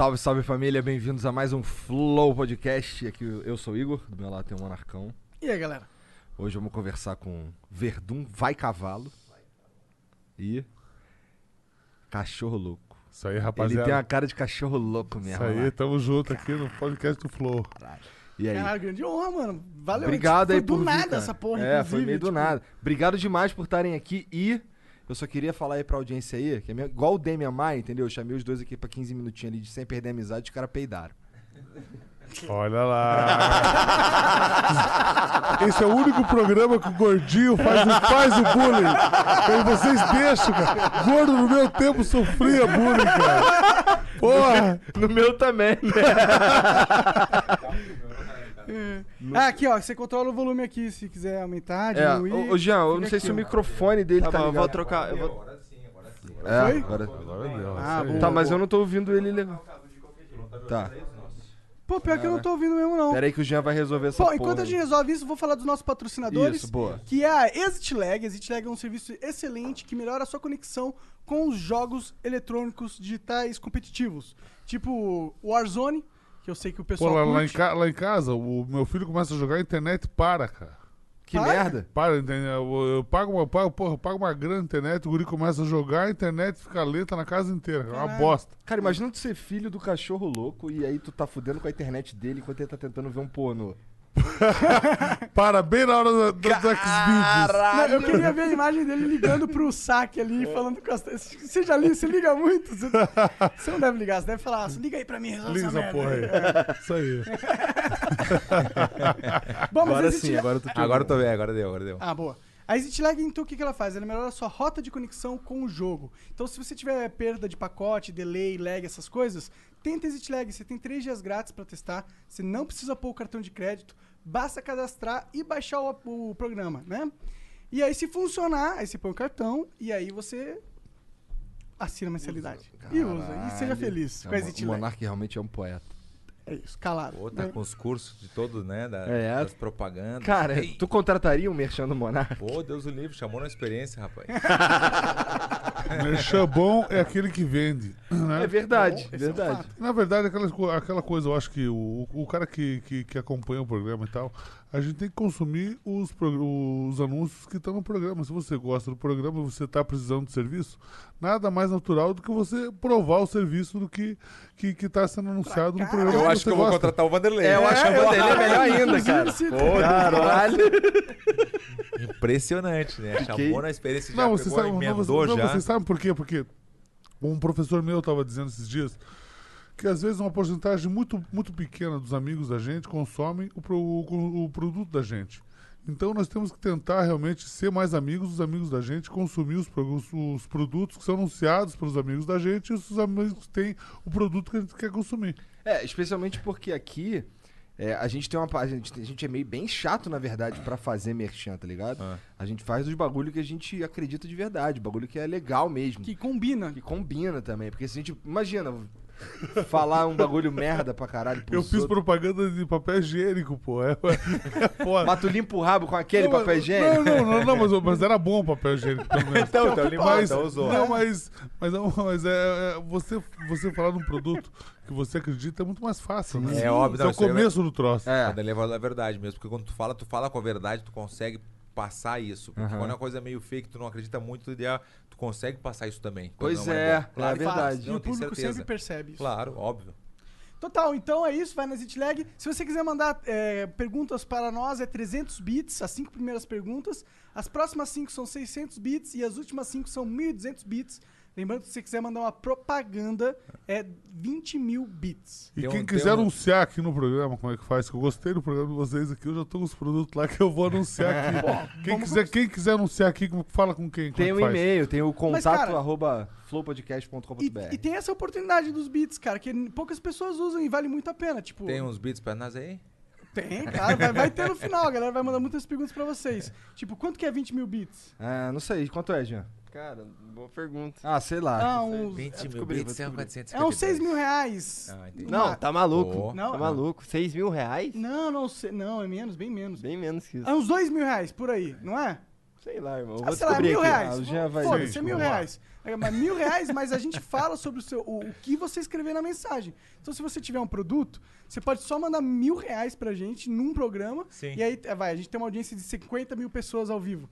Salve, salve família, bem-vindos a mais um Flow Podcast. Aqui eu sou o Igor, do meu lado tem o Monarcão. E aí, galera? Hoje vamos conversar com Verdun Vai Cavalo e Cachorro Louco. Isso aí, Ele rapaziada. tem a cara de cachorro louco mesmo. Isso aí, lá. tamo junto aqui no podcast do Flow. E aí? Caralho, grande honra, mano. Valeu. Obrigado foi aí do por vir, nada cara. essa porra, É, inclusive, foi meio do tipo, nada. Obrigado demais por estarem aqui e eu só queria falar aí pra audiência aí, que é igual o Demian Maia, entendeu? Eu chamei os dois aqui pra 15 minutinhos ali de sem perder a amizade, os caras peidaram. Olha lá. Esse é o único programa que o gordinho faz, o- faz o bullying. E vocês deixam, cara. Gordo no meu tempo sofria bullying, cara. Porra. No meu também. Ah, aqui, ó. Você controla o volume aqui, se quiser aumentar, É, diminuir. ô, ô Jean, eu não sei aqui, se o microfone dele tá, Tá bom, eu vou trocar. Eu vou... É, Foi? agora... Agora deu. Ah, boa. Tá, mas eu não tô ouvindo ele legal. Tá. Pô, pior que eu não tô ouvindo mesmo, não. Pera aí que o Jean vai resolver essa Bom, porra. enquanto a gente aí. resolve isso, vou falar dos nossos patrocinadores. Isso, boa. Que é a ExitLag. ExitLag é um serviço excelente que melhora a sua conexão com os jogos eletrônicos digitais competitivos. Tipo Warzone, que eu sei que o Pô, pessoal lá, lá em ca- lá em casa, o meu filho começa a jogar a internet para, cara. Que Para. merda. Para, entendeu? Eu, eu pago uma, pago, porra, eu pago uma grana na internet, o guri começa a jogar, a internet fica lenta na casa inteira. É uma Caralho. bosta. Cara, imagina tu ser filho do cachorro louco e aí tu tá fudendo com a internet dele enquanto ele tá tentando ver um pornô. Para bem na hora do, do, do Xvideos. Eu queria ver a imagem dele ligando pro saque ali, falando com as... Você já liga? Você liga muito? Você, você não deve ligar, você deve falar, liga aí pra mim, resolve essa merda. porra aí. Isso aí. Bom, mas Agora existe- sim, agora tu te Agora eu tô vendo, agora deu, agora deu. Ah, boa. A ExitLag, então, o que, que ela faz? Ela melhora a sua rota de conexão com o jogo. Então, se você tiver perda de pacote, delay, lag, essas coisas, tenta a ExitLag. Você tem três dias grátis pra testar. Você não precisa pôr o cartão de crédito. Basta cadastrar e baixar o, o programa, né? E aí, se funcionar, aí você põe o cartão e aí você assina a mensalidade. E usa. E seja feliz É, com a o Mo- O. Monark realmente é um poeta. É isso, calado. Pô, tá né? com os cursos de todo, né? Da, É. Das propagandas. Cara, Ei, tu contrataria um merchan do Monark? Pô, Deus o livre, chamou na experiência, rapaz. Merchan bom é aquele que vende. Né? É verdade, Esse é um verdade. Na verdade, aquela, aquela coisa, eu acho que o, o cara que, que, que acompanha o programa e tal, a gente tem que consumir os, os anúncios que estão no programa. Se você gosta do programa e você está precisando de serviço, nada mais natural do que você provar o serviço do que que está sendo anunciado no programa. Eu acho que eu vou gosta. contratar o Vanderlei. É, eu acho que É, o Vanderlei é eu- melhor ainda, cara. Pô, caralho. Impressionante, né? Fiquei- Chamou na experiência, já Não, você pegou, sabe, não, você, não, já. você sabe por quê? Porque um professor meu estava dizendo esses dias que às vezes uma porcentagem muito, muito pequena dos amigos da gente consomem o, pro- o- o produto da gente. Então nós temos que tentar realmente ser mais amigos dos amigos da gente, consumir os, os- os produtos que são anunciados pelos amigos da gente e os amigos têm o produto que a gente quer consumir. É, especialmente porque aqui é, a gente tem uma. A gente, a gente é meio bem chato, na verdade, pra fazer merchan, tá ligado? Ah. A gente faz os bagulho que a gente acredita de verdade, bagulho que é legal mesmo. Que combina. Que combina também. Porque se a gente. Imagina, falar um bagulho merda pra caralho. Eu fiz outros. propaganda de papel higiênico, pô. É, é foda. Mas tu limpa o rabo com aquele Não, papel higiênico? Não, não, não, não, mas, mas era bom o papel higiênico, pelo menos. Então, então, ele mas, mata, usou. Não, mas, mas, não, mas é, é, você, você falar de um produto que você acredita é muito mais fácil, né? É óbvio, Isso é não, o aí vai- começo do troço. É. A verdade mesmo, porque quando tu fala, tu fala com a verdade, tu consegue passar isso. Porque Aham. quando é uma coisa meio fake, tu não acredita muito, tu, ideia, tu consegue passar isso também. Pois não é, bom. é verdade. E Não, o tenho público certeza. sempre percebe isso. Claro, óbvio. Total, então é isso, vai na Zitlag. Se você quiser mandar é, perguntas para nós, é 300 bits, as cinco primeiras perguntas. As próximas cinco são 600 bits e as últimas cinco são 1.200 bits. Lembrando que se você quiser mandar uma propaganda, é 20 mil bits. E Tem quem um- quiser um- anunciar aqui no programa, como é que faz? Que eu gostei do programa de vocês aqui, eu já tô com os produtos lá que eu vou anunciar aqui. quem, quiser, quem quiser anunciar aqui, como- fala com quem? como Tem é o que faz? e-mail, tem o contato cara- arroba flowpodcast.com.br. E, e tem essa oportunidade dos bits, cara, que poucas pessoas usam e vale muito a pena. Tipo, Tem uns beats pra nós aí? tem, cara, vai, vai ter no final. A galera vai mandar muitas perguntas pra vocês. Tipo, quanto que é 20 mil bits? É, não sei, quanto é, Jean? Cara, boa pergunta. Ah, sei lá. Ah, uns, 20 mil descobri, vou beats são descobrir. 452. é uns 6 mil reais. Ah. Não, tá maluco. Pô. Não, Tá maluco. 6 mil reais? Não, não, sei- não, é menos, bem menos. Bem menos que isso. É uns 2 mil reais por aí, não é? Sei lá, irmão. Ah, vou sei lá, é mil aqui. reais. Ah, Jean vai- Foda-se, é Sim, mil reais. É, mas mil reais, mas a gente fala sobre o, seu, o, o que você escrever na mensagem. Então, se você tiver um produto, você pode só mandar mil reais pra gente num programa. Sim. E aí, é, vai, a gente tem uma audiência de 50 mil pessoas ao vivo.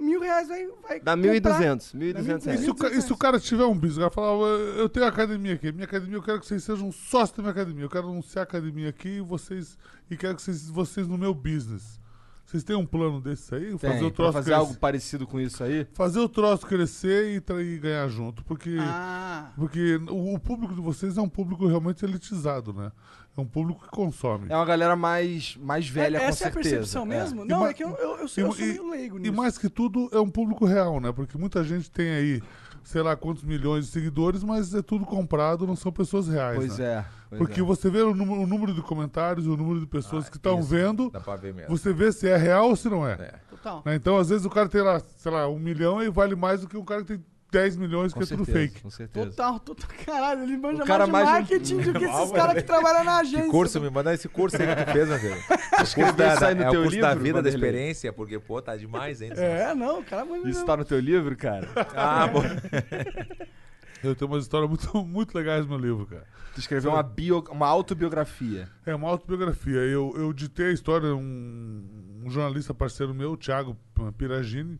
Mil reais vai. vai Dá comprar- 1.200. Dá 1.200 E reais. se, o, ca- e se o cara tiver um business, o cara falar, "Eu- eu tenho academia aqui, minha academia, eu quero que vocês sejam sócios da minha academia, eu quero anunciar a academia aqui e vocês, e quero que vocês, vocês no meu business. Vocês têm um plano desse aí? Tem, fazer o pra troço fazer crescer, algo parecido com isso aí? fazer o troço crescer e, tra- e ganhar junto. Porque, Ah. porque o, o público de vocês é um público realmente elitizado, né? É um público que consome. É uma galera mais, mais velha, É- com essa é a certeza. percepção mesmo? E Não, ma- é que eu, eu, eu sou, eu e- sou meio leigo E nisso. mais que tudo, é um público real, né? Porque muita gente tem aí, sei lá quantos milhões de seguidores, mas é tudo comprado, não são pessoas reais. Pois né? é. pois Porque é. você vê o número, o número de comentários, o número de pessoas Ah, que estão vendo, Dá pra ver mesmo. você vê se é real ou se não é. É. Total. Né? Então, às vezes, o cara tem lá, sei lá, um milhão e vale mais do que um cara que tem 10 milhões, que Com é tudo certeza, fake. Com certeza. Total, total. Caralho, ele manja O cara mais de mais- marketing do que esses caras que trabalham na agência. Que curso, me manda esse curso aí que tu fez, meu filho. O curso Escreveu da, da, no é o teu curso da livro, vida, da experiência, porque, pô, tá demais, hein? É, não, o cara manja Isso tá no teu livro, cara? Ah, bom. Eu tenho umas histórias muito, muito legais no meu livro, cara. Tu escreveu uma, bio, uma autobiografia. É uma autobiografia. Eu, eu ditei a história, um, um jornalista parceiro meu, o Thiago Piragini.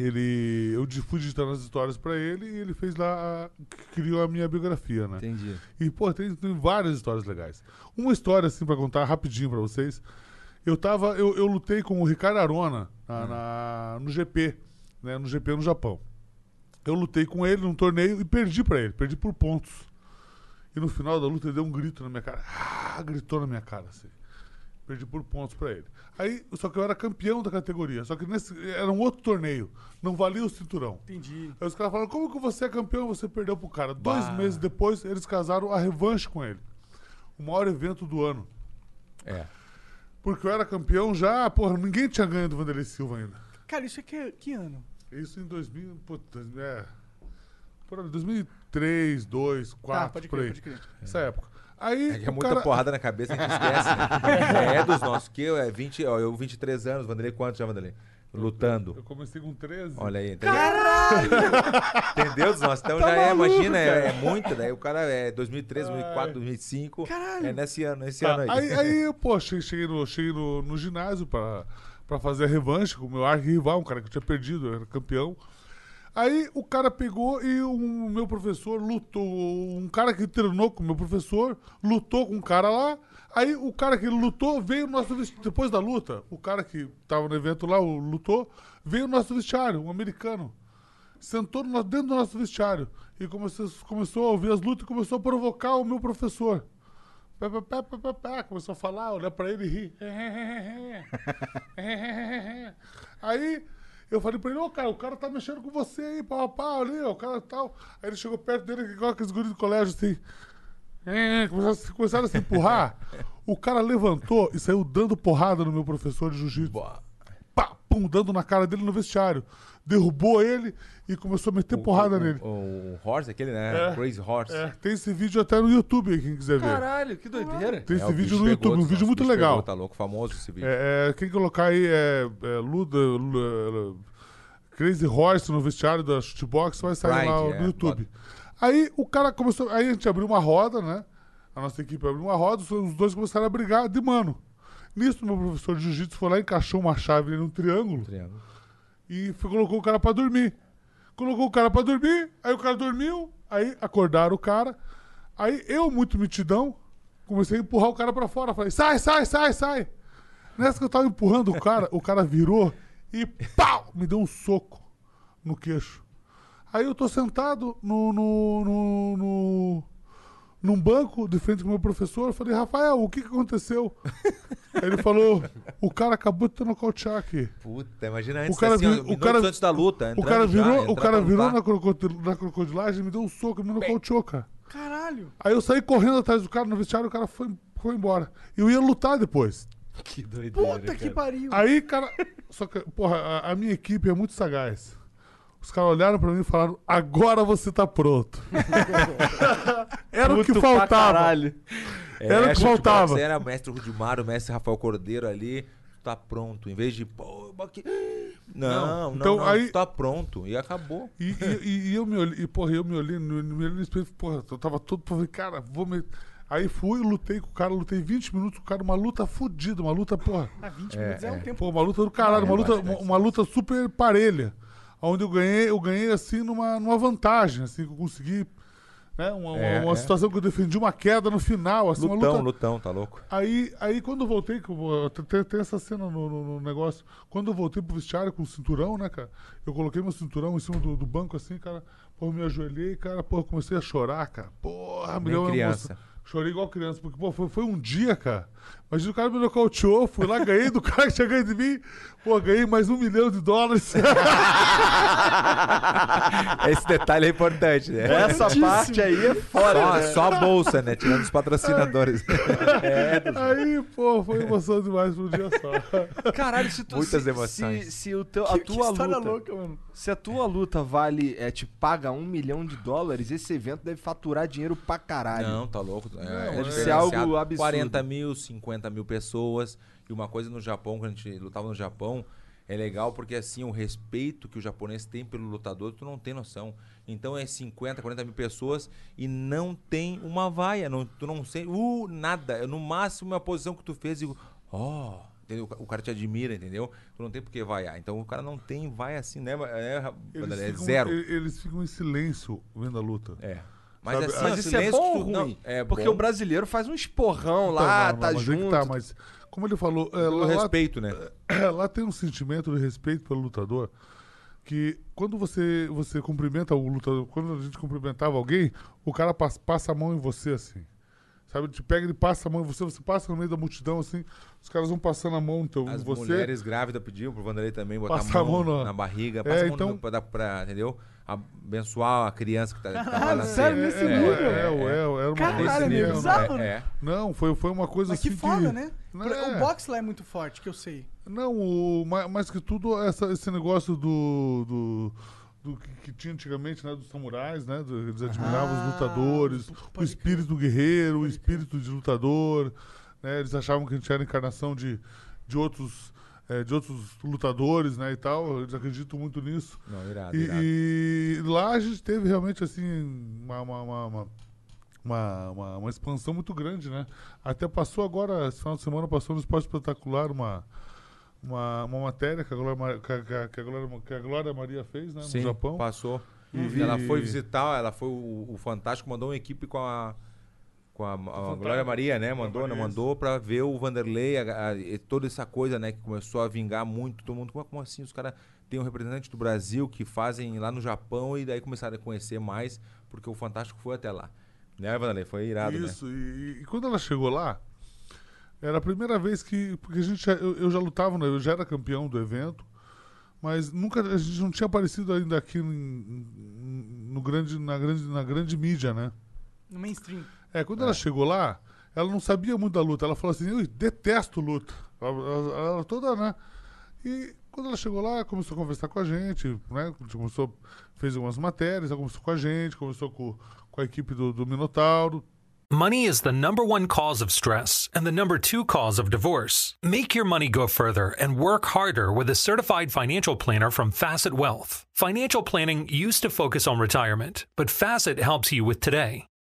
Ele, eu fui digitando as histórias pra ele e ele fez lá, a- criou a minha biografia, né? Entendi. E, pô, tem, tem várias histórias legais. Uma história, assim, pra contar rapidinho pra vocês. Eu tava, eu, eu lutei com o Ricardo Arona na, na- no GP, né? No GP no Japão. Eu lutei com ele num torneio e perdi pra ele, perdi por pontos. E no final da luta ele deu um grito na minha cara. Ah, gritou na minha cara, assim. Perdi por pontos pra ele. Aí, só que eu era campeão da categoria. Só que nesse, era um outro torneio. Não valia o cinturão. Entendi. Aí os caras falaram, como que você é campeão e você perdeu pro cara? Dois Bah. meses depois, eles casaram a revanche com ele. O maior evento do ano. É. Porque eu era campeão já, porra, ninguém tinha ganho do Vanderlei Silva ainda. Cara, isso é que, que ano? Isso em 2000, puta, é... Por aí, 2003, 2002, 2004, tá, pode por crer, aí. pode crer. Essa época. Aí, É é muita cara... porrada na cabeça, a gente esquece. né? É dos nossos. Que eu, é 20, ó, eu 23 anos, Vanderlei, quantos já, Vanderlei? Lutando. Eu comecei com 13. Olha aí, entendeu? Entendeu? Dos nossos. Então Tá já é, maluco, imagina, é, cara. é muito. Daí o cara é 2003, 2004, 2005. Caralho. É nesse ano, nesse Tá, ano aí. aí, aí, pô, cheguei, cheguei no, cheguei no, no ginásio pra, pra fazer a revanche com o meu arqui-rival, um cara que eu tinha perdido, eu era campeão. Aí o cara pegou e o meu professor lutou. Um cara que treinou com o meu professor lutou com um cara lá. Aí o cara que lutou veio no nosso vestiário. Depois da luta, o cara que tava no evento lá, o lutou, veio no nosso vestiário, um americano. Sentou no, dentro do nosso vestiário e começou, começou a ouvir as lutas e começou a provocar o meu professor. Começou a falar, olhar pra ele e rir. Aí eu falei pra ele, ô cara, o cara tá mexendo com você aí, pau a pau ali, ó, o cara tal. Aí ele chegou perto dele, igual aqueles guris do colégio, assim. Começaram, a se- começaram a se empurrar. O cara levantou e saiu dando porrada no meu professor de jiu-jitsu. Pá, pum, dando na cara dele no vestiário. Derrubou ele e começou a meter porrada o, nele. O, o Horse, aquele, né? É. Crazy Horse. É, tem esse vídeo até no YouTube aí, quem quiser ver. Caralho, que doideira. Tem É, esse o vídeo no pegou YouTube, um vídeo muito o legal. pegou, tá louco, famoso esse vídeo. É, é, quem colocar aí é, é Luda, Lu- Crazy Horse no vestiário da Shootbox vai sair Pride, lá é, no YouTube. Aí o cara começou. Aí a gente abriu uma roda, né? A nossa equipe abriu uma roda, os dois começaram a brigar de mano. Nisso, meu professor de jiu-jitsu foi lá e encaixou uma chave num triângulo Triângulo. e foi- colocou o cara pra dormir. Colocou o cara pra dormir, aí o cara dormiu, aí acordaram o cara. Aí eu, muito mitidão, comecei a empurrar o cara pra fora. Falei, sai, sai, sai, sai. Nessa que eu tava empurrando o cara, o cara virou e pau! Me deu um soco no queixo. Aí eu tô sentado no, no, no, no- num banco de frente com o meu professor. Eu falei, Rafael, o que, que aconteceu? Aí ele falou, o cara acabou de te nocautear aqui. Puta, imagina antes, O cara assim, ó, vir- o cara- antes da luta. O cara já, virou, o entrar cara virou na, crocodil- na crocodilagem, me deu um soco e me nocauteou, cara. Caralho. Aí eu saí correndo atrás do cara no vestiário, o cara foi, foi embora. Eu ia lutar depois. Que doideira. Puta que pariu. Aí, cara. Só que, porra, a, a minha equipe é muito sagaz. Os caras olharam pra mim e falaram: agora você tá pronto. Era o que Puto pra faltava. caralho. Era o que acho faltava. Você era mestre Rudimar, o mestre Rafael Cordeiro ali, tu tá pronto. Em vez de, pô, aqui... Não, não, então não, aí- tu tá pronto. E acabou. E, e- e- e eu me olhei, e, porra, eu me olhei, no- me olhei no espelho, porra, eu tava todo, falei, cara, vou me. Aí fui, lutei com o cara, lutei 20 minutos com o cara, uma luta fodida, uma luta, porra. Ah, 20 minutos é, um tempo. Pô, uma luta do caralho, É, uma luta, uma, uma luta super parelha. Onde eu ganhei, eu ganhei assim numa, numa vantagem, assim, que eu consegui. Né, uma, É, uma é. situação que eu defendi uma queda no final, assim, uma Lutão, luta. lutão, tá louco? Aí, aí quando eu voltei, que eu tem, tem- essa cena no, no- no negócio. Quando eu voltei pro vestiário com o cinturão, né, cara? Eu coloquei meu cinturão em cima do, do banco assim, cara. Pô, me ajoelhei, cara, pô, comecei a chorar, cara. Porra, me Nem deu uma criança. emoção. Chorei igual criança, porque, pô, foi, foi um dia, cara. Imagina o cara me nocauteou, fui lá, ganhei do cara que tinha ganho de mim. Pô, ganhei mais um milhão de dólares. Esse detalhe é importante, né? Essa parte aí é fora. Só, né? só a bolsa, né? Tirando os patrocinadores. aí, pô, foi emoção demais por um dia só. Caralho, se tu. Muitas se, emoções. Se, se o teu, a Que, que tua história luta. louca, mano. Se a tua luta vale, é, te paga um milhão de dólares, esse evento deve faturar dinheiro pra caralho. Não, tá louco. É, Não, é ser algo absurdo. 40 mil, 50 mil pessoas. E uma coisa no Japão, quando a gente lutava no Japão, é legal porque assim, o respeito que o japonês tem pelo lutador, tu não tem noção. Então é 50, 40 mil pessoas e não tem uma vaia. Não, tu não sei, uh, nada. É no máximo a posição que tu fez e, ó. entendeu? O cara te admira, entendeu? Tu não tem por que vaiar. Então o cara não tem vai assim, né? É, Eles é ficam- zero. Eles ficam em silêncio vendo a luta. É. Mas Sabe, assim, Mas isso é bom ou tu- não, ruim? é Porque bom o brasileiro faz um esporrão Então, lá, não, tá mas é que junto. tá, mas como ele falou, é, pelo lá, respeito, né? lá tem um sentimento de respeito pelo lutador que quando você você cumprimenta o lutador, quando a gente cumprimentava alguém, o cara passa, passa a mão em você assim. Sabe, te pega e passa a mão em você, você passa no meio da multidão assim, os caras vão passando a mão então, em As você. mulheres grávidas pediam pro Vanderlei também botar Passa a mão, a mão na- na barriga, É, passa a mão então- no, pra, dar- pra, entendeu? Abençoar a criança que tá, que tá Caralho, nascendo. sério, nesse é, nível? é, é, é, era uma Caralho, coisa é assim, bizarro, né? É, é. Não, foi, foi uma coisa Mas que assim foda, né? Não, Por- é. O boxe lá é muito forte, que eu sei. Não, o, mais, mais que tudo, essa- esse negócio do. do, do que, que tinha antigamente, né? Dos samurais, né? do- eles admiravam Ah, os lutadores, pode o espírito guerreiro, o espírito de lutador. Né, eles achavam que a gente era encarnação de, de, outros, eh, de outros lutadores, né? E tal. Eles acreditam muito nisso. Não, irado, E, irado. e lá a gente teve realmente assim uma, uma, uma, uma, uma, uma- uma expansão muito grande, né? Até passou agora, esse final de semana, passou no Esporte Espetacular uma, uma, uma matéria que a, Glória, que a- que a Glória, que a Glória Maria fez né, Sim, no Japão. passou. E- Ela foi visitar, ela foi o, o Fantástico, mandou uma equipe com a com a, a. Glória Maria, né? Mandou, né? Maria, Mandou pra ver o Vanderlei, a- a- e toda essa coisa, né? Que começou a vingar muito, todo mundo, como, como assim? Os caras têm um representante do Brasil que fazem lá no Japão e daí começaram a conhecer mais, porque o Fantástico foi até lá. Né, Vanderlei? Foi irado, né? Isso, e, e quando ela chegou lá, era a primeira vez que. Porque a gente já- eu, eu já lutava, né, eu já era campeão do evento, mas nunca a gente não tinha aparecido ainda aqui em- em- no grande, na, grande, na grande mídia, né? No mainstream. É, quando ela chegou lá, ela não sabia muito da luta. Ela falou assim, eu detesto luta. Ela, ela- ela toda, né? E quando ela chegou lá, começou a conversar com a gente, né? Começou, fez algumas matérias, ela conversou com a gente, conversou com, com a equipe do, do Minotauro. Money is the number one cause of stress and the number two cause of divorce. Make your money go further and work harder with a certified financial planner from Facet Wealth. Financial planning used to focus on retirement, but Facet helps you with today.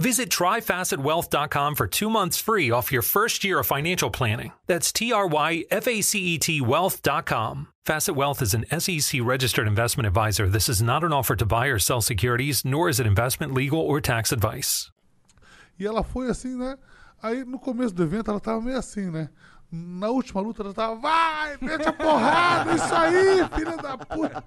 Visit tryfacetwealth.com for two months free off your first year of financial planning. That's T R Y F A C E T wealth.com. Facet Wealth is an SEC registered investment advisor. This is not an offer to buy or sell securities, nor is it investment, legal, or tax advice. E ela foi assim, né? Aí no começo do evento ela tava meio assim, né? Na última luta ela tava, vai, mete a porrada, isso aí, filha da puta.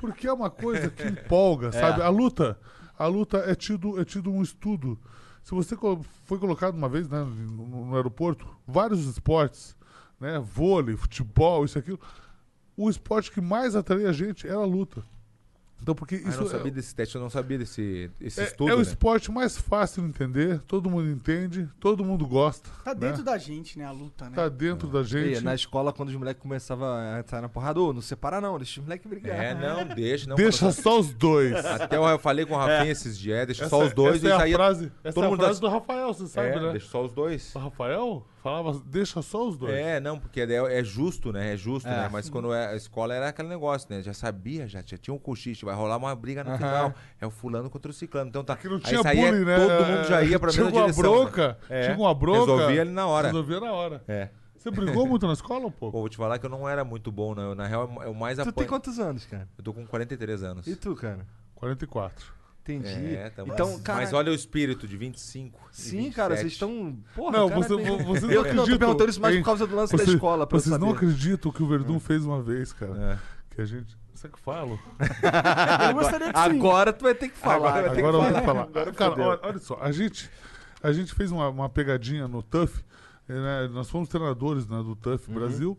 Porque é uma coisa que empolga, sabe? A luta, a luta é tido, é tido um estudo. Se você foi colocado uma vez né, no, no aeroporto, vários esportes, né? Vôlei, futebol, isso aquilo. O esporte que mais atrai a gente era a luta. Então, porque Ah, eu isso não é- sabia desse teste, eu não sabia desse esse é, estudo. é o né? esporte mais fácil de entender, todo mundo entende, todo mundo gosta. Tá né? dentro da gente, né? A luta, né? Tá dentro da E gente. na escola, quando os moleques começavam a sair na porrada, ô, não separa não, deixa os moleques brigar. É, não, deixa, não. Deixa quando- só os dois. Até eu eu falei com o Rafinha esses dias, é, deixa só Essa- os dois essa e é a saía. frase, essa todo é a mundo frase das- do Rafael, você sabe, é, né? deixa só os dois. O Rafael falava, deixa só os dois. É, não, porque é, é justo, né? É justo, É. né? Mas quando é, a escola era aquele negócio, né? Já sabia, já, já tinha um cochiche, vai rolar uma briga no final. É o fulano contra o ciclano. Então tá. Que não Aí tinha saía, bullying, né? todo mundo já ia pra tinha mesma uma direção. bronca, né? É. Tinha uma bronca. Resolvia ali na hora. Resolvia na hora. É. Você brigou muito na escola um pouco? Pô, vou te falar que eu não era muito bom, né? Eu, na real, é o mais Tu tem apanho. quantos anos, cara? Eu tô com 43 anos. E tu, cara? 44. Entendi. É, tamo- então, mas, cara... mas olha o espírito de 25. e Sim, cara, 27. vocês estão... Porra, Não, cara, você, bem- vo- vocês não Eu que não, tô acreditam. perguntando isso mais por causa do lance da Vocês- escola, pra Vocês não acreditam que o Verdun fez uma vez, cara. É. Que a gente... Você que fala? Eu gostaria que sim. Agora tu vai ter que falar. Agora vai ter Agora eu vou falar. falar. Agora Cara, olha, olha só, a gente, a gente fez uma, uma pegadinha no TUF. eh, né, Nós fomos treinadores né, do TUF Brasil.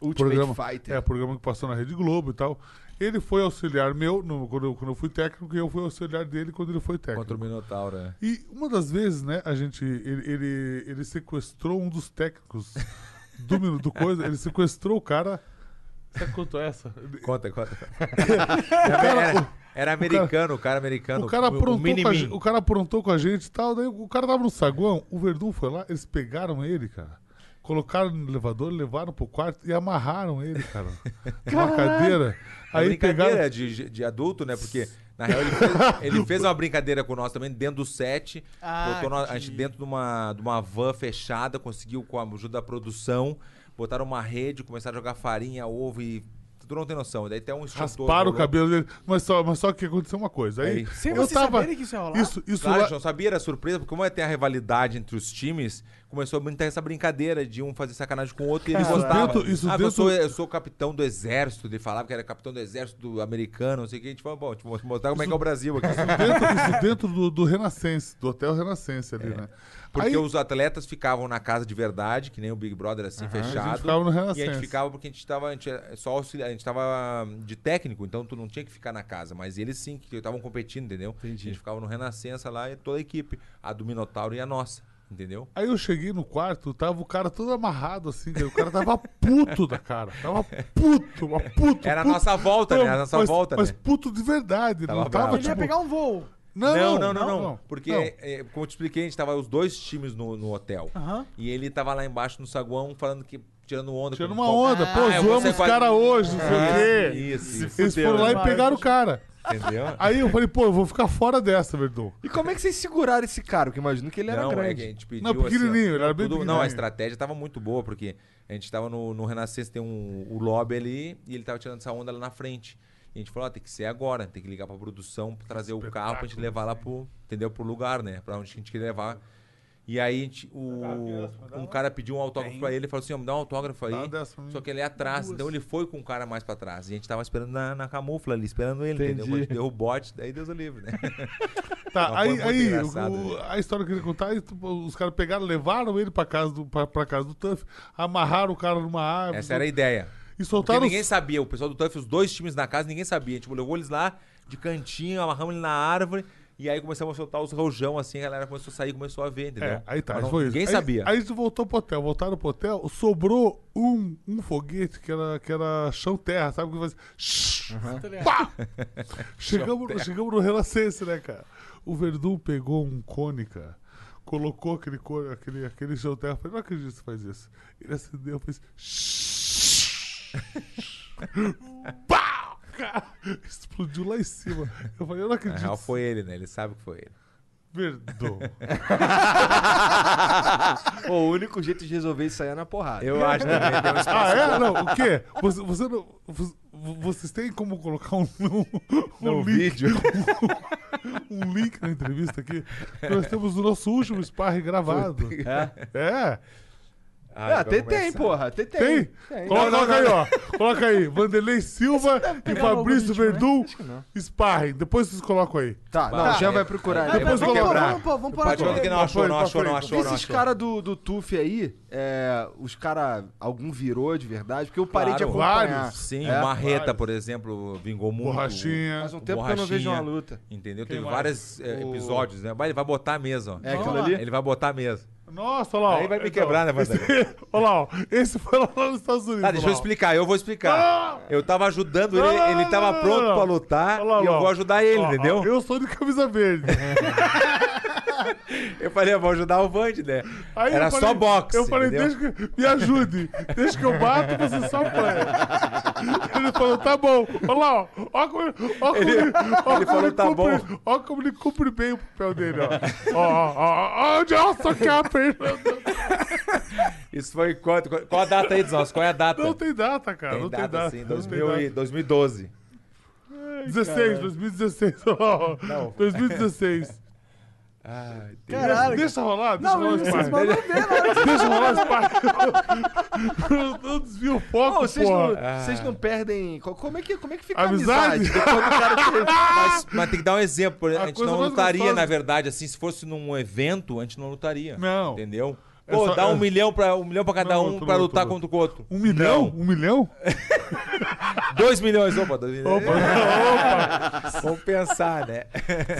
Ultimate programa, Fighter. É, programa que passou na Rede Globo e tal. Ele foi auxiliar meu no- quando, eu, quando eu fui técnico e eu fui auxiliar dele quando ele foi técnico. Contra o Minotauro, né? E uma das vezes, né, a gente. Ele, ele, ele sequestrou um dos técnicos do, Minu- do coisa. Ele sequestrou o cara. Sabe quanto é essa? Conta, conta. era, era americano, o cara americano. O cara, aprontou com a mini-min. gente, o cara aprontou com a gente e tal. Daí o cara tava no saguão, o Verdun foi lá, eles pegaram ele, cara. Colocaram no elevador, levaram pro quarto e amarraram ele, cara. Numa cadeira. A Aí brincadeira pegaram. de, de adulto, né? Porque, na real, ele fez, ele fez uma brincadeira com nós também dentro do set. Ah, botou nós- a gente dentro de uma, de uma van fechada, conseguiu, com a ajuda da produção, botaram uma rede, começaram a jogar farinha, ovo e. Tu não tem noção. Daí até um instrutor. Rasparam o rolou. cabelo dele. Mas só, mas só que aconteceu uma coisa. Aí, Aí. Sem eu vocês tava. saberem que isso ia rolar? Isso, isso Claro, lá- não sabia, era surpresa, porque como é ter a rivalidade entre os times, começou a brincar essa brincadeira de um fazer sacanagem com o outro e ele Isso gostava. dentro- isso ah, eu, dentro- sou, eu sou capitão do exército, ele falava que era capitão do exército do americano, não sei o que. A gente falou, bom, eu mostrar como é que é o Brasil aqui. dentro, isso dentro do, do Renascença, do Hotel Renascença ali, né? Porque Aí- os atletas ficavam na casa de verdade, que nem o Big Brother assim, A fechado. gente ficava no e a Renascença. gente ficava porque a gente tava, a gente é só auxiliar, a gente tava de técnico, então tu não tinha que ficar na casa, mas eles sim, que estavam competindo, entendeu? Entendi. A gente ficava no Renascença lá e toda a equipe, a do Minotauro e a nossa, entendeu? Aí eu cheguei no quarto, tava o cara todo amarrado assim, cara. o cara tava puto da cara. Tava puto, mas puto. Era a puto. nossa volta, né? Não, A nossa mas, volta, mas né? puto de verdade. Tava não tava, bravo. Ele ia tipo, pegar um voo. Não, Não, não, não, não. Porque, não. é, como eu te expliquei, a gente tava os dois times no, no hotel. E ele tava lá embaixo no saguão falando que. Tirando onda. Tirando uma onda. Pô, Ah, zoamos os caras hoje, não sei o quê. Isso, isso. Eles foram lá e pegaram o cara. Entendeu? Aí eu falei, pô, eu vou ficar fora dessa, Verdun. E como é que vocês seguraram esse cara? Porque imagino que ele era não, é que a grande. gente pediu. Não, pequenininho, assim, ó, ele era bem tudo- Não, a estratégia tava muito boa, porque a gente tava no, no Renascença, tem um, o lobby ali, e ele tava tirando essa onda lá na frente. E a gente falou, ó, tem que ser agora, tem que ligar pra produção, pra trazer o carro pra gente levar lá pro, entendeu, pro lugar, né? Pra onde a gente queria levar. E aí a gente, o, um cara pediu um autógrafo pra ele e falou assim, ó, me dá um autógrafo aí. Mim. Só que ele é atrás, então ele foi com o cara mais pra trás. E a gente tava esperando na, na camufla ali, esperando ele, entendeu? Entendi. Quando a gente deu o bote, daí Deus o livre, né? Tá, Mas aí, aí o- né? a história que eu queria contar, tipo, os caras pegaram, levaram ele pra casa do, pra, pra casa do Tuff, amarraram o cara numa árvore. Essa era a ideia. E Porque soltaram ninguém os- sabia, o pessoal do TUF, os dois times na casa, ninguém sabia. A gente levou eles lá de cantinho, amarramos ele na árvore E aí começamos a soltar os rojão, assim, a galera começou a sair, começou a ver, entendeu? É, aí tá, não- foi isso. Ninguém Aí- sabia. Aí, gente voltou pro hotel, voltaram pro hotel, sobrou um, um foguete que era, que era chão-terra, sabe? Que fazia... Tá ligado? Pá! chegamos, chegamos no Renascença, né, cara? O Verdun pegou um cone, cara. Colocou aquele, aquele, aquele chão-terra. Eu falei, não acredito que você faz isso. Ele acendeu, fez... Pá! Cara, explodiu lá em cima. Eu falei, eu não Na acredito. real foi ele, né? Ele sabe que foi ele. Verdun. o único jeito de resolver isso aí é na porrada. Eu acho também, tem um espaço. Ah, é? Não, o quê? Você, você não, vo- vocês têm como colocar um, um, um No link, vídeo. um link na entrevista aqui? Nós temos o nosso último sparring gravado. É? É? Ah, Ah, tem, vamos tem, começar. porra. Tem, tem. Tem? Tem. Coloca, Não, não, coloca aí, não. ó. Coloca aí. Vanderlei Silva e Fabrício né? Verdun, Acho que não. sparring. Depois vocês colocam aí. Tá, não, o Jean vai procurar. Ah, Depois vamos quebrar. vamos vamos na falar que não achou, não achou, não achou, Esses caras do, do TUF aí, é, os caras, algum virou de verdade? Porque eu parei de Claro. acompanhar. Vários. Sim, É? Marreta, por exemplo, vingou muito. Borrachinha. Faz um tempo que eu não vejo uma luta. Entendeu? Teve mais? vários é, episódios, né? Mas ele vai botar mesmo, ó. É aquilo lá. ali? Ele vai botar mesmo. Nossa, olha lá. ó. Aí vai me quebrar, né, Vanderlei? esse- Olha lá, ó. Esse foi lá nos Estados Unidos. Tá, deixa eu explicar, eu vou explicar. Ah! Eu tava ajudando ele, não, ele tava não, pronto não. pra lutar lá, e eu vou ajudar ele, entendeu? Eu sou de camisa verde. Eu falei, eu vou ajudar o Vand, né? Aí Era falei- só boxe. Eu falei, entendeu? deixa que. Me ajude. Deixa que eu bato, você só apanha. Ele falou, tá bom. Olha lá, ó. Ó como ele, ó como ele, ó como falou, ele "Tá cumpre, bom." Ó como ele cumpre bem o papel dele, ó. Ó, ó, ó. Onde eu soquei a perna? Isso foi quanto? Qual a data aí, Zós? Qual é a data? Não tem data, cara. Tem não data, tem data. sim, não 2000 tem e- data. 2012. 16, 2016. ó. Não. 2016. Ai, Deus. Caralho. Deixa rolar, deixa Não, rolar ver na hora. Deixa rolar o sparring. Não- Não desvia o foco, Pô, vocês não, vocês não perdem. co- Como é que, como é que fica Amizade? a amizade? Te- Mas, mas tem que dar um exemplo. exemplo, A A gente não lutaria, gostosa- na verdade, assim, se fosse num evento, a gente não lutaria. Não. Entendeu? É Pô, só- dá um é- milhão pra, um milhão pra cada Não, um pra não, lutar não. contra o outro. Um milhão? Um milhão? Dois milhões, opa, dois milhões. Opa, Vamos pensar, né?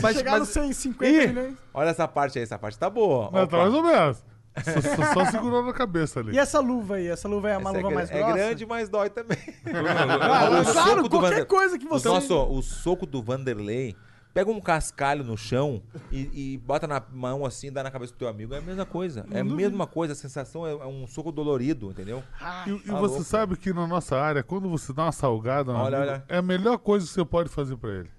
Mas, Chegar mas- nos 150 Ih, milhões. olha essa parte aí, essa parte tá boa. Mas Opa. tá mais ou menos. Só, só, só segurou na cabeça ali. E essa luva aí? Essa luva é uma Essa é, luva gra- mais é grossa? grande, mas dói também. Ah, claro, qualquer Vander- coisa que você... nosso, o soco do Vanderlei, pega um cascalho no chão e, e bota na mão assim, dá na cabeça do teu amigo. É a mesma coisa. É a mesma coisa. A sensação é, é um soco dolorido, entendeu? E, e Tá você louco. sabe que na nossa área, quando você dá uma salgada, no Olha, amigo, olha. é a melhor coisa que você pode fazer pra ele.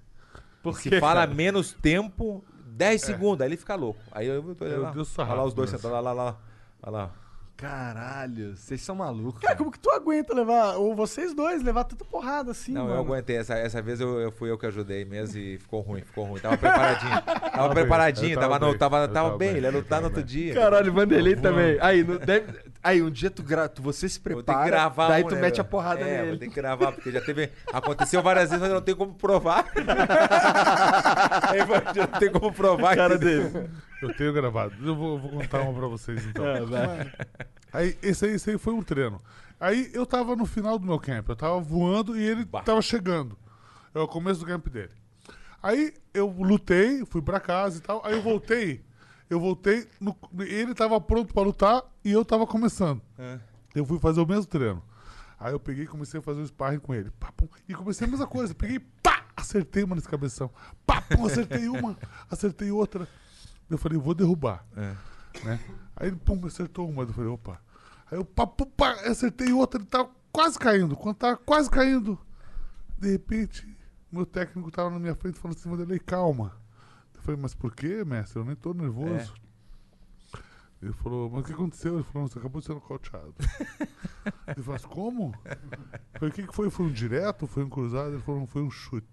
Se fala menos tempo, 10 segundos, aí ele fica louco. Aí eu tô Meu lá. Deus, Olha lá os dois sarrafo, sentados lá, lá, lá. Olha lá. Caralho, vocês são malucos. Cara, como que tu aguenta levar, ou vocês dois, levar tanta porrada assim, Não, mano? eu aguentei. Essa, essa vez eu, eu fui eu que ajudei mesmo e ficou ruim, ficou ruim. Tava preparadinho. Tava preparadinho, tava, bem, tava, eu tava tava bem. bem, Ele ia lutar no tava outro dia. Caralho, Vanderlei também. Aí, no- deve- aí, um dia tu, gra... tu você se Vou ter que prepara, gravar daí um, tu né, mete a meu? porrada é, nele. vou ter que gravar, porque já teve... Aconteceu várias vezes, mas eu não tenho como provar. Já não tem como provar. cara entendeu? dele. Eu tenho gravado. Eu vou, eu vou contar uma pra vocês então. É, vai. Aí, esse aí, esse aí foi um treino. Aí eu tava no final do meu camp, eu tava voando e ele Bah. tava chegando. É o começo do camp dele. Aí eu lutei, fui pra casa e tal. Aí eu voltei. Eu voltei, no- ele tava pronto pra lutar e eu tava começando. É. Eu fui fazer o mesmo treino. Aí eu peguei e comecei a fazer um sparring com ele. Pá, pum, e comecei a mesma coisa. Peguei, pá, acertei uma nesse cabeção. Pá, pum, acertei uma, acertei outra. Eu falei, vou derrubar. É. Né? Aí ele, pum, acertou uma. Eu falei, opa. Aí eu, pá, pum, pá, acertei outra. Ele tava quase caindo. Quando tava quase caindo, de repente, meu técnico tava na minha frente falando assim, Vanderlei, calma. Falei, mas por quê, mestre? Eu nem tô nervoso. Ele falou, mas o que aconteceu? Ele falou, você acabou de ser nocauteado. Ele falou, mas como? Eu falei, o que, que foi? Foi um direto? Foi um cruzado? Ele falou, não, foi um chute.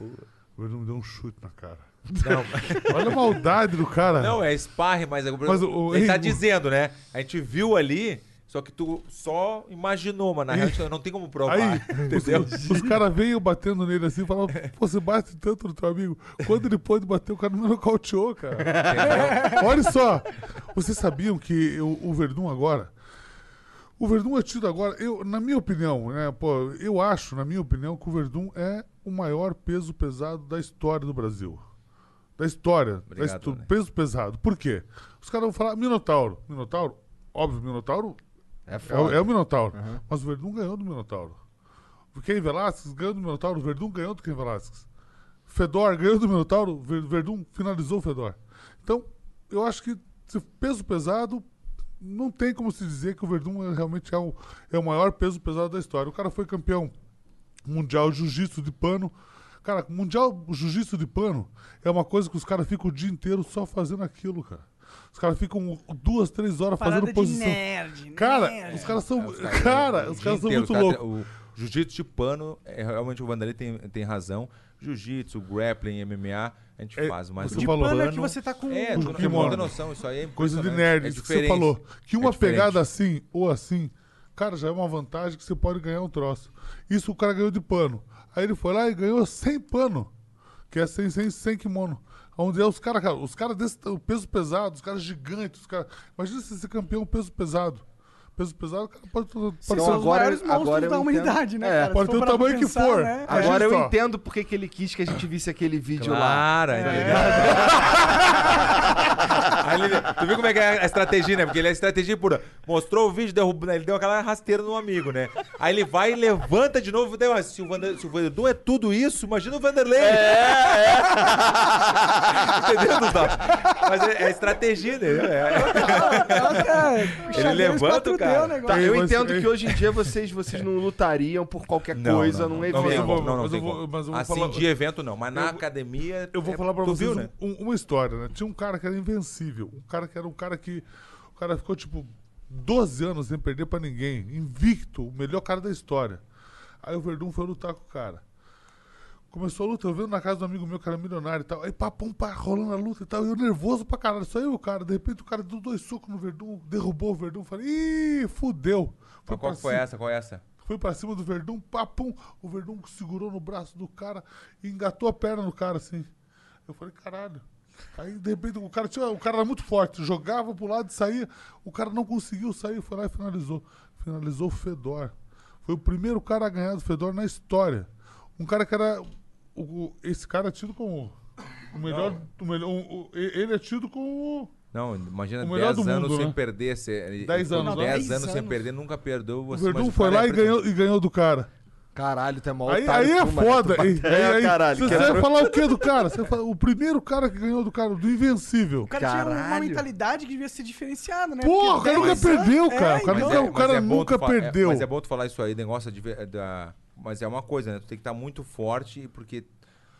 Ele me deu um chute na cara. Não, Olha a maldade do cara. não, é sparring, mas... é- Mas o- o- ele tá o- dizendo, né? A gente viu ali, só que tu só imaginou, mas na real a gente não tem como provar. Aí, entendeu? os, os caras veio batendo nele assim e falavam, pô, você bate tanto no teu amigo. Quando ele pôde bater, o cara não nocauteou, cara. Olha só, vocês sabiam que o, o Verdun agora. O Verdun é tido agora, eu, na minha opinião, né, pô, eu acho, na minha opinião, que o Verdun é o maior peso pesado da história do Brasil. da história, da Obrigado, histó- né? peso pesado. Por quê? Os caras vão falar Minotauro. Minotauro, óbvio, Minotauro É é, o- foda. é o Minotauro. Mas o Verdun ganhou do Minotauro. O Ken Velasquez ganhou do Minotauro, o Verdun ganhou do Ken Velasquez. Fedor ganhou do Minotauro, o Ver- Verdun finalizou o Fedor. Então, eu acho que peso pesado, não tem como se dizer que o Verdun é- realmente é o, é o maior peso pesado da história. O cara foi campeão mundial jiu-jitsu de pano. Cara, mundial jiu-jitsu de pano é uma coisa que os caras ficam o dia inteiro só fazendo aquilo, cara. Os caras ficam duas, três horas Parada fazendo de posição. nerd, Cara, nerd. os caras são. É, os caras- cara, os caras são inteiro, muito loucos. O jiu-jitsu de pano, é, realmente o Vanderlei tem, tem razão. Jiu-jitsu, grappling, MMA, a gente É, faz, mas você o falou. pano é que você tá com. É, o tu não tem kimono. muita noção, isso aí é Coisa de impressionante. nerd, É isso que você falou. Que uma É pegada assim ou assim, cara, já é uma vantagem que você pode ganhar um troço. Isso o cara ganhou de pano. Aí ele foi lá e ganhou sem pano, que é sem, sem, sem kimono. Onde é os caras, cara, os caras desse o peso pesado, os caras gigantes, os caras. Imagina você ser campeão peso pesado. Peso pesado, o cara pode, pode São Então os agora- maiores monstros agora da humanidade, né, É, cara? Se pode ter o tamanho que pensar, for. né? Agora É. eu entendo porque que ele quis que a gente visse aquele vídeo lá. Claro, tá ligado? Ele- tu viu como é que é a estratégia, né? Porque ele é estratégia pura. Mostrou o vídeo, derrubou, ele deu aquela rasteira no amigo, né? Aí ele vai e levanta de novo. daí, mas Se o, Vander, se o é tudo isso, imagina o Vanderlei. É, Entendeu, Gustavo? Mas é, é estratégia, né? É. Ele levanta o cara. Negócio. Tá, eu mas- entendo que hoje em dia vocês, vocês não lutariam por qualquer Não, coisa não, num não, evento. Não, não, não mas eu vou- mas eu vou Assim, falar- de evento não, mas na Eu academia. Eu vou é- falar pra tu vocês viu, né? um- uma história, né? Tinha um cara que era invencível. Um cara que era um cara que. O cara ficou, tipo, 12 anos sem perder pra ninguém. Invicto, o melhor cara da história. Aí o Verdun foi lutar com o cara. Começou a luta, eu vendo na casa do amigo meu que era milionário e tal. Aí pá, pum, pá, rolando a luta e tal. E eu nervoso pra caralho. Só eu, o cara. De repente o cara deu dois socos no Verdun, derrubou o Verdun. Falei, ih, fudeu. Mas qual foi cima. essa? Qual é essa? Foi pra cima do Verdun, papum. O Verdun segurou no braço do cara e engatou a perna no cara, assim. Eu falei, caralho. Aí, de repente, o cara, tinha, o cara era muito forte, jogava pro lado e saía. O cara não conseguiu sair, foi lá e finalizou. Finalizou o Fedor. Foi o primeiro cara a ganhar do Fedor na história. Um cara que era. o- o- esse cara é tido como. O melhor. O melhor o- ele é tido como. Não, imagina O melhor 10 do anos mundo, sem né? perder. Se, ele 10 ficou anos, 10 né? anos sem 10 perder, nunca perdeu. O Você, Verdun o foi cara lá é e ganhou, impressionante. e ganhou do cara. Caralho, tu é mó Aí, aí é foda. Tu Aí, É, aí, caralho. Você vai falar o que do cara? Você fala, o primeiro cara que ganhou do cara, do Invencível. O cara tinha uma Caralho. mentalidade que devia ser diferenciada, né? Porra, o cara nunca 10 anos- perdeu, É, cara. O cara então- nunca- o cara é bom nunca é- perdeu. mas é bom tu falar isso aí, negócio de, da. Mas é uma coisa, né? Tu tem que estar muito forte, porque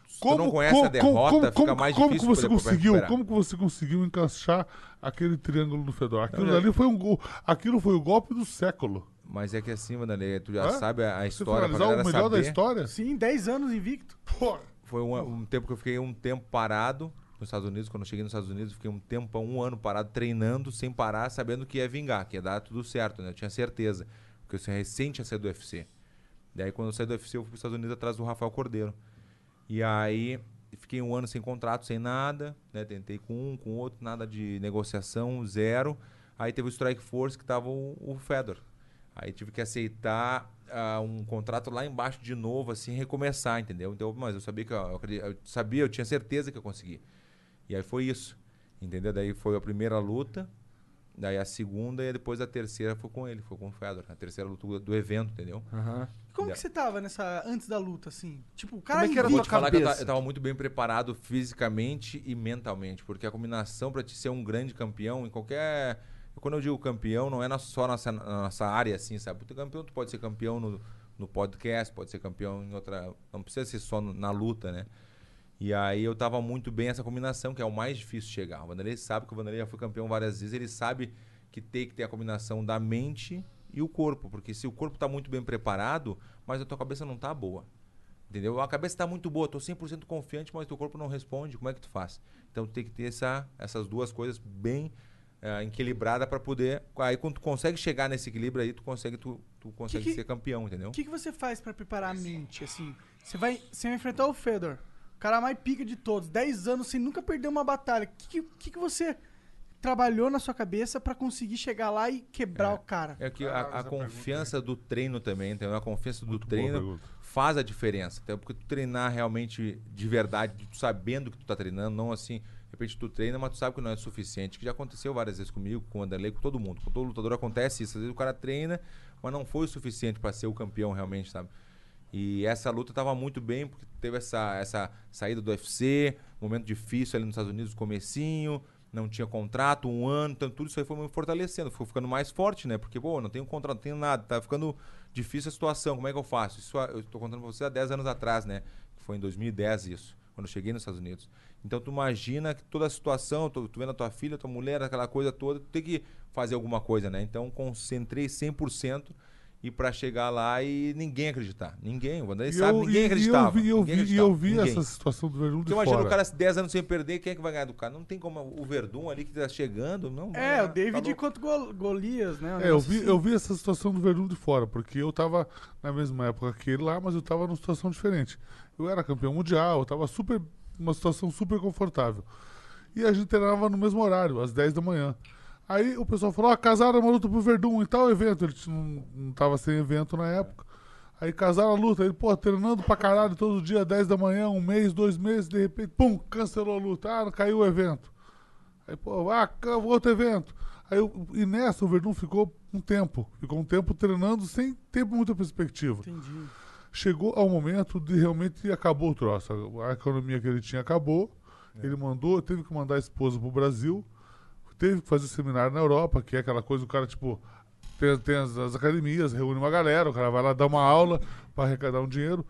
se tu não conhece a derrota, fica mais como difícil que você conseguiu, recuperar. como que você conseguiu encaixar aquele triângulo do Fedor? Aquilo Não, ali foi um gol, aquilo foi o golpe do século. Mas é que assim, Vanderlei, tu já Hã? sabe a, a Você história galera o melhor saber. da história? Sim, 10 anos invicto. Pô, Foi um, um tempo que eu fiquei um tempo parado nos Estados Unidos. Quando eu cheguei nos Estados Unidos, eu fiquei um tempo, um ano parado, treinando, sem parar, sabendo que ia vingar, que ia dar tudo certo, né? Eu tinha certeza. Porque eu recente tinha saído do UFC. Daí, quando eu saí do UFC, eu fui para os Estados Unidos atrás do Rafael Cordeiro. E aí, fiquei um ano sem contrato, sem nada, né? Tentei com um, com outro, nada de negociação, zero. Aí teve o Strike Force, que tava o, o Fedor. Aí tive que aceitar ah, um contrato lá embaixo de novo, assim, recomeçar, entendeu? Então, mas eu sabia que eu, eu eu sabia, eu tinha certeza que eu consegui. E aí foi isso, entendeu? Daí foi a primeira luta, daí a segunda e depois a terceira foi com ele, foi com o Fedor. A terceira luta do, do evento, entendeu? Aham. Como que você tava nessa antes da luta, assim? Tipo, o cara Como é que era tua que eu, ta- cabeça? eu tava muito bem preparado fisicamente e mentalmente, porque a combinação pra te ser um grande campeão em qualquer. Quando eu digo campeão, não é só nossa, nossa área, assim, sabe? É campeão, tu pode ser campeão no, no podcast, pode ser campeão em outra. Não precisa ser só na luta, né? E aí eu tava muito bem essa combinação, que é o mais difícil chegar. O Vanderlei sabe que o Vanderlei já foi campeão várias vezes, ele sabe que tem que ter a combinação da mente e o corpo, porque se o corpo tá muito bem preparado, mas a tua cabeça não tá boa. Entendeu? A cabeça tá muito boa, tô 100% confiante, mas teu corpo não responde, como é que tu faz? Então tem que ter essa, essas duas coisas bem eh, equilibradas para poder. Aí quando tu consegue chegar nesse equilíbrio aí, tu consegue, tu, tu consegue que- ser campeão, entendeu? O que, que você faz pra preparar a mente, assim? Você vai, você vai enfrentar o Fedor, o cara mais pica de todos, 10 anos sem nunca perder uma batalha. O que, que, que que você trabalhou na sua cabeça pra conseguir chegar lá e quebrar É. o cara? É que a, a confiança do treino também, entendeu? A confiança do treino faz a diferença. Então, porque tu treinar realmente de verdade, sabendo que tu tá treinando, não assim, repente tu treina, mas tu sabe que não é suficiente. Que já aconteceu várias vezes comigo, com o Anderlei, com todo mundo. Com todo lutador acontece isso. Às vezes o cara treina, mas não foi o suficiente pra ser o campeão realmente, sabe? E essa luta tava muito bem, porque teve essa, essa saída do UFC, momento difícil ali nos Estados Unidos, comecinho, não tinha contrato, um ano, então tudo isso aí foi me fortalecendo, foi ficando mais forte, né? Porque, pô, não tenho contrato, não tenho nada, tá ficando difícil a situação, como é que eu faço? Isso eu tô contando pra você há 10 anos atrás, né? Foi em 2010 isso, quando eu cheguei nos Estados Unidos. Então tu imagina que toda a situação, tu, tu vendo a tua filha, tua mulher, aquela coisa toda, tu tem que fazer alguma coisa, né? Então concentrei 100% e pra chegar lá e ninguém acreditar. Ninguém, o Vanderlei sabe, eu- ninguém e- acreditava. E eu vi, eu vi, e eu vi essa situação do Verdun de Porque imagina fora. o cara 10 anos sem perder, quem é que vai ganhar do cara? Não tem como o Verdun ali que tá chegando, não. É, ganhar, o David tá contra Gol- Golias, né? É, eu vi, assim. eu vi essa situação do Verdun de fora, porque eu tava na mesma época que ele lá, mas eu tava numa situação diferente. Eu era campeão mundial, eu tava super, uma situação super confortável. E a gente treinava no mesmo horário, às 10 da manhã. Aí o pessoal falou, ó, casaram uma luta pro Verdun em tal evento. Ele não, não tava sem evento na época. Aí casaram a luta, ele, pô, treinando pra caralho todo dia, 10 da manhã, um mês, dois meses, de repente, pum, cancelou a luta. Ah, caiu o evento. Aí, pô, ah, outro evento. Aí, e nessa, o Verdun ficou um tempo. Ficou um tempo treinando sem ter muita perspectiva. Entendi. Chegou ao momento de realmente acabou o troço. A, economia que ele tinha acabou. Ele mandou, teve que mandar a esposa pro Brasil. Teve que fazer seminário na Europa, que é aquela coisa, o cara, tipo, tem, tem as, as academias, reúne uma galera, o cara vai lá dar uma aula para arrecadar um dinheiro.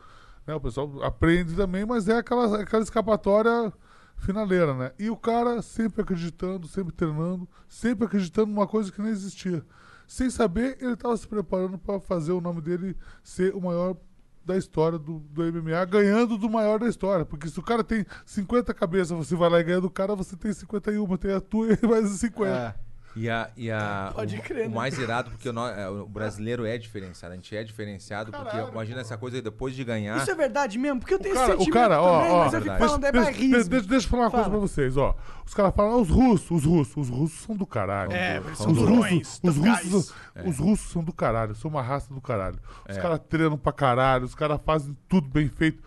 Né? O pessoal aprende também, mas é aquela, aquela escapatória finaleira, né? E o cara sempre acreditando, sempre treinando, sempre acreditando numa coisa que não existia. Sem saber, ele estava se preparando para fazer o nome dele ser o maior da história do, do MMA, ganhando do maior da história. Porque se o cara tem 50 cabeças, você vai lá e ganha do cara, você tem 51, tem a tua e mais 50. É. E, a, e a, Pode o, crer, o né? mais irado, porque o, no- é, o brasileiro é diferenciado, a gente é diferenciado, porque Caralho, imagina essa coisa aí, depois de ganhar. Isso é verdade mesmo? Porque eu tenho O cara, esse cara, ó, também, ó, mas eu fico verdade. falando, é deixa, barrismo. deixa- deixa- deixa eu falar uma coisa Fala. pra vocês, ó. Os caras falam, ah, os russos, os russos, os russos são do caralho. É, são Os russos, os, russos, os russos são do caralho, são uma raça do caralho. Os É. caras treinam pra caralho, os caras fazem tudo bem feito.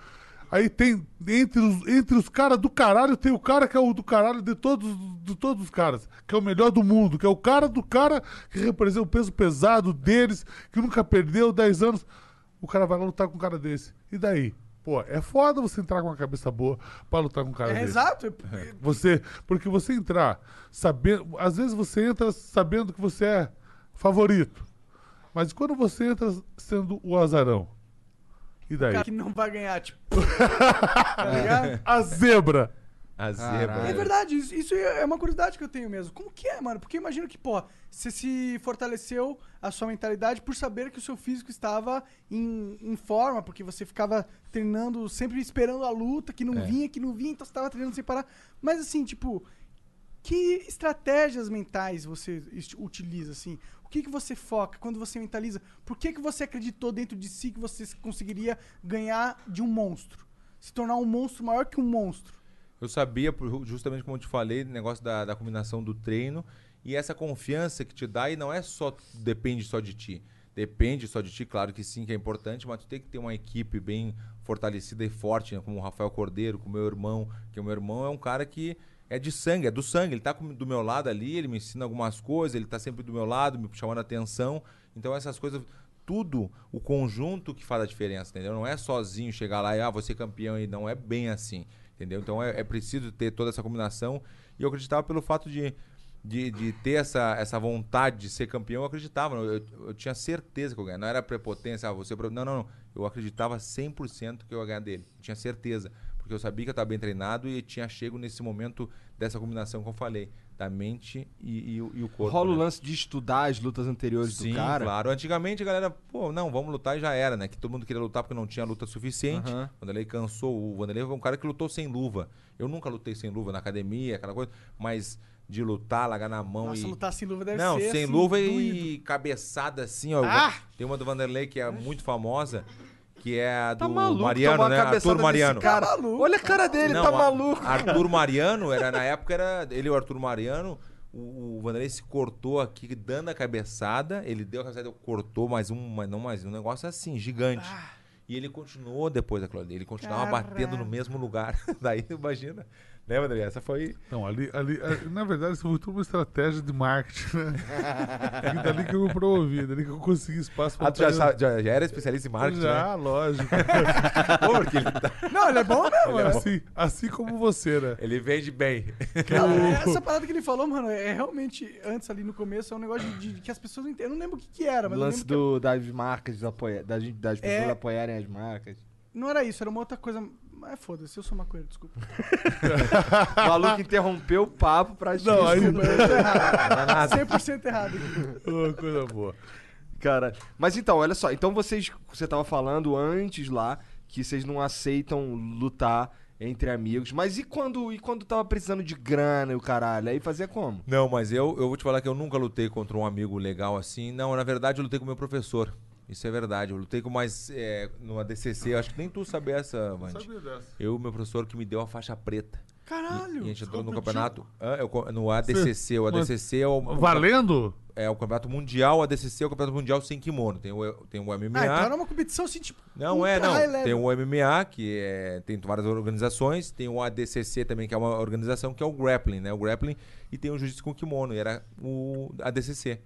Aí tem, entre os, entre os caras do caralho, tem o cara que é o do caralho de todos, de todos os caras, que é o melhor do mundo, que é o cara do cara que representa o peso pesado deles, que nunca perdeu 10 anos. O cara vai lá lutar com um cara desse. E daí? Pô, é foda você entrar com uma cabeça boa pra lutar com um cara É, desse. exato. Você, porque você entrar sabendo, às vezes você entra sabendo que você é favorito. Mas quando você entra sendo o azarão? E daí? cara que não vai ganhar, tipo. tá ligado? A zebra. A zebra. Caralho. É verdade, isso, isso é uma curiosidade que eu tenho mesmo. Como que é, mano? Porque eu imagino que, pô, você se fortaleceu a sua mentalidade por saber que o seu físico estava em, em forma, porque você ficava treinando, sempre esperando a luta, que não É. vinha, que não vinha, então você estava treinando sem parar. Mas assim, tipo, que estratégias mentais você utiliza, assim? O que, que você foca quando você mentaliza? Por que, que você acreditou dentro de si que você conseguiria ganhar de um monstro? Se tornar um monstro maior que um monstro? Eu sabia, justamente como eu te falei, negócio da, da combinação do treino e essa confiança que te dá, e não é só, depende só de ti. Depende só de ti, claro que sim, que é importante, mas tu tem que ter uma equipe bem fortalecida e forte, né? como o Rafael Cordeiro, com o meu irmão, que o meu irmão é um cara que é de sangue, é do sangue, ele tá do meu lado ali, ele me ensina algumas coisas, ele tá sempre do meu lado, me chamando a atenção. Então essas coisas, tudo, o conjunto que faz a diferença, entendeu? Não é sozinho chegar lá e, ah, você campeão, e não é bem assim, entendeu? Então é, é preciso ter toda essa combinação. E eu acreditava pelo fato de, de, de ter essa, essa vontade de ser campeão, eu acreditava. Eu, eu, eu tinha certeza que eu ganhava. Não era prepotência, ah, você... Não, não, não. Eu acreditava 100% que eu ia ganhar dele. Eu tinha certeza. Porque eu sabia que eu estava bem treinado e tinha chego nesse momento dessa combinação que eu falei. Da mente e, e o- e o corpo. Rola o né? lance de estudar as lutas anteriores Sim, do cara. claro. Antigamente a galera, pô, não, vamos lutar e já era, né? Que todo mundo queria lutar porque não tinha luta suficiente. Aham. O Vanderlei cansou. O Vanderlei foi um cara que lutou sem luva. Eu nunca lutei sem luva na academia, aquela coisa, mas de lutar, largar na mão Nossa, e. lutar sem luva deve não, ser sem assim, luva doído. e cabeçada assim, ó. Ah! Tem uma do Vanderlei que é muito famosa, que é a do Tá maluco, Mariano, né? Arthur Mariano. Cara. Tá maluco. Olha a cara dele, Não, tá a- maluco. Arthur Mariano, era, na época era ele e o Arthur Mariano, O, o Vanderlei se cortou aqui, dando a cabeçada. Ele deu a cabeçada, cortou mais um, mas não mais um negócio assim, gigante. E ele continuou depois daquilo ali. Ele continuava batendo no mesmo lugar. Daí, imagina. Né, Vanderlei? Essa foi. Não, ali, ali, ali- na verdade, isso foi tudo uma estratégia de marketing, né? E dali que eu me promovi, dali que eu consegui espaço pra Ah, tu já, sabe- já, já era especialista em marketing, Já, né? lógico. Pô, porque ele, tá- Não, ele é bom mesmo. né? assim, assim como você, né? ele vende bem. Não, essa parada que ele falou, mano, é realmente, antes ali no começo, é um negócio de, de que as pessoas não entendem. Eu não lembro o que, que era, O mas eu lance lembro do, das marcas, apoia, das, das pessoas É. apoiarem as marcas. que não era isso, era uma outra coisa. Mas foda-se, eu sou maconheiro, desculpa. O maluco interrompeu o papo pra Não, aí. Desculpa, eu tô errado. 100% errado aqui. Ô, coisa boa. Cara, mas então, olha só. Então vocês, você tava falando antes lá que vocês não aceitam lutar entre amigos. Mas e quando, e quando tava precisando de grana e o caralho? Aí fazia como? Não, mas eu, eu vou te falar que eu nunca lutei contra um amigo legal assim. Não, na verdade eu lutei com meu professor. Isso é verdade. Eu lutei com mais. É, no ADCC, acho que nem tu sabia essa, Vandy. Sabia dessa? Eu, meu professor, que me deu a faixa preta. E, Caralho. e a gente entrou no campeonato. Ah, eu co- no ADCC. O ADCC é o. Valendo? É o campeonato mundial. O ADCC é o campeonato mundial sem kimono. Tem o, tem o MMA. Ah, então era uma competição assim, tipo. Não é, não. level. Tem o MMA, que é, tem várias organizações. Tem o ADCC também, que é uma organização, que é o grappling, né? O grappling. E tem o jiu-jitsu com kimono, e era o ADCC.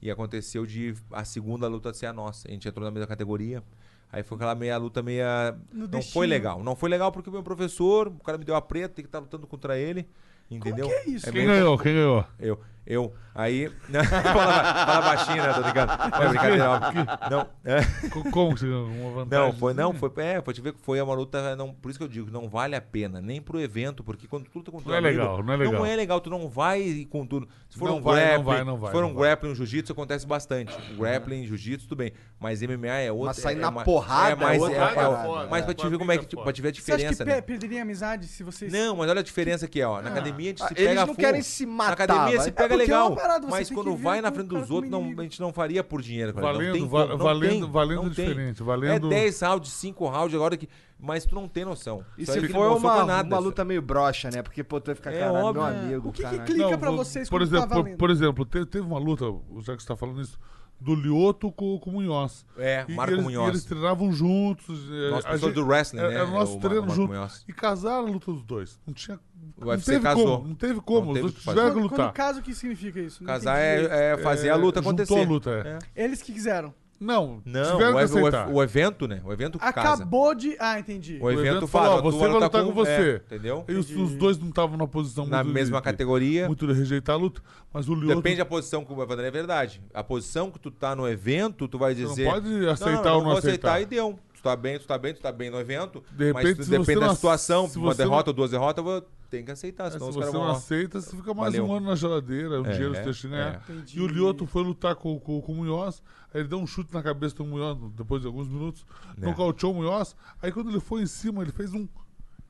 E aconteceu de a segunda luta ser a nossa. A gente entrou na mesma categoria. Aí foi aquela meia luta meia. No não destino. foi legal. Não foi legal porque o meu professor, o cara me deu a preta, tem que estar lutando contra ele. Entendeu? que é isso? Quem meio- ganhou? Quem ganhou? eu, eu, aí. fala, fala baixinho, né? Tô brincando. Não é brincadeira, óbvio. Não, é. Co- Como que você ganhou? Uma vantagem? Não, foi, não, foi, é, foi te ver que foi uma luta, não, por isso que eu digo, não vale a pena, nem pro evento, porque quando tu luta contra Não é amigo, legal, não é legal. Não é legal, tu não vai com tudo. Se for Não um vai, não grappling, vai, não vai, se for não um grappling, um jiu-jitsu, acontece bastante. Grappling, jiu-jitsu, tudo bem, mas MMA é outra. Mas sair é, na é porrada é mais, é outra é, é, é, mas pra te É. ver como é que, pra te ver a Você acha que diferença, né? perderia a amizade se vocês. Não, mas olha a diferença aqui, ó. Na academia a gente se Ah, eles pega não querem se matar, Na academia se É pega é legal. parada, mas quando vai na frente dos outros, não, a gente não faria por dinheiro. cara. não Valendo, tem va- valendo- tem, valendo não tem. diferente, valendo- É 10 rounds, 5 rounds agora que. Mas tu não tem noção. E Isso aí se for uma, nada. uma luta meio broxa, né? Porque, pô, tu vai ficar, É caralho, óbvio. meu amigo, O que que clica Não, pra vocês por quando exemplo, tá por, por exemplo, te- teve uma luta, já que você tá falando isso, do Lioto com, com o Munhoz. É, E Marco eles, Munhoz. E eles treinavam juntos. eh, Nosso a gente- do wrestling, era, né? Era o nosso O Mar- treino Marco junto. Munhoz. E casaram a luta dos dois. Não tinha. O não UFC teve casou. como. Não teve como. Não teve Os o dois tiveram que quando lutar. caso, o que significa isso? Não Casar é, é fazer a luta juntou acontecer. a luta, é. Eles que quiseram. Não, Não, o, o o evento, né? O evento que casa. Acabou de. Ah, entendi. O evento, evento fala, falou, você vai lutar com você. é, entendeu? E os, os dois não estavam na posição Na muito mesma de- categoria. Muito de rejeitar a luta. Mas o Lioto. Depende da posição que o Vanderlei é verdade. A posição que tu tá no evento, tu vai Você não dizer. pode aceitar não, ou eu não vou aceitar aceitar. e deu. Tu tá bem, tu tá bem, tu tá bem no evento. De mas repente, tu- se depende da não- situação, uma derrota ou duas derrotas, ter que aceitar, Se senão os você não aceita, você fica mais Valeu. um ano na geladeira, um É, dinheiro é, você deixa de ganhar. é. E o Lioto foi lutar com, com, com o Munhoz, aí ele deu um chute na cabeça do Munhoz depois de alguns minutos, É. nocauteou o Munhoz, aí quando ele foi em cima, ele fez um...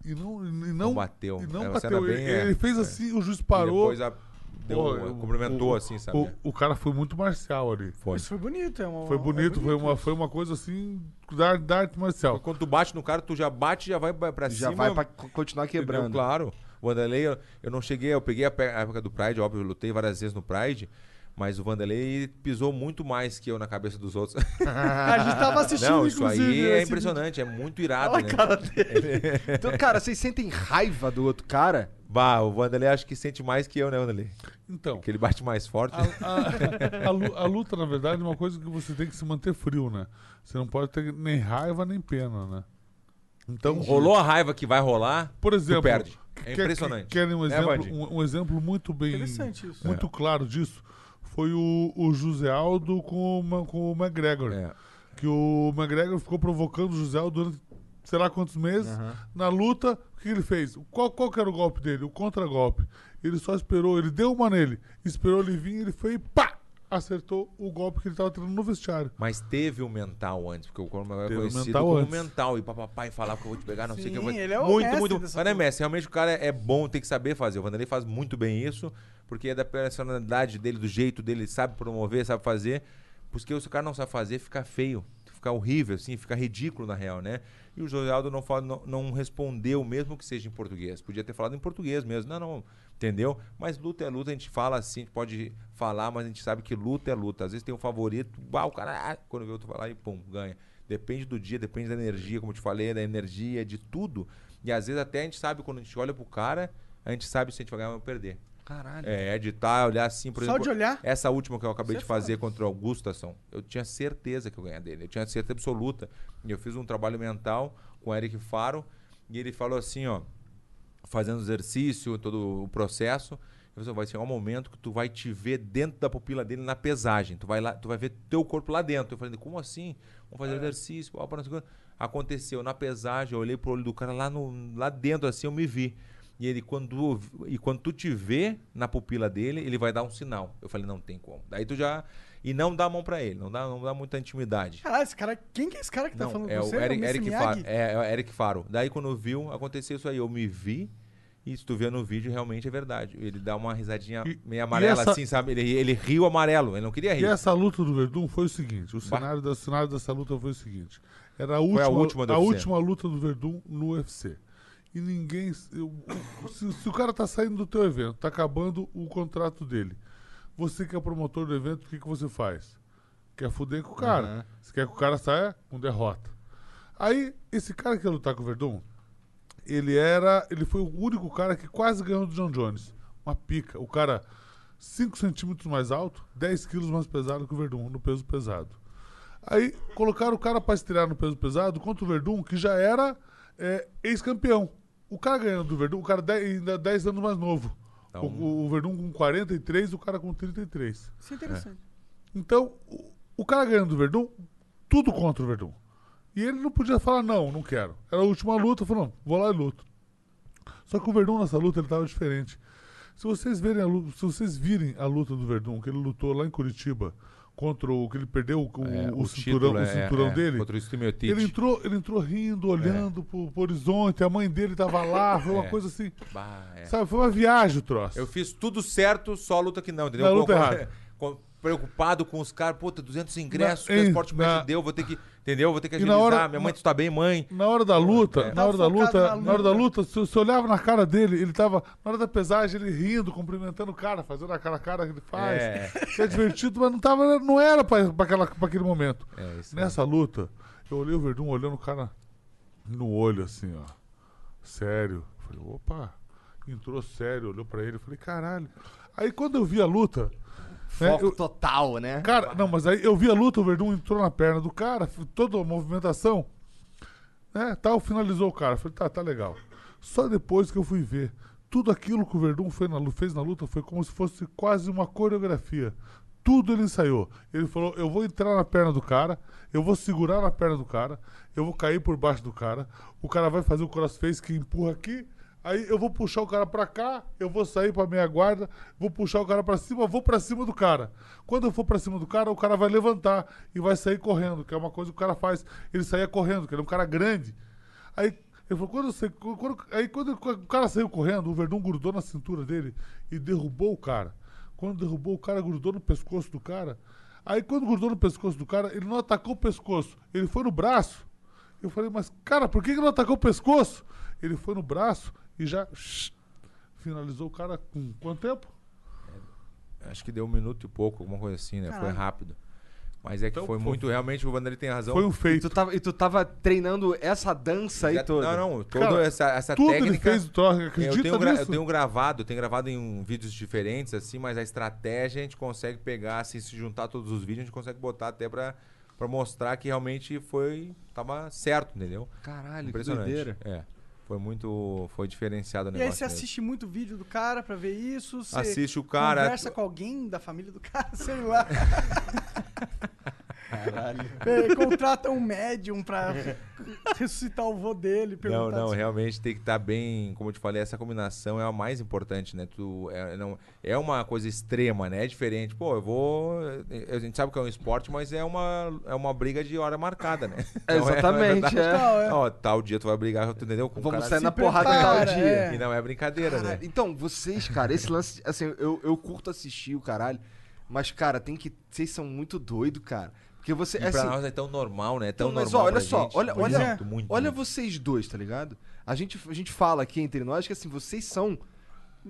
E não, e não, Não bateu. E não É, bateu. cena Ele, bem, é, ele fez é. assim, o juiz E parou. depois a- deu- Pô, o- cumprimentou o- assim, sabe? O, o cara foi muito marcial ali. Foi. Isso foi bonito, é uma. Foi bonito, é foi, uma, foi uma coisa assim da, da arte marcial. Quando tu bate no cara, tu já bate e já vai pra Já cima. vai pra co- continuar entendeu? quebrando. Claro. O Vanderlei, eu, eu não cheguei, eu peguei a, época do Pride, óbvio, eu lutei várias vezes no Pride, mas o Vanderlei pisou muito mais que eu na cabeça dos outros. A gente tava assistindo, não, isso aí é impressionante, é muito irado, Olha né? a cara dele. então, cara, vocês sentem raiva do outro cara? Bah, o Vanderlei acho que sente mais que eu, né, Vanderlei? Então, Porque ele bate mais forte. a, a- a lu- a luta, na verdade, é uma coisa que você tem que se manter frio, né? Você não pode ter nem raiva nem pena, né? Então, Rolou a raiva que vai rolar, por exemplo, tu perde. É quer- impressionante. Querem um Né, exemplo, um, um exemplo muito bem, Interessante isso. muito claro disso? Foi o, o José Aldo com com o McGregor. É. Que o McGregor ficou provocando o José Aldo durante sei lá quantos meses. Na luta, o que ele fez? Qual, qual que era o golpe dele? O contra-golpe. Ele só esperou, ele deu uma nele, esperou ele vir, ele foi e pá! Acertou o golpe que ele tava treinando no vestiário. Mas teve o mental antes, porque o Conor McGregor é Teve o conhecido mental como antes. mental. E papai falava que eu vou te pegar, não sei o que. eu vou... Sim, ele é o muito, muito. dessa Mas não é porra. mestre, realmente o cara é bom, tem que saber fazer. O Vanderlei faz muito bem isso, porque é da personalidade dele, do jeito dele, sabe promover, sabe fazer. Porque se o cara não sabe fazer, fica feio, fica horrível, assim, fica ridículo na real, né? E o José Aldo não, fala, não, não respondeu, mesmo que seja em português. Podia ter falado em português mesmo. Não, não, Entendeu? Mas luta é luta, a gente fala assim, a gente pode falar, mas a gente sabe que luta é luta. Às vezes tem um favorito, bah, o cara, ah, quando vê outro lá e pum, ganha. Depende do dia, depende da energia, como eu te falei, da energia, de tudo. E às vezes até a gente sabe, quando a gente olha pro cara, a gente sabe se a gente vai ganhar ou perder. Caralho. É, editar, olhar assim, por Só exemplo. de olhar? Essa última que eu acabei Você de fazer contra o Augustason, eu tinha certeza que eu ganhar dele. Eu tinha certeza absoluta. E eu fiz um trabalho mental com o Eric Faro e ele falou assim, ó, fazendo exercício, todo o processo, falou, vai chegar um momento que tu vai te ver dentro da pupila dele na pesagem. Tu vai lá, tu vai ver teu corpo lá dentro. Eu falei, como assim? Vamos fazer exercício, pá, pá, não sei o quê. Aconteceu na pesagem, eu olhei pro olho do cara lá no lá dentro assim, eu me vi. E ele quando e quando tu te vê na pupila dele, ele vai dar um sinal. Eu falei, não tem como. Daí tu já e não dá a mão pra ele, não dá não dá muita intimidade. Caralho, esse cara. Quem que é esse cara que tá Não, falando é com o você? Eric, Mr. Eric Miyagi? Faro. É, é o Eric Faro. Daí quando viu, aconteceu isso aí. Eu me vi. E se tu vê no vídeo, realmente é verdade. Ele dá uma risadinha E- meio amarela, essa- assim, sabe? Ele, ele riu amarelo. Ele não queria rir. E essa luta do Verdun foi o seguinte: o cenário, da, o cenário dessa luta foi o seguinte. Era a última, a última a última luta do Verdun no UFC. E ninguém. eu- se, se o cara tá saindo do teu evento, tá acabando o contrato dele. Você que é promotor do evento, o que, que você faz? Quer fuder com o cara. Você quer que o cara saia com derrota. Aí, esse cara que ia lutar com o Verdun, ele era. Ele foi o único cara que quase ganhou do John Jones. Uma pica. O cara 5 centímetros mais alto, 10 quilos mais pesado que o Verdun, no peso pesado. Aí colocaram o cara pra estrear no peso pesado contra o Verdun, que já era é, ex-campeão. O cara ganhando do Verdun, o cara dez- ainda 10 anos mais novo. Então- O, o Verdun com 43, o cara com 33. Isso é interessante. Então, o, o cara ganhando do Verdun, tudo contra o Verdun. E ele não podia falar, não, não quero. Era a última luta, falou, não, vou lá e luto. Só que o Verdun nessa luta ele tava diferente. Se vocês verem a luta, se vocês virem a luta do Verdun, que ele lutou lá em Curitiba contra o que ele perdeu o, É, o, o cinturão, título, o é, cinturão é, dele. contra o Stimiotite. Ele entrou, ele entrou rindo, olhando pro, pro horizonte, a mãe dele tava lá, foi uma É. coisa assim. Bah, é. Sabe, foi uma viagem o troço. Eu fiz tudo certo, só a luta que não, entendeu? Na luta errada. preocupado com os caras, puta, 200 ingressos, Na- que o esporte me deu, vou ter que, entendeu? Vou ter que na agilizar. hora- Minha mãe, tu tá bem, mãe? Na hora da luta, É. na hora da focado luta, na na hora da luta. luta, se você olhava na cara dele, ele tava, na hora da pesagem, ele rindo, cumprimentando o cara, fazendo aquela cara que ele faz. É. Que é divertido, mas não tava, não era pra, pra, aquela, pra aquele momento. É, isso Nessa luta, eu olhei o Verdun olhando o cara no olho, assim, ó. Sério. Falei, opa, entrou sério, olhou pra ele, falei, caralho. Aí quando eu vi a luta, né, Foco eu- total, né? Cara, não, mas aí eu vi a luta, o Verdun entrou na perna do cara, toda a movimentação, né, tal, finalizou o cara. Falei, tá, tá legal. Só depois que eu fui ver, tudo aquilo que o Verdun fez na, fez na luta foi como se fosse quase uma coreografia. Tudo ele ensaiou. Ele falou, eu vou entrar na perna do cara, eu vou segurar na perna do cara, eu vou cair por baixo do cara, o cara vai fazer o crossface que empurra aqui, Aí eu vou puxar o cara pra cá, eu vou sair pra meia guarda, vou puxar o cara pra cima, vou pra cima do cara. Quando eu for pra cima do cara, o cara vai levantar e vai sair correndo, que é uma coisa que o cara faz. Ele saía correndo, que ele é um cara grande. Aí ele falou, quando você, quando- aí quando o cara saiu correndo, o Verdun grudou na cintura dele e derrubou o cara. Quando derrubou o cara, grudou no pescoço do cara. Aí quando grudou no pescoço do cara, ele não atacou o pescoço, ele foi no braço. Eu falei, mas cara, por que, que não atacou o pescoço? Ele foi no braço e já shh, finalizou o cara com quanto tempo? Acho que deu um minuto e pouco, alguma coisa assim, né? Foi Caralho. rápido. Mas é que Então, foi foi- muito, realmente o Vanderlei tem razão. Foi um E feito. tu, tava, e tu tava treinando essa dança aí Já- toda. Não, não, toda Cara, essa, essa Tudo técnica. ele fez, tu acredita eu, tenho nisso? eu tenho gravado, eu tenho gravado em um- vídeos diferentes, assim, mas a estratégia a gente consegue pegar, assim, se juntar todos os vídeos, a gente consegue botar até pra, pra mostrar que realmente foi. tava certo, entendeu? Caralho, que Impressionante. doideira. É. Foi muito. Foi diferenciado o E aí negócio. você mesmo. assiste muito vídeo do cara pra ver isso? Você Assiste o cara. Conversa com alguém da família do cara, sei lá. É, contrata um médium pra ressuscitar o vô dele. Não, não, se- realmente tem que estar bem, como eu te falei, essa combinação é a mais importante, né? Tu, é, não, é uma coisa extrema, né? É diferente. Pô, eu vou. A gente sabe que é um esporte, mas é uma, é uma briga de hora marcada, né? Não é- é Exatamente, é. Não, é. Ó, tal dia tu vai brigar, tu entendeu? Com Vamos cara sair na porrada tal prepara, dia. é. E não é brincadeira, Caralho, né? Então, vocês, cara, esse lance, assim, eu, eu curto assistir o caralho, mas, cara, tem que. Vocês são muito doidos, cara. Porque você. E pra assim, nós é tão normal, né? Tão Então, mas normal ó, olha pra só, gente. olha- olha- muito, muito, olha muito. vocês dois, tá ligado? A gente, a gente fala aqui entre nós que assim, vocês são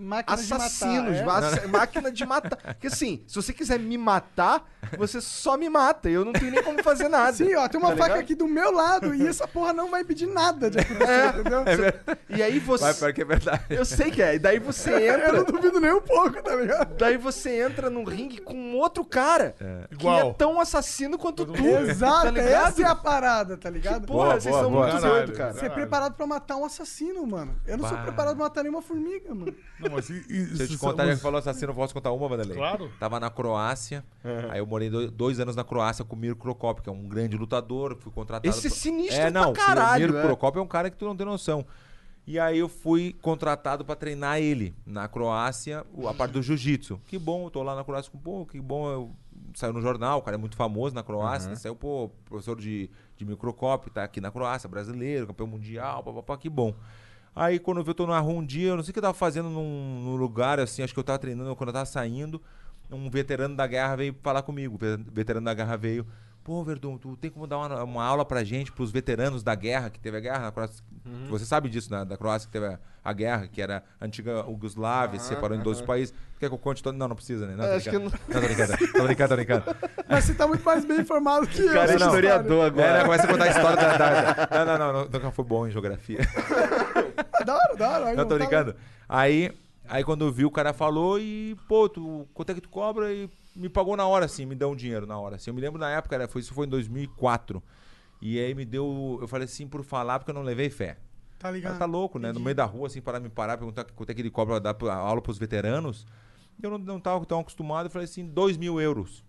Máquina de matar, assassinos, é? massa- máquina de matar. Porque assim, se você quiser me matar, você só me mata. Eu não tenho nem como fazer nada. Sim, ó, tem uma Tá faca ligado? aqui do meu lado e essa porra não vai impedir nada de acontecer, entendeu? E aí você. Vai, pior que é verdade. Eu sei que é. E daí você Eu não entra. duvido nem um pouco, tá ligado? Daí você entra num ringue com outro cara. Que Igual. é tão assassino quanto tu. Exato, tá essa é a parada, tá ligado? Porra, Boa, vocês boa, são boa. muito doidos, cara. Você é preparado pra matar um assassino, mano. Eu não sou Bah. preparado pra matar nenhuma formiga, mano. Não, e, e, Se eu te contar, já mas- que falou assassino, eu posso contar uma, Vanderlei? Claro. Tava na Croácia, aí eu morei do- dois anos na Croácia com o Mir Krokop, que é um grande lutador, fui contratado... Esse é pra- sinistro É, não, pra caralho, o Mir é. Krokop é um cara que tu não tem noção. E aí eu fui contratado pra treinar ele na Croácia, a parte do jiu-jitsu. Que bom, eu tô lá na Croácia com, pô, que bom, eu saiu no jornal, o cara é muito famoso na Croácia, né? saiu, pô, professor de, de microcop, tá aqui na Croácia, brasileiro, campeão mundial, papapá, que bom. Aí quando eu tô na rua um dia, eu não sei o que eu tava fazendo num, num lugar, assim, acho que eu tava treinando, quando eu tava saindo, um veterano da guerra veio falar comigo, veterano da guerra veio, pô, Verdun, tu tem como dar uma, uma aula pra gente, pros veteranos da guerra, que teve a guerra na Croácia, você sabe disso, né, da Croácia que teve a, a guerra, que era a antiga Yugoslávia, se separou em dois países, quer que eu conte todo? Não, não precisa, né? Não, tô É, acho que brincando. Não, tô brincando, tô brincando, tô brincando. Mas você tá muito mais bem informado que eu. cara é historiador É, né, agora. começa a contar a história da, da- da- Não, não, não, não, nunca foi bom em geografia. Da hora, da hora. aí Não, tô brincando. Aí, aí quando eu vi, o cara falou e, pô, tu, quanto é que tu cobra? E me pagou na hora, assim, me deu um dinheiro na hora. Assim. Eu me lembro na época, era, foi, isso foi em 2004. E aí me deu, eu falei assim, por falar, porque eu não levei fé. Tá ligado? tá louco, né? No Entendi. meio da rua, assim, parar me parar, perguntar quanto é que ele cobra pra dar pra- aula pros veteranos. Eu não, não tava tão acostumado, eu falei assim, 2 mil euros.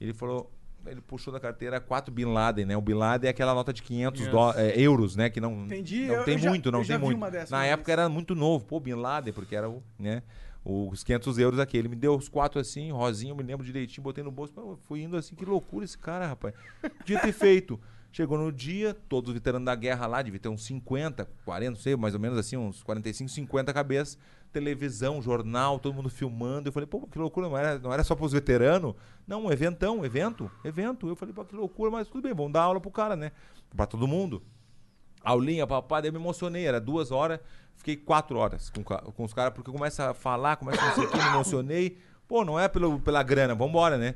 Ele falou, ele puxou da carteira 4 Bin Laden, né? O Bin Laden é aquela nota de 500 Yes. dó- é, euros, né? Que não, Entendi, não eu- tem eu já- muito, não já tem vi muito. Na época vez. era muito novo, pô, Bin Laden, porque era o, né? Os 500 euros aqui. Ele me deu os quatro assim, rosinho, me lembro direitinho, botei no bolso. Fui indo assim, que loucura esse cara, rapaz. Podia ter feito. Chegou no dia, todos os veteranos da guerra lá, devia ter uns 50, 40, não sei, mais ou menos assim, uns 45, 50 cabeças. Televisão, jornal, todo mundo filmando. Eu falei, pô, que loucura, não era, não era só pros veteranos? Não, um eventão, evento, evento. Eu falei, pô, que loucura, mas tudo bem, vamos dar aula pro cara, né? Pra todo mundo. Aulinha, papai, daí eu me emocionei, era duas horas, fiquei quatro horas com, com os caras, porque começa a falar, começa a não sei o que, me emocionei. Pô, não é pelo, pela grana, vambora, né?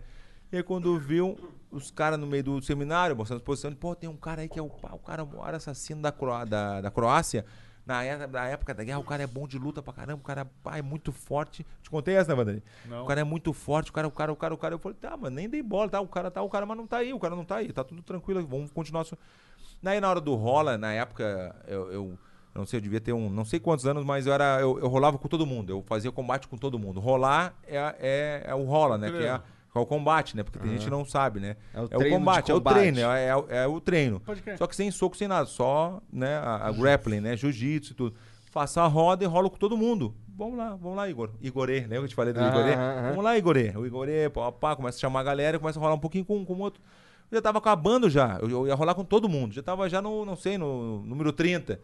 E aí quando viu os caras no meio do seminário, mostrando exposição, pô, tem um cara aí que é o, o cara maior assassino da, Croá- da, da Croácia. Na, era- na época da guerra, o cara é bom de luta pra caramba, o cara pá, é muito forte. Te contei essa, né, Vandani? O cara é muito forte, o cara, o cara, o cara, o cara. Eu falei, tá, mas nem dei bola, tá? O cara tá, o cara, mas não tá aí, o cara não tá aí, tá tudo tranquilo, vamos continuar. Daí na hora do rola, na época, eu, eu não sei, eu devia ter um, não sei quantos anos, mas eu era, eu, eu rolava com todo mundo, eu fazia combate com todo mundo. Rolar é, é, é o rola, né? Que é, é o combate, né? Porque tem gente que não sabe, né? É o É o treino de combate, é o combate. treino, é, é, o- é o treino. Pode crer. Só que sem soco, sem nada, só né, a, a grappling, né? Jiu-jitsu e tudo. Faço a roda e rolo com todo mundo. Vamos lá, vamos lá, Igor. Igorê, né? Eu te falei do Aham, Igorê. Vamos lá, Igorê. O Igorê, pá, pá, começa a chamar a galera, começa a rolar um pouquinho com, com o outro. Eu já tava acabando já. Eu, eu ia rolar com todo mundo. Já tava já no, não sei, no número 30.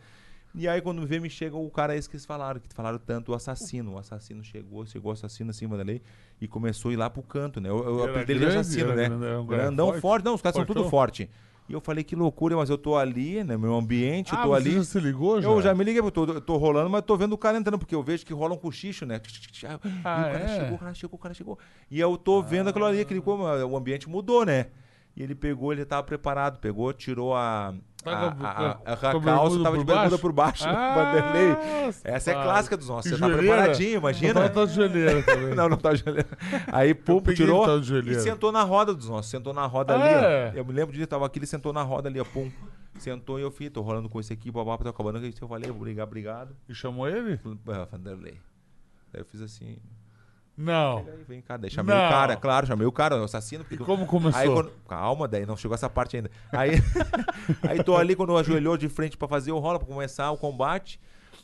E aí, quando me vê, me chega o cara esse que eles falaram, que falaram tanto, o assassino. O assassino chegou, chegou o assassino acima da lei e começou a ir lá pro canto, né? Eu, eu apelidei ele de assassino, né? cara Grandão forte? forte. Não, os caras são tudo forte. E eu falei, que loucura, mas eu tô ali, né? Meu ambiente, eu Ah, tô você ali. já se ligou já? Eu já me liguei, eu tô, eu tô rolando, mas tô vendo o cara entrando, porque eu vejo que rola um cochicho, né? E o Ah, cara é? chegou, o cara chegou, o cara chegou. E eu tô vendo aquilo ali, aquele, como o ambiente mudou, né? E ele pegou, ele tava preparado, pegou, tirou a. Tá A, a- a, a, calça, tava de bermuda por baixo. Ah, Vanderlei. Essa é pá. clássica dos nossos. Você tá preparadinho, imagina. Não tá de joelheira também. Não, não tá de joelheira. Aí, pum, tirou tá e sentou na roda dos nossos. Sentou na roda Ah, ali, ó. é? Eu me lembro de ele tava aqui, ele sentou na roda ali, ó, pum. Sentou e eu fui, tô rolando com esse aqui, babá, tô acabando. Eu falei, obrigado, obrigado. E chamou ele? "Ah, Vanderlei. Daí eu fiz assim, Não. aí vem cá, daí chamei Não. o cara, claro, chamei o cara, o assassino. porque E tu- como começou? Aí quando- calma, daí não chegou essa parte ainda. Aí, aí tô ali quando ajoelhou de frente pra fazer o rola, pra começar o combate.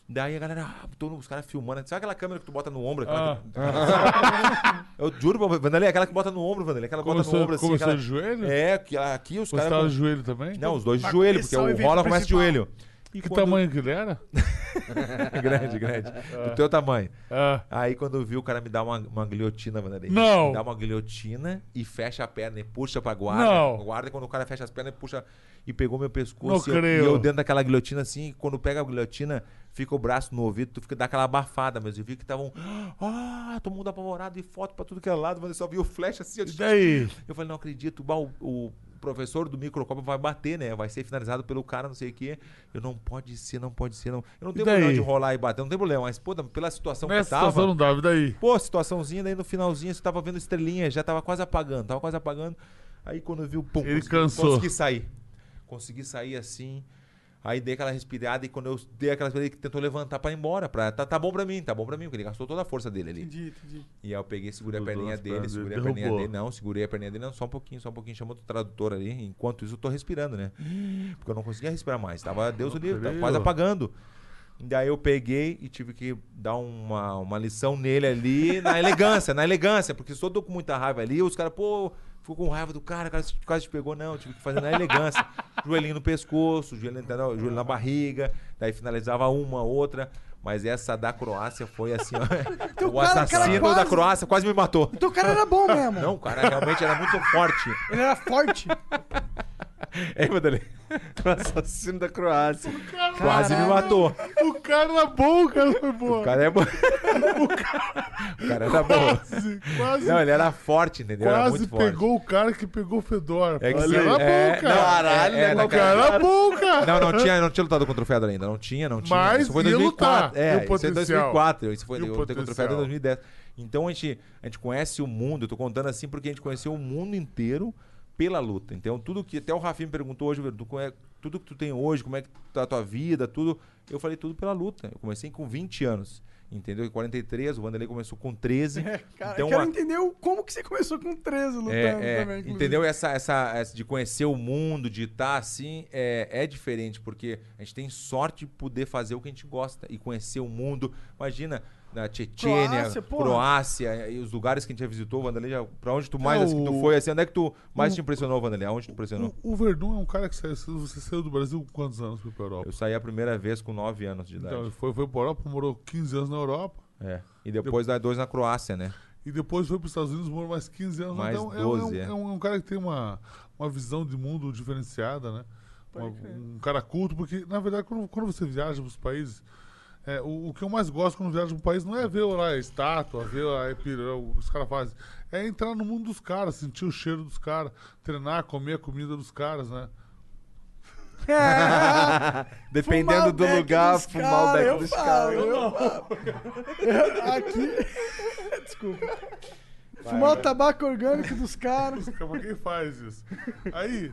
Daí a galera, ah, todo- os caras filmando. Sabe aquela câmera que tu bota no ombro? Ah. que- eu juro, Vanderlei, aquela que bota no ombro, Vanderlei. Aquela que bota no ombro assim. começou aquela- de joelho? É, que aqui os Você caras. tava de joelho também? Não, os dois de joelho, porque começar o rola começa de joelho. E Que quando- tamanho que ele era? grande, grande. Do teu tamanho. Ah. Aí quando eu vi o cara me dá uma, uma guilhotina, Vanderlei. Não. Me dá uma guilhotina e fecha a perna e puxa pra guarda. Não. Guarda quando o cara fecha as pernas e puxa. E pegou meu pescoço. Não e, eu, creio. e eu dentro daquela guilhotina assim, quando pega a guilhotina, fica o braço no ouvido, tu fica dá aquela abafada mesmo. Eu vi que estavam. Ah, todo mundo apavorado e foto pra tudo que é lado, mas eu só vi o flash assim. Eu, E daí? eu falei, não acredito, o, o professor do microcopa vai bater, né? Vai ser finalizado pelo cara, não sei o quê. Eu não pode ser, não pode ser, não. Eu não tenho problema de rolar e bater, não tem problema, mas, pô, pela situação Nessa que tava. situação não dava, daí? Pô, situaçãozinha, daí no finalzinho você tava vendo estrelinha, já tava quase apagando, tava quase apagando. Aí quando eu vi o pum, Ele consegui, cansou. consegui sair. Consegui sair assim. Aí dei aquela respirada e quando eu dei aquela respirada, ele tentou levantar pra ir embora. Pra, tá, tá bom pra mim, tá bom pra mim, porque ele gastou toda a força dele ali. Entendi, entendi. E aí eu peguei, segurei a perninha dele, segurei dele, a perninha dele. Não, segurei a perninha dele, não, só um pouquinho, só um pouquinho. Chamou o tradutor ali. Enquanto isso, eu tô respirando, né? Porque eu não conseguia respirar mais. Tava, Deus o livre, tava quase apagando. E daí eu peguei e tive que dar uma, uma lição nele ali, na elegância, na elegância. Porque se eu tô com muita raiva ali, os caras, pô, ficou com raiva do cara, o cara quase te pegou. Não, tive que fazer na elegância. Joelhinho no pescoço, joelho, joelho na barriga. Daí finalizava uma, outra. Mas essa da Croácia foi assim, ó. Então, o cara, cara assassino quase- da Croácia quase me matou. Então o cara era bom mesmo. Não, o cara realmente era muito forte. Ele era forte. Hein, Madalena? O assassino da Croácia. Quase me matou. O cara era bom, o cara foi bom. O cara é bom. o cara era bom. Quase, quase, Não, ele era forte, entendeu? Era quase muito forte. pegou o cara que pegou o Fedor. É que Olha sim, era é, bom, cara. não, Caralho, é, é, né, o cara era bom, cara. Não, não tinha, não tinha lutado contra o Fedor ainda. Não tinha, não tinha. Mas isso foi em ia 2004. lutar. É, o isso foi em potencial? 2004. Isso foi o eu lutei contra o? Fedor em 2010. Então a gente, a gente conhece o mundo. Eu tô contando assim porque a gente conheceu o mundo inteiro pela luta. Então tudo que até o Rafinha me perguntou hoje, tu conhe- tudo que tu tem hoje, como é que tá a tua vida, tudo, eu falei tudo pela luta. Eu comecei com 20 anos. Entendeu? Em 43, o Vanderlei começou com 13. É, cara, então, eu quero a- entender como que você começou com 13 lutando é, é, também. inclusive. entendeu? Essa, essa, essa de conhecer o mundo, de estar assim, é, é diferente, porque a gente tem sorte de poder fazer o que a gente gosta e conhecer o mundo. Imagina, na Chechênia, Croácia, porra. Croácia, e os lugares que a gente já visitou, Vanderlei, já, pra onde tu mais É, assim, que tu o- foi, assim, onde é que tu mais o- te impressionou, Vanderlei? Aonde tu impressionou? O, o Verdun é um cara que saiu, você saiu do Brasil com quantos anos foi pra Europa? Eu saí a primeira vez com 9 anos de idade. Então, ele foi, foi pra Europa, morou 15 anos na Europa. É. E depois dá dois na Croácia, né? E depois foi para os Estados Unidos, morou mais 15 anos. Mais então, é- 12, é, é. um, é um- é um cara que tem uma, uma visão de mundo diferenciada, né? Uma- um cara culto, porque, na verdade, quando, quando você viaja para os países, é, o, o que eu mais gosto quando viajo para um país não é ver lá a estátua, ver a epira, o que os caras fazem. É entrar no mundo dos caras, sentir o cheiro dos caras, treinar, comer a comida dos caras, né? Dependendo Fumar do lugar, fumar o beck eu dos caras. eu. Aqui. Desculpa. Fumar o tabaco orgânico dos caras. Mas quem faz isso? Aí,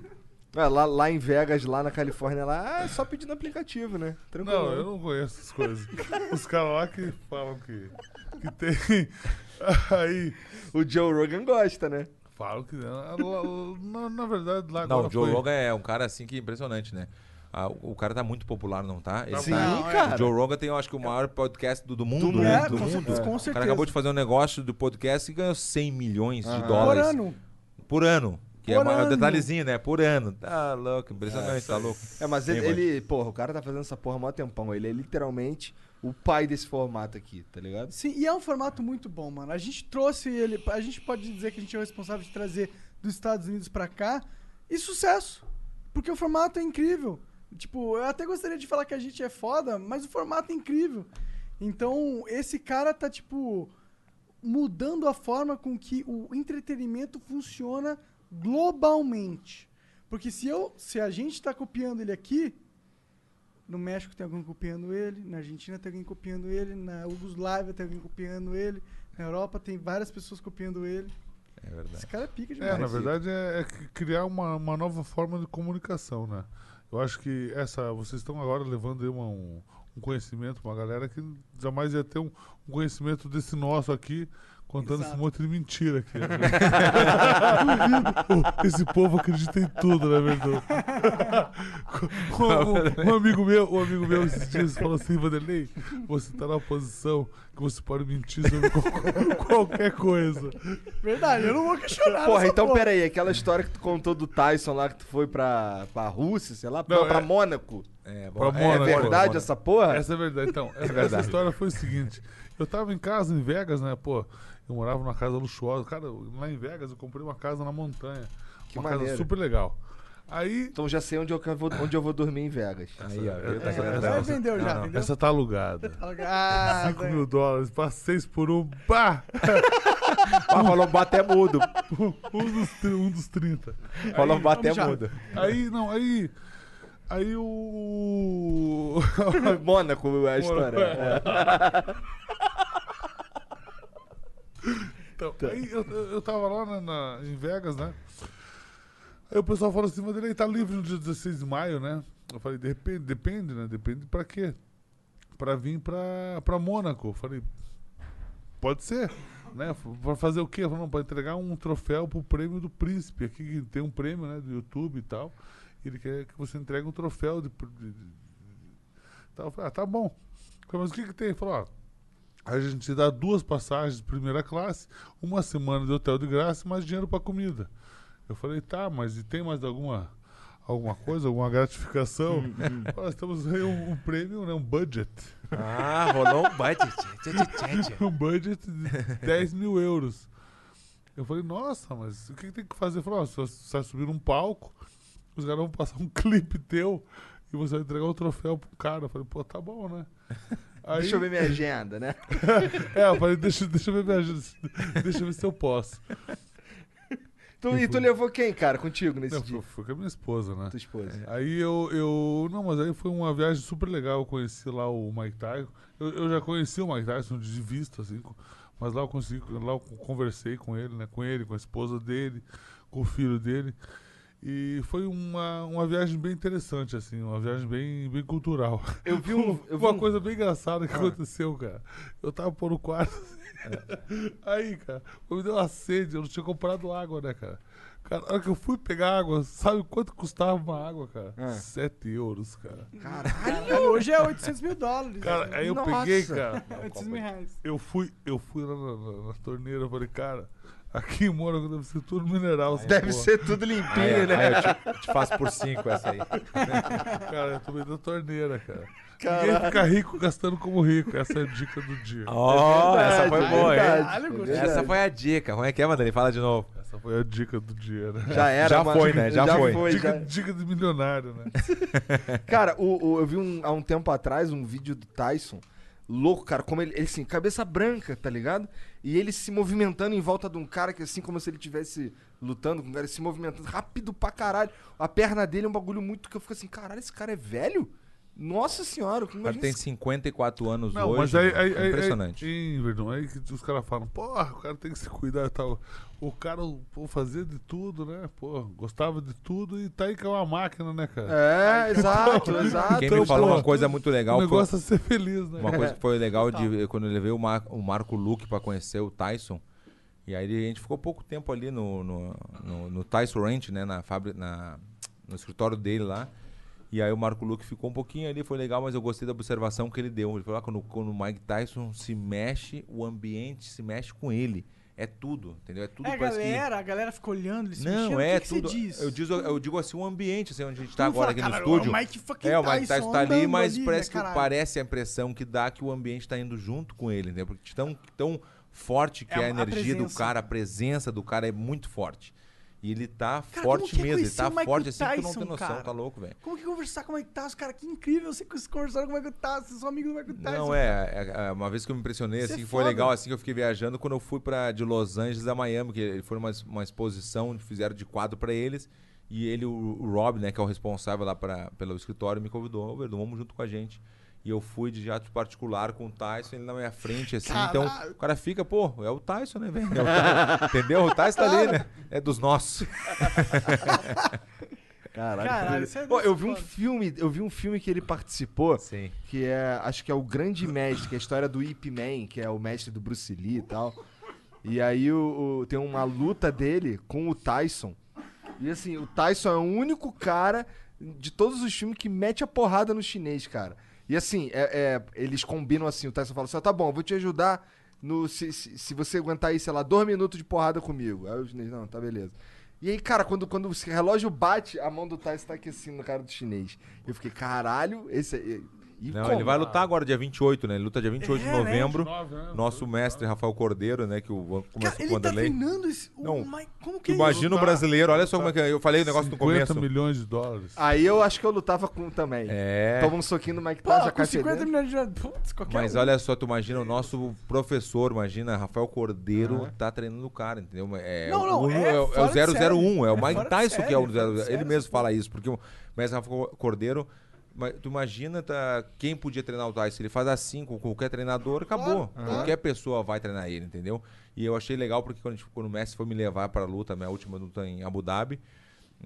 É, lá, lá em Vegas, lá na Califórnia, lá, ah, é só pedir no aplicativo, né? Tranquilo. Não, eu não conheço essas coisas. Os caras lá que falam que, que tem. Aí. O Joe Rogan gosta, né? Falam que. lá- lá- Na, na verdade, lá Não, o Joe foi- Rogan é um cara assim que é impressionante, né? Ah, o cara tá muito popular, não tá? Ele Sim, tá- cara. O Joe Rogan tem, eu acho que, o maior podcast do, do mundo, mundo. né? É, do com mundo. certeza, com O cara certeza. acabou de fazer um negócio do podcast e ganhou 100 milhões de. Por dólares ano. por ano. Que é Por é um detalhezinho, né? Por ano. Tá louco, impressionante, tá louco. É, mas ele, ele- porra, o cara tá fazendo essa porra há mó tempão. Ele é literalmente o pai desse formato aqui, tá ligado? Sim, e é um formato muito bom, mano. A gente trouxe ele. A gente pode dizer que a gente é o responsável de trazer dos Estados Unidos pra cá. E sucesso. Porque o formato é incrível. Tipo, eu até gostaria de falar que a gente é foda, mas o formato é incrível. Então, esse cara tá, tipo, mudando a forma com que o entretenimento funciona globalmente. Porque se eu, se a gente tá copiando ele aqui, no México tem alguém copiando ele, na Argentina tem alguém copiando ele, na Yugoslávia tem alguém copiando ele, na Europa tem várias pessoas copiando ele. É verdade. Esse cara é pica demais. É, na verdade é, é criar uma, uma nova forma de comunicação, né? Eu acho que essa. Vocês estão agora levando aí uma- um, um conhecimento uma galera que jamais ia ter um, um conhecimento desse nosso aqui, contando esse Exato. monte de mentira aqui. né? Oh, esse povo acredita em tudo, né, verdade? um, um- um amigo meu, um amigo meu esses dias falou assim, Vanderlei, você tá na posição que você pode mentir sobre qual- qualquer coisa. Verdade, eu não vou questionar. Porra, então porra. pera aí, aquela história que tu contou do Tyson lá, que tu foi pra, pra Rússia, sei lá, Não, pra, pra é- Mônaco. É, Pra é Mônaco. É verdade Mônaco. essa porra? Essa é verdade. Então, essa, verdade. essa história foi o seguinte: eu tava em casa em Vegas, né? Pô, eu morava numa casa luxuosa. Cara, lá em Vegas eu comprei uma casa na montanha. Que uma casa maneiro. super legal. Aí, Então já sei onde eu, vou, onde eu vou dormir em Vegas. Aí, ó. Tá É, querendo já essa- vendeu já, Não, não. vendeu? essa tá alugada. Ah, 5 mil dólares, passa 6 por um, pá! Ah, falou bater mudo. Um dos, um dos 30. Falou bater vamos já. mudo. Aí, não, aí. Aí o. Mônaco é a história. É. Então, aí eu, eu tava lá na, na- em Vegas, né? Aí o pessoal falou assim, mas ele tá livre no dia 16 de maio, né? Eu falei, depende, depende, né? Depende pra quê? Pra vir pra, pra Mônaco. Eu falei, pode ser, né? Pra fazer o quê? Eu falei, não, pra entregar um troféu pro prêmio do príncipe. Aqui que tem um prêmio, né? Do YouTube e tal. Ele quer que você entregue um troféu de... de- de- Então, eu falei, ah, tá bom. Eu falei, mas o que que tem? Ele falou, ó, a gente te dá duas passagens de primeira classe, uma semana de hotel de graça e mais dinheiro pra comida. Eu falei, tá, mas e tem mais alguma, alguma coisa, alguma gratificação? Nós temos aí um, um prêmio, né, um budget. Ah, rolou um budget. Um budget de 10 mil euros. Eu falei, nossa, mas o que, que tem que fazer? Ó, você você vai subir num palco, os caras vão passar um clipe teu e você vai entregar o troféu pro cara. Eu falei, pô, tá bom, né? Aí, Deixa eu ver minha agenda, né? É, eu falei, deixa, deixa eu ver minha ajuda, deixa eu ver se eu posso. Tu, e tu levou quem, cara, contigo nesse Não, dia? fui com a minha esposa, né? Tua esposa. Aí eu, eu. Não, mas aí foi uma viagem super legal. Eu conheci lá o Mike Tyson. Eu, eu já conheci o Mike Tyson de vista, assim. Mas lá eu consegui. Lá eu conversei com ele, né? Com ele, com a esposa dele, com o filho dele. E foi uma, uma viagem bem interessante, assim, uma viagem bem, bem cultural. Eu vi um. Eu vi uma um- coisa bem engraçada que aconteceu, cara. Eu tava por no quarto. É. Aí, cara, me deu uma sede, eu não tinha comprado água, né, cara? Cara, na hora que eu fui pegar água, sabe quanto custava uma água, cara? Ah. 7 euros, cara. Caralho, hoje é 800 mil dólares. Cara, aí eu Nossa. peguei, cara. 800 mil reais. Eu fui, eu fui lá na, na- na torneira, eu falei, cara, aqui em Mônaco deve ser tudo mineral. essa Deve porra. ser tudo limpinho, Aí, né? aí eu te, te faço por cinco essa aí. Cara, eu tomei da torneira, cara. Caralho. Ninguém fica rico gastando como rico. Essa é a dica do dia. Ó, essa foi verdade, boa, hein? verdade. Caralho, gostei. Essa foi a dica. Como é que é, Mandani? Fala de novo. Essa foi a dica do dia, né? Já era. Já foi, né? Já foi. Dica, já- dica de milionário, né? Cara, o, o- eu vi um- há um tempo atrás um vídeo do Tyson. Louco, cara, como ele, ele assim, cabeça branca, tá ligado? E ele se movimentando em volta de um cara que, assim, como se ele estivesse lutando com um cara, ele se movimentando rápido pra caralho. A perna dele é um bagulho muito que eu fico assim, caralho, esse cara é velho? Nossa senhora, como O cara tem esse- 54 anos Não, hoje. mas aí, aí, é aí, impressionante. aí, Verdun, aí que os caras falam, porra, o cara tem que se cuidar e tal. O cara, pô, fazia de tudo, né? Pô, gostava de tudo e tá aí que é uma máquina, né, cara? É, exato, exato. Quem então, me falou pô, uma coisa muito legal o foi, negócio é ser feliz, né? uma coisa que foi legal de quando eu levei o, Mar, o Marco Luque pra conhecer o Tyson. E aí a gente ficou pouco tempo ali no, no, no, no Tyson Ranch, né? Na fábrica, na, no escritório dele lá. E aí o Marco Luque ficou um pouquinho ali, foi legal, mas eu gostei da observação que ele deu. Ele falou: ah, quando, quando o Mike Tyson se mexe, o ambiente se mexe com ele. É tudo, entendeu? É tudo É, a parece que- galera, a galera ficou olhando, eles Não, mexendo, é que que tudo. Você diz? Eu, digo, eu digo assim, o ambiente, assim, onde a gente tá agora fala, aqui no "Caralho, estúdio. O Mike fucking É, o Mike Tyson tá ali, mas ali, parece né, que parece a impressão que dá que o ambiente tá indo junto com ele, né? Porque tão, tão forte que É é, a- a a energia do cara, a presença do cara é muito forte. E ele tá Cara, forte é mesmo, ele tá forte assim que tu não Tyson, tem noção, cara? tá louco, velho. Como que conversar com o Mike Tyson? Cara, que incrível você conversar com o Mike Tyson, você é amigo do Mike Tyson. Não, é, é, é, Uma vez que eu me impressionei, é assim, que foi legal, assim, que eu fiquei viajando quando eu fui pra, de Los Angeles a Miami, que ele foi uma, uma exposição, fizeram de quadro pra eles. E ele, o, o Rob, né, que é o responsável lá pra, pelo escritório, me convidou, Verdun, vamos junto com a gente. E eu fui de jato particular com o Tyson, ele na minha frente, assim. Então, o cara fica, pô, é o Tyson, né, velho? É o Tyson, Entendeu? O Tyson tá ali, né? É dos nossos. Caralho. Caralho, isso é Pô, eu vi um filme, eu vi um filme que ele participou, Sim. que é, acho que é o Grande Mestre, que é a história do Ip Man, que é o mestre do Bruce Lee e tal. E aí o, o- tem uma luta dele com o Tyson. E assim, o Tyson é o único cara de todos os filmes que mete a porrada no chinês, cara. E assim, é- é, eles combinam assim, o Tyson fala assim, "Ó, tá bom, vou te ajudar no, se, se, se você aguentar aí, sei lá, dois minutos de porrada comigo. Aí o chinês, não, tá beleza. E aí, cara, quando, quando o relógio bate, a mão do Tyson tá assim no cara do chinês. Eu fiquei, caralho, esse é... E Não, como? ele vai lutar agora dia 28, né? Ele luta dia 28 de É, né? novembro. 29, né? Nosso mestre Rafael Cordeiro, né? Que o, começou com o ele tá treinando esse. Não, como que é Imagina o brasileiro, olha só como é que é. Eu falei o negócio no 50 começo. milhões de dólares. Aí eu acho que eu lutava com também. É. Toma um soquinho do Mike Tyson, já com cai 50 fedendo. milhões de dólares. Putz, qualquer Mas um. olha só, tu imagina o nosso professor, imagina, Rafael Cordeiro tá treinando o cara, entendeu? É, Não, não, o, é é, o- é fora de o 001, é o. É Mike de Tyson que é o série, fora de 001. série Ele mesmo fala isso, porque o mestre Rafael Cordeiro, tu imagina tá, quem podia treinar o Tyson, ele faz assim com qualquer treinador, acabou. Qualquer pessoa vai treinar ele, entendeu? E eu achei legal porque quando, a gente- quando o Messi foi me levar pra luta, minha última luta em Abu Dhabi,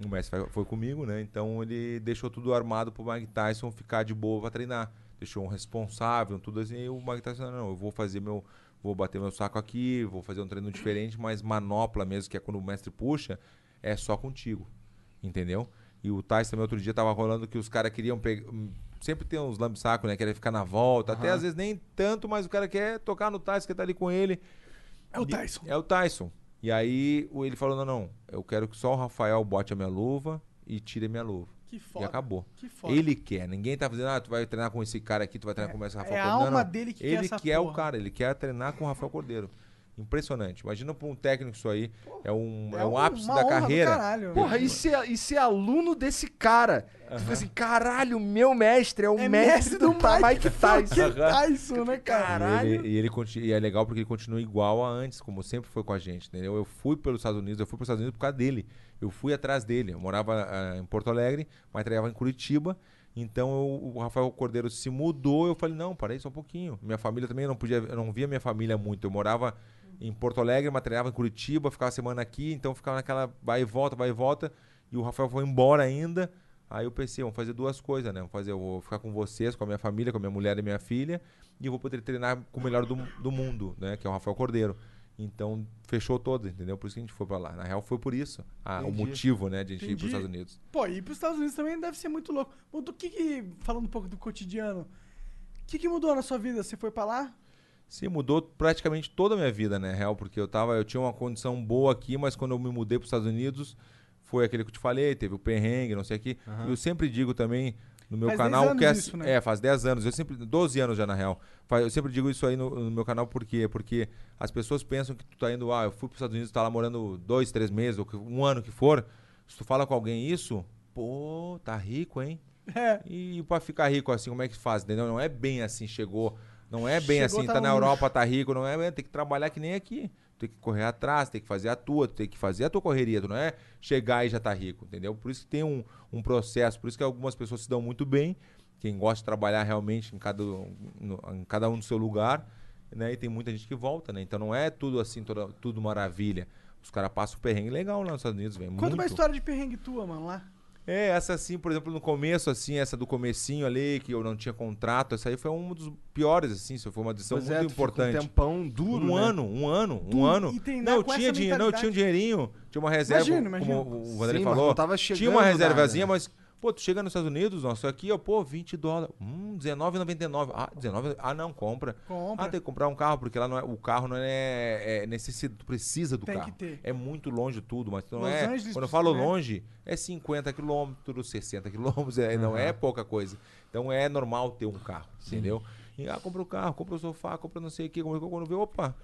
o Messi foi- comigo, né? Então ele deixou tudo armado pro Mike Tyson ficar de boa pra treinar. Deixou um responsável, tudo assim. E o Mike Tyson, não, eu vou fazer meu. Vou bater meu saco aqui, vou fazer um treino diferente, mas manopla mesmo, que é quando o mestre puxa, é só contigo. Entendeu? E o Tyson também outro dia tava rolando que os caras queriam pegar. Sempre tem uns lambe-saco, né? Querer ficar na volta. Até às vezes nem tanto, mas o cara quer tocar no Tyson, quer tá ali com ele. É o Tyson. É o Tyson. E aí o- ele falou: não, não, eu quero que só o Rafael bote a minha luva e tire a minha luva. Que foda. E acabou. Que foda. Ele quer. Ninguém tá fazendo, ah, tu vai treinar com esse cara aqui, tu vai treinar com esse Rafael é a Cordeiro. Não, alma não. dele que quer Ele quer o porra. cara, ele quer treinar com o Rafael Cordeiro. Impressionante. Imagina pra um técnico isso aí. É um, é É um ápice da do carreira. caralho. Porra, e ser, e ser aluno desse cara? Tu fica assim, caralho, meu mestre é o É mestre do, Mike Tyson. Que Tyson, né, cara? E ele, e ele e é legal porque ele continua igual a antes, como sempre foi com a gente, entendeu? Eu fui pelos Estados Unidos, eu fui pelos Estados Unidos por causa dele. Eu fui atrás dele. Eu morava ah, em Porto Alegre, mas treinava em Curitiba. Então eu- o Rafael Cordeiro se mudou, eu falei, não, parei só um pouquinho. Minha família também eu não podia, eu não via minha família muito. Eu morava em Porto Alegre, mas treinava em Curitiba, ficava semana aqui, então ficava naquela vai e volta, vai e volta. E o Rafael foi embora ainda. Aí eu pensei, vamos fazer duas coisas, né? Vamos fazer, eu vou ficar com vocês, com a minha família, com a minha mulher e minha filha, e eu vou poder treinar com o melhor do, do mundo, né? Que é o Rafael Cordeiro. Então, fechou todo, entendeu? Por isso que a gente foi pra lá. Na real, foi por isso ah, o motivo, né, de a gente ir Entendi. pros Estados Unidos. Pô, ir pros Estados Unidos também deve ser muito louco. Mas do que que, falando um pouco do cotidiano, o que que mudou na sua vida? Você foi pra lá? Sim, mudou praticamente toda a minha vida, né, real, porque eu tava, eu tinha uma condição boa aqui, mas quando eu me mudei para os Estados Unidos, foi aquele que eu te falei, teve o perrengue, não sei o quê. E eu sempre digo também no meu Faz 10 canal que é, isso, né? é, faz 10 anos, eu sempre 12 anos já na real. Eu sempre digo isso aí no, no meu canal por quê? Porque as pessoas pensam que tu tá indo, ah, eu fui para os Estados Unidos, tá lá morando dois, três meses, ou um ano que for. Se tu fala com alguém isso, pô, tá rico, hein? É. E pra ficar rico assim, como é que faz? Entendeu? Não é bem assim, chegou. Não é bem Chegou, assim, tá tá na no. Europa, tá rico, não é, tem que trabalhar que nem aqui. Tem que correr atrás, tem que fazer a tua, tem que fazer a tua correria, tu não é chegar e já tá rico, entendeu? Por isso que tem um, um processo, por isso que algumas pessoas se dão muito bem, quem gosta de trabalhar realmente em cada, no- em cada um do seu lugar, né? E tem muita gente que volta, né? Então não é tudo assim, toda- tudo maravilha. Os caras passam um perrengue legal lá nos Estados Unidos, velho. Conta uma muito. história de perrengue tua, mano, lá. É, essa assim, por exemplo, no começo, assim, essa do comecinho ali, que eu não tinha contrato, essa aí foi um dos piores, assim, isso foi uma decisão Pois muito é, fica um importante. tempão duro, um né? ano, um ano, um Tu- ano. Não, eu tinha dinheiro, não, eu tinha um dinheirinho, tinha uma reserva, Imagino, imagino. como o Vanderlei falou. tinha uma reservazinha, né? mas, pô, tu chega nos Estados Unidos, nossa, aqui, ó, pô, 20 dólares, hum, R$19,99. Ah, 19, ah, não, compra. Compra. Ah, tem que comprar um carro, porque lá não é, o carro não é, é necessidade, tu precisa do Tem carro. que ter. É muito longe tudo, mas tu não Los é. Angeles, quando eu falo né? longe, é 50 quilômetros, 60 quilômetros, é, não é pouca coisa. Então é normal ter um carro, entendeu? E, ah, compra o carro, compra o sofá, compra não sei o que, quando vê, opa,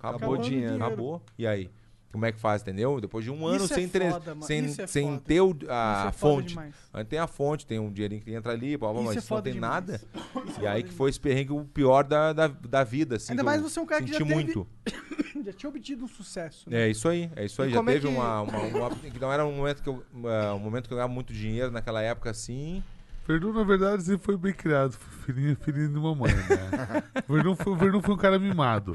acabou, Acabou o dinheiro. acabou. E aí? Como é que faz, entendeu? Depois de um ano Isso é sem, tre- foda, sem, é sem ter o- a é fonte. demais. Aí tem a fonte, tem um dinheirinho que entra ali, blá, blá, Isso mas é não tem demais. nada. Isso E é aí foda que foi esse perrengue o pior da, da, da vida, assim. Ainda mais você é um cara que já senti teve- muito. Já tinha obtido um sucesso. né? É isso aí, é isso aí. E Já é teve que- uma, uma, uma- que não era um momento que eu, uh, um momento que eu ganhava muito dinheiro naquela época assim. Verdun, na verdade, sempre foi bem criado. Filhinho, filhinho de mamãe, né? o, Verdun foi, o Verdun foi um cara mimado.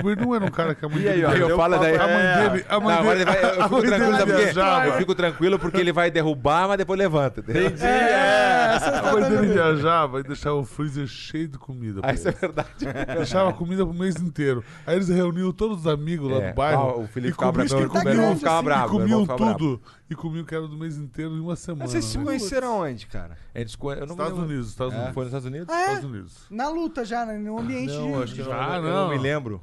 O Verdun era um cara que a mãe E aí, dele... ó, eu falo daí. A mãe É. dele... A Não, mãe ele dele, vai, eu a fico mãe tranquilo, dele sabe por quê? viajava. Eu fico tranquilo porque ele vai derrubar, mas depois levanta. Entendi, É, essa A história mãe dele viajava e deixava o freezer cheio de comida. Ah, isso é verdade. Deixava comida pro mês inteiro. Aí eles reuniam todos os amigos lá É, do bairro. o Felipe ficava bravo, e comiam- irmão ficava bravo, comiam tudo. E comiam que era do mês inteiro em uma semana. Mas vocês se né? conheceram onde, cara? A não Estados. Unidos, Estados É. Unidos. Foi nos Estados Unidos? Ah, é? Estados Unidos. Na luta já, né? No ambiente Não, de... acho que de- não, Ah, eu não. não me lembro.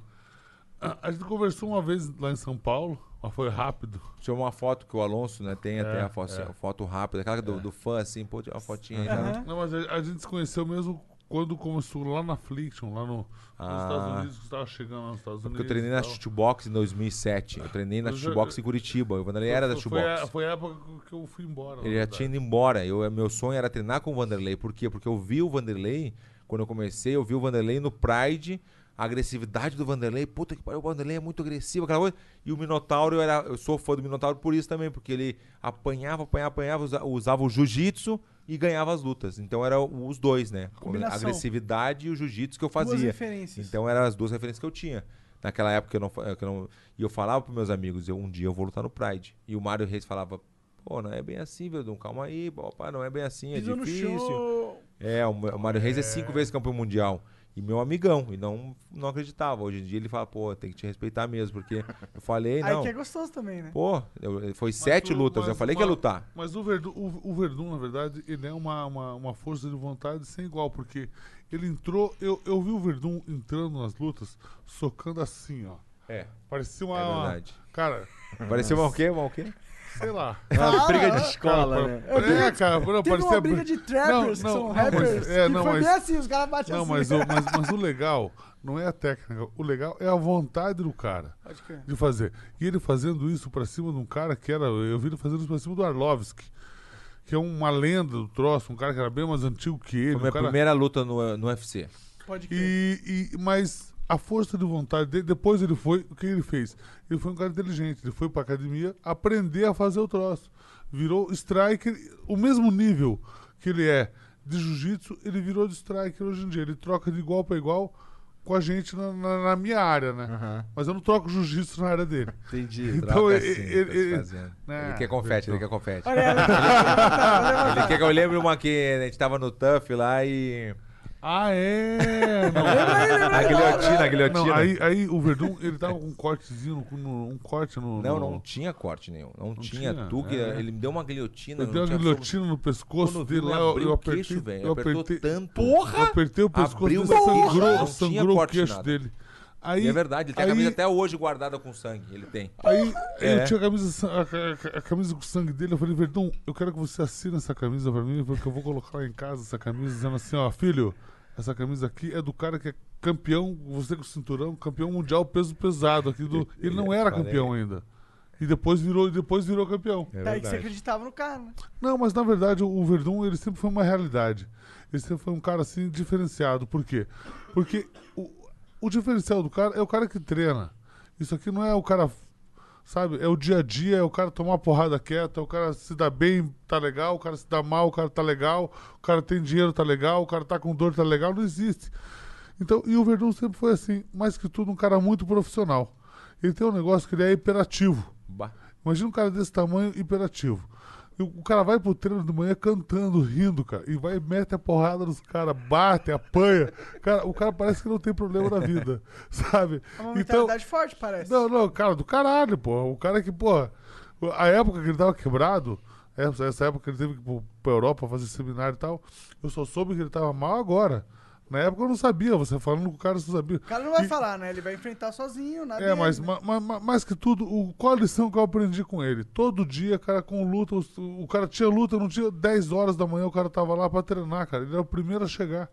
A gente conversou uma vez lá em São Paulo, Mas foi rápido. Tinha uma foto que o Alonso, né, tem até É, a foto, é. a foto rápida, aquela do, do fã, assim, pô, tinha uma fotinha aí. né? Não, mas a, a gente se conheceu mesmo quando começou lá na Affliction, lá no, nos Ah. Estados Unidos, que estava chegando lá nos Estados Porque Unidos. eu treinei na shootbox em 2007. Eu treinei na shootbox em Curitiba. O Vanderlei era da shootbox. Foi a, foi a época que eu fui embora. Ele já tinha ido embora. Eu, meu sonho era treinar com o Vanderlei. Por quê? Porque eu vi o Vanderlei, quando eu comecei, eu vi o Vanderlei no Pride, a agressividade do Vanderlei. Puta que pariu, o Vanderlei é muito agressivo, aquela coisa. E o Minotauro, eu, era, eu sou fã do Minotauro por isso também, porque ele apanhava, apanhava, apanhava, usa- usava o jiu-jitsu e ganhava as lutas. Então eram os dois, né? A Combinação. agressividade e o jiu-jitsu que eu Duas fazia. referências. Então eram as duas referências que eu tinha. Naquela época eu não, eu não. E eu falava pros meus amigos, eu, um dia eu vou lutar no Pride. E o Mário Reis falava, pô, não é bem assim, Verdun, calma aí, papai, não é bem assim, é Pisou difícil. É, o, o Mário Reis é cinco vezes campeão mundial. E meu amigão, e não, não acreditava. Hoje em dia ele fala, pô, tem que te respeitar mesmo, porque eu falei, Aí não. que é gostoso também, né? Pô, eu- foi sete o- lutas, eu mas falei que uma- ia lutar. Mas o Verdun, o, o Verdun, na verdade, ele é uma, uma, uma força de vontade sem igual, porque ele entrou. Eu, eu vi o Verdun entrando nas lutas, socando assim, ó. É, Parecia uma. é verdade. Cara, Pareceu uma o quê? Uma o quê? Sei lá. Uma briga de ah, escola, Cara, né? É, cara, não, Teve uma briga de trappers, Não, que não, são não, mas- rappers, é, que não, foi mas- bem assim, os caras batem Não, assim. mas o, mas, mas o legal não é a técnica. O legal é a vontade do cara Pode crer. de fazer. E ele fazendo isso pra cima de um cara que era. Eu vi ele fazendo isso pra cima do Arlovski. Que é uma lenda do troço, um cara que era bem mais antigo que ele. Foi um minha cara- primeira luta no, no UFC. Pode crer. E, e- mas a força de vontade dele, depois ele foi, o que ele fez? Ele foi um cara inteligente, ele foi pra academia aprender a fazer o troço. Virou striker, o mesmo nível que ele é de jiu-jitsu, ele virou de striker hoje em dia. Ele troca de igual pra igual com a gente na, na- na minha área, né? Aham, Mas eu não troco jiu-jitsu na área dele. entendi. Então, Troca ele- assim, ele- tá ele-. Ah, ele quer confete, ele então. quer confete. Ele quer que eu lembre uma que a gente tava no Tuff lá e. Ah, é! Não, A guilhotina, a guilhotina. não, aí, aí o Verdun, ele tava com um cortezinho, no- um corte no... Não, no- não tinha corte nenhum. Não, tinha. tinha, que- é. Ele me deu uma guilhotina. Eu não dei uma tinha guilhotina no pescoço Quando dele lá, ele eu, eu o apertei, queixo, velho. eu Apertou apertei, tanto. eu apertei o pescoço dele, sangrou, não sangrou tinha o queixo nada. dele. Aí, E é verdade, ele tem aí, a camisa até hoje guardada com sangue. Ele tem. Aí É. eu tinha a camisa, sa- a, a- a camisa com sangue dele, eu falei, Verdão, eu quero que você assine essa camisa pra mim, porque eu vou colocar lá em casa essa camisa, dizendo assim, ó, filho, essa camisa aqui é do cara que é campeão, você com o cinturão, campeão mundial peso pesado aqui do. Ele não era campeão ainda. E depois virou, e depois virou campeão. É Tá aí que você acreditava no cara, né? Não, mas na verdade o Verdun ele sempre foi uma realidade. Ele sempre foi um cara assim diferenciado. Por quê? Porque o, o diferencial do cara é o cara que treina. Isso aqui não é o cara, sabe? É o dia a dia, é o cara tomar uma porrada quieta, é o cara se dá bem, tá legal, o cara se dá mal, o cara tá legal, o cara tem dinheiro, tá legal, o cara tá com dor, tá legal, não existe. Então, e o Verdun sempre foi assim, mais que tudo, um cara muito profissional. Ele tem um negócio que ele é hiperativo. Bah. Imagina um cara desse tamanho hiperativo. E o cara vai pro treino de manhã cantando, rindo, cara. E vai e mete a porrada nos caras, bate, apanha. Cara, o cara parece que não tem problema na vida, sabe? É uma Então, mentalidade forte, parece. não, não, cara, do caralho, pô. O cara que, pô, a época que ele tava quebrado, essa, essa época que ele teve que ir pra Europa fazer seminário e tal, eu só soube que ele tava mal agora. Na época eu não sabia, você falando com o cara, você sabia. O cara não vai E- falar, né? Ele vai enfrentar sozinho, nada é, mas ma- ma- ma- mais que tudo, o, qual a lição que eu aprendi com ele? Todo dia, cara, com luta, os- o, cara tinha luta, não tinha 10 horas da manhã, o cara tava lá pra treinar, cara. Ele era o primeiro a chegar.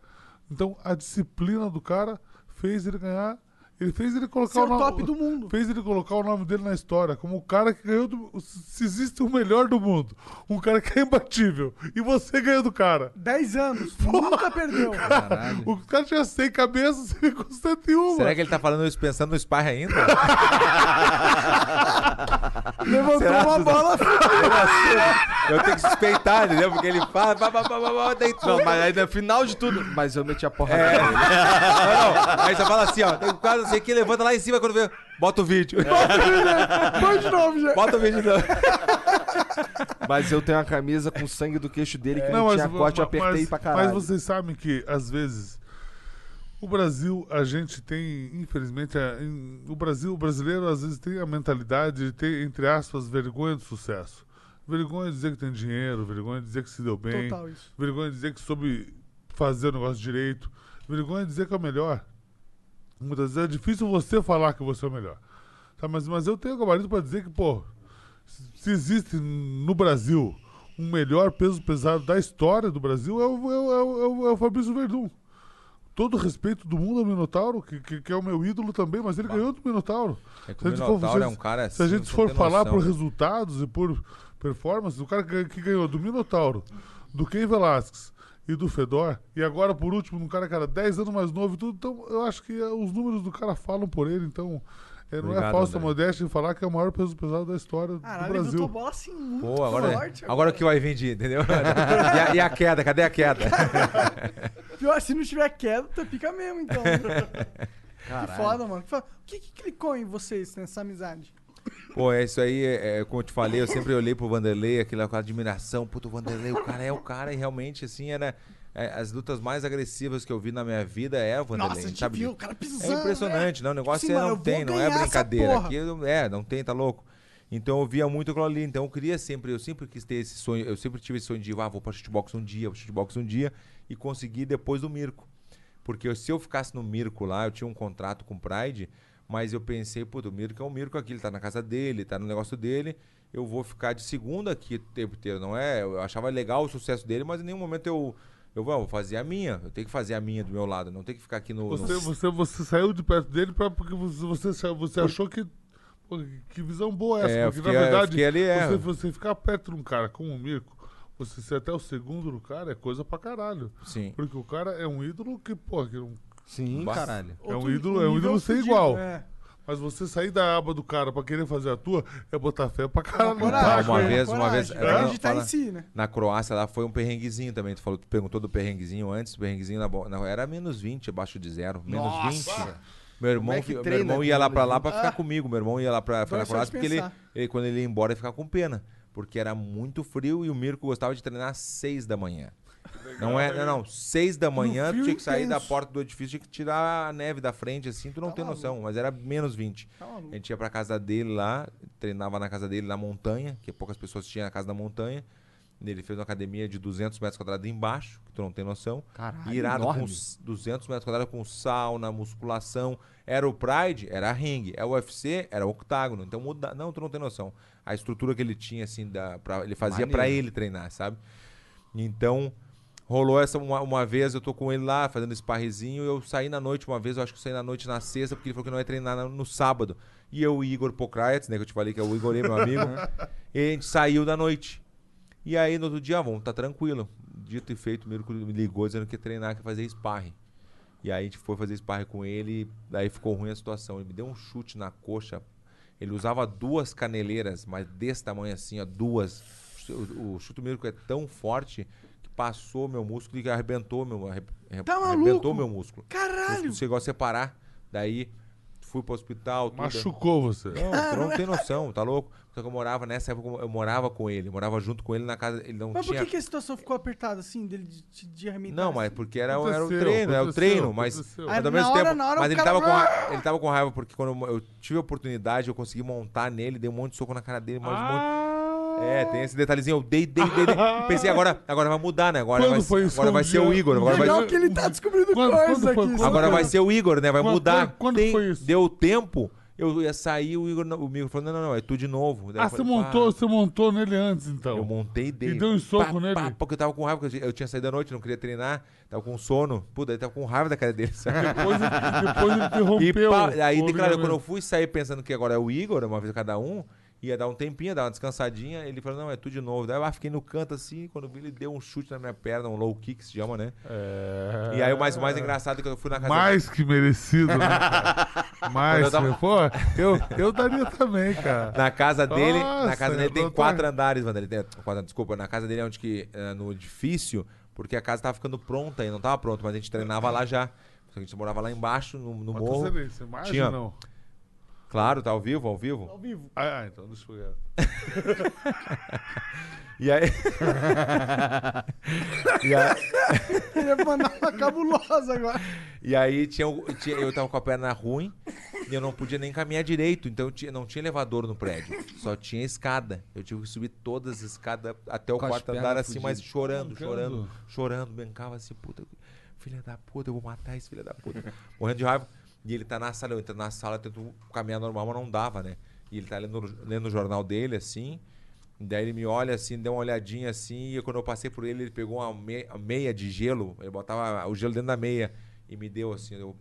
Então, a disciplina do cara fez ele ganhar. Ele fez ele colocar Ser o nome- top do mundo. Fez ele colocar o nome dele na história, como o cara que ganhou do, Se existe o melhor do mundo, um cara que é imbatível, e você ganhou do cara. 10 anos, nunca perdeu. O cara tinha 100 cabeças, você ficou 101. Será que ele tá falando isso pensando no Spy ainda? Levantou uma bola. Eu tenho que suspeitar, entendeu? Porque ele fala, pá, pá, pá, daí tu- Não, mas aí no final de tudo. Mas eu meti a porra É. nele. Não, não. Aí você fala assim, ó, tem quadro não sei o que, levanta lá em cima quando vê. Bota o vídeo. Foi de novo, já. Bota o vídeo. Não. Mas eu tenho uma camisa com sangue do queixo dele que Não, não, mas, tinha corte, eu apertei mas, pra caralho. mas vocês sabem que, às vezes, o Brasil, a gente tem, infelizmente, a- em- o Brasil, o brasileiro, às vezes, tem a mentalidade de ter, entre aspas, vergonha do sucesso. Vergonha de dizer que tem dinheiro, vergonha de dizer que se deu bem, Total isso. vergonha de dizer que soube fazer o negócio direito, vergonha de dizer que é o melhor. Muitas vezes é difícil você falar que você é o melhor. Tá, mas, mas eu tenho gabarito pra dizer que, pô, se- existe no Brasil um melhor peso pesado da história do Brasil, é o, é o, é o, é o- é o Fabrício Verdun. Todo respeito do mundo ao Minotauro, que, que, que é o meu ídolo também, mas ele ganhou do Minotauro. É que Se o for- Minotauro se- é um cara Se a assim, gente for falar noção. por resultados e por performance, o cara que, que ganhou do Minotauro, do Ken Velasquez e do Fedor, e agora por último, um cara que era 10 anos mais novo e tudo, então eu acho que eh, os números do cara falam por ele, então eh, não é Obrigado, falsa André. modéstia em falar que é o maior peso pesado da história Caralho, do Brasil. botou bola assim muito Pô, agora, forte. agora o que vai vir de, entendeu? e, a, e a queda, cadê a queda? Pior, se não tiver queda, tu fica mesmo, então. que foda, mano. Que. O que, que clicou em vocês nessa amizade? Pô, é isso aí, é, é, como eu te falei, eu sempre olhei pro Vanderlei, aquela, admiração, puto, o Vanderlei, o cara é o cara, e realmente, assim, era. é, as lutas mais agressivas que eu vi na minha vida é o Vanderlei. Nossa, sabe? viu o cara pisando. É impressionante, não, o negócio Sim, é, não tem, não é brincadeira. Aqui, é, não tem, tá louco. Então eu via muito aquilo ali. Então eu queria sempre, eu sempre quis ter esse sonho, eu sempre tive esse sonho de, ah, vou pra shootbox um dia, vou shootbox um dia, e conseguir depois do Mirko. Porque se eu ficasse no Mirko lá, eu tinha um contrato com o Pride, mas eu pensei, puto, o Mirko é o Mirko aqui, ele tá na casa dele, tá no negócio dele, eu vou ficar de segunda aqui o tempo inteiro, não é? Eu achava legal o sucesso dele, mas em nenhum momento eu. Eu vou, vou fazer a minha, eu tenho que fazer a minha do meu lado, não tenho que ficar aqui no. no- Você, você, você saiu de perto dele pra, porque você, você, você achou que. pô, que visão boa é essa? É, porque fiquei- na verdade, ali, é. você, você ficar perto de um cara como o Mirko, você ser até o segundo do cara é coisa pra caralho. Sim. Porque o cara é um ídolo que, pô, que não- Sim, Bah. caralho. É um ídolo- é um ídolo ser fudido, igual. É. Mas você sair da aba do cara pra querer fazer a tua é botar fé pra caralho. no Coragem, taco, uma vez- uma vez- é, Acreditar fala- em si, né? Na Croácia lá foi um perrenguezinho também. Tu, falou, tu perguntou do perrenguezinho antes. O perrenguezinho na, na- era menos 20, abaixo de zero. Menos 20. Meu irmão, é que meu irmão ia lá pra lá 20? pra ficar comigo. Meu irmão ia lá pra, pra é só Croácia porque ele, ele, quando ele ia embora, ia ficar com pena. Porque era muito frio e o Mirko gostava de treinar às 6 da manhã. Não é, não, não. 6 da manhã, tu tinha que sair da intenso. porta do edifício, tinha que tirar a neve da frente, assim, tu não tem noção. Mas era menos 20. Tá maluco. A gente ia pra casa dele lá, treinava na casa dele na montanha, que poucas pessoas tinham na casa da montanha. Ele fez uma academia de 200 metros quadrados embaixo, que tu não tem noção. Caralho, Irado com enorme. s- 200 metros quadrados com sauna, musculação. Era o Pride, era ringue. É o UFC, era octágono. Então muda... Não, tu não tem noção. A estrutura que ele tinha, assim, da... pra... ele fazia pra Maneiro. ele treinar, sabe? Então, rolou essa uma, uma vez, eu tô com ele lá, fazendo sparrezinho, eu saí na noite uma vez, eu acho que eu saí na noite na sexta, porque ele falou que não ia treinar no, no sábado. E eu e Igor Pokraetz, né, que eu te falei que é o Igor, aí, meu amigo, e a gente saiu da noite. E aí, no outro dia, ah, vamos, tá tranquilo. Dito e feito, o Mirko me ligou dizendo que ia treinar, que ia fazer sparring. E aí a gente foi fazer sparring com ele, daí ficou ruim a situação. Ele me deu um chute na coxa. Ele usava duas caneleiras, mas desse tamanho assim, ó, duas. O, o chute do Mirko é tão forte passou meu músculo e arrebentou meu, arre- Tá arrebentou maluco? meu músculo. O Caralho! músculo chegou a separar. Daí fui pro hospital. tudo. Machucou você. Não, não tem noção, tá louco? Só que eu morava, nessa época, eu morava com ele, morava junto com ele na casa. Ele não Mas por tinha. que, que a situação ficou apertada assim, dele de, de, de arrebentar Não, mas assim? porque era, era o treino, era o treino, mas, mas ao mesmo na hora- tempo. na hora mas ele cara- tava, com ra- ele tava com raiva porque quando eu, eu tive a oportunidade, eu consegui montar nele, dei um monte de soco na cara dele, mas um monte. É, tem esse detalhezinho, eu dei, dei, dei, dei. Pensei, agora, agora vai mudar, né? Agora Quando vai, foi isso? agora vai ser o Igor. Agora vai, Legal que ele tá descobrindo Quando- coisa quando foi- aqui. quando sabe? agora vai ser o Igor, né? Vai Quando- mudar. quando- quando Tem- foi isso? Deu tempo, eu ia sair, o Igor, não- o Igor falou: não, não, não, é tu de novo. Daí Ah, você falei, montou, "Pá." você montou nele antes, então. Eu montei dele. E deu um soco nele? porque eu tava com raiva, porque eu tinha saído da noite, não queria treinar, tava com sono. Puta, ele tava com raiva da cara dele, sabe? Depois, ele- depois ele E interrompeu. pá, aí, o claro, quando eu fui sair pensando que agora é o Igor, uma vez cada um, ia dar um tempinho, dar uma descansadinha, ele falou, não, é tudo de novo. Daí eu ah, fiquei no canto assim, quando vi, ele deu um chute na minha perna, um low kick, se chama, né? É... E aí o mais, o mais engraçado é que eu fui na casa Mais que merecido, né? cara? Mais, tava- pô, eu, eu daria também, cara. Na casa dele, Nossa, na casa dele tem quatro andares, mano. Ele tem, quatro, desculpa, na casa dele é onde que, eh, no edifício, porque a casa tava ficando pronta e não tava pronta, mas a gente treinava lá já. Só que a gente morava lá embaixo, no, no Mas morro. Você imagina, Tinha- não? Claro, tá ao vivo, ao vivo. Ao vivo. Ah, ah, então deixa eu ver. E aí. e aí, Ele ia mandar uma cabulosa agora. e aí tinha, tinha- eu tava com a perna ruim e eu não podia nem caminhar direito. Então tinha- não tinha elevador no prédio, só tinha escada. Eu tive que subir todas as escadas até o Com quarto andar assim, mas chorando, chorando, chorando. Brincava assim, puta, filha da puta, eu vou matar esse filho da puta. Morrendo de raiva. E ele tá na sala, eu entro na sala, tento caminhar normal, mas não dava, né? E ele tá lendo, lendo o jornal dele, assim. Daí ele me olha assim, deu uma olhadinha assim, e quando eu passei por ele, ele pegou uma meia, meia de gelo, ele botava o gelo dentro da meia e me deu assim, eu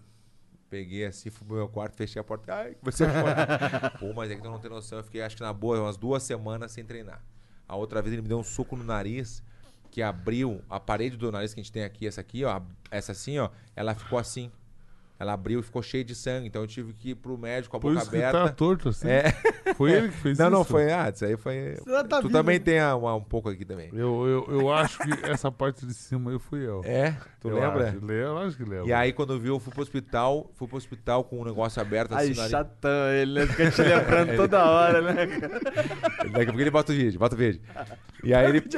peguei assim, fui pro meu quarto, fechei a porta, ai, comecei a chorar. Pô, mas é que tu não tem noção, eu fiquei acho que na boa umas duas semanas sem treinar. A outra vez ele me deu um soco no nariz, que abriu a parede do nariz que a gente tem aqui, essa aqui, ó, essa assim, ó, ela ficou assim. Ela abriu e ficou cheia de sangue, então eu tive que ir pro médico com a Por boca isso que aberta. tá torto assim. É. Foi ele que fez não, isso? não, foi. Ah, isso aí foi. Você tá tu vivo, também né? tem uma- um pouco aqui também. Eu, eu, eu acho que essa parte de cima aí fui eu. É? Tu eu lembra? Acho, eu acho que lembro. E aí, quando eu vi, eu fui pro hospital, fui pro hospital com o negócio aberto assim. Nariz. chatão ele, né? Fica te lembrando toda hora, né? Daqui a pouco ele bota o vídeo, bota o vídeo. E aí ele.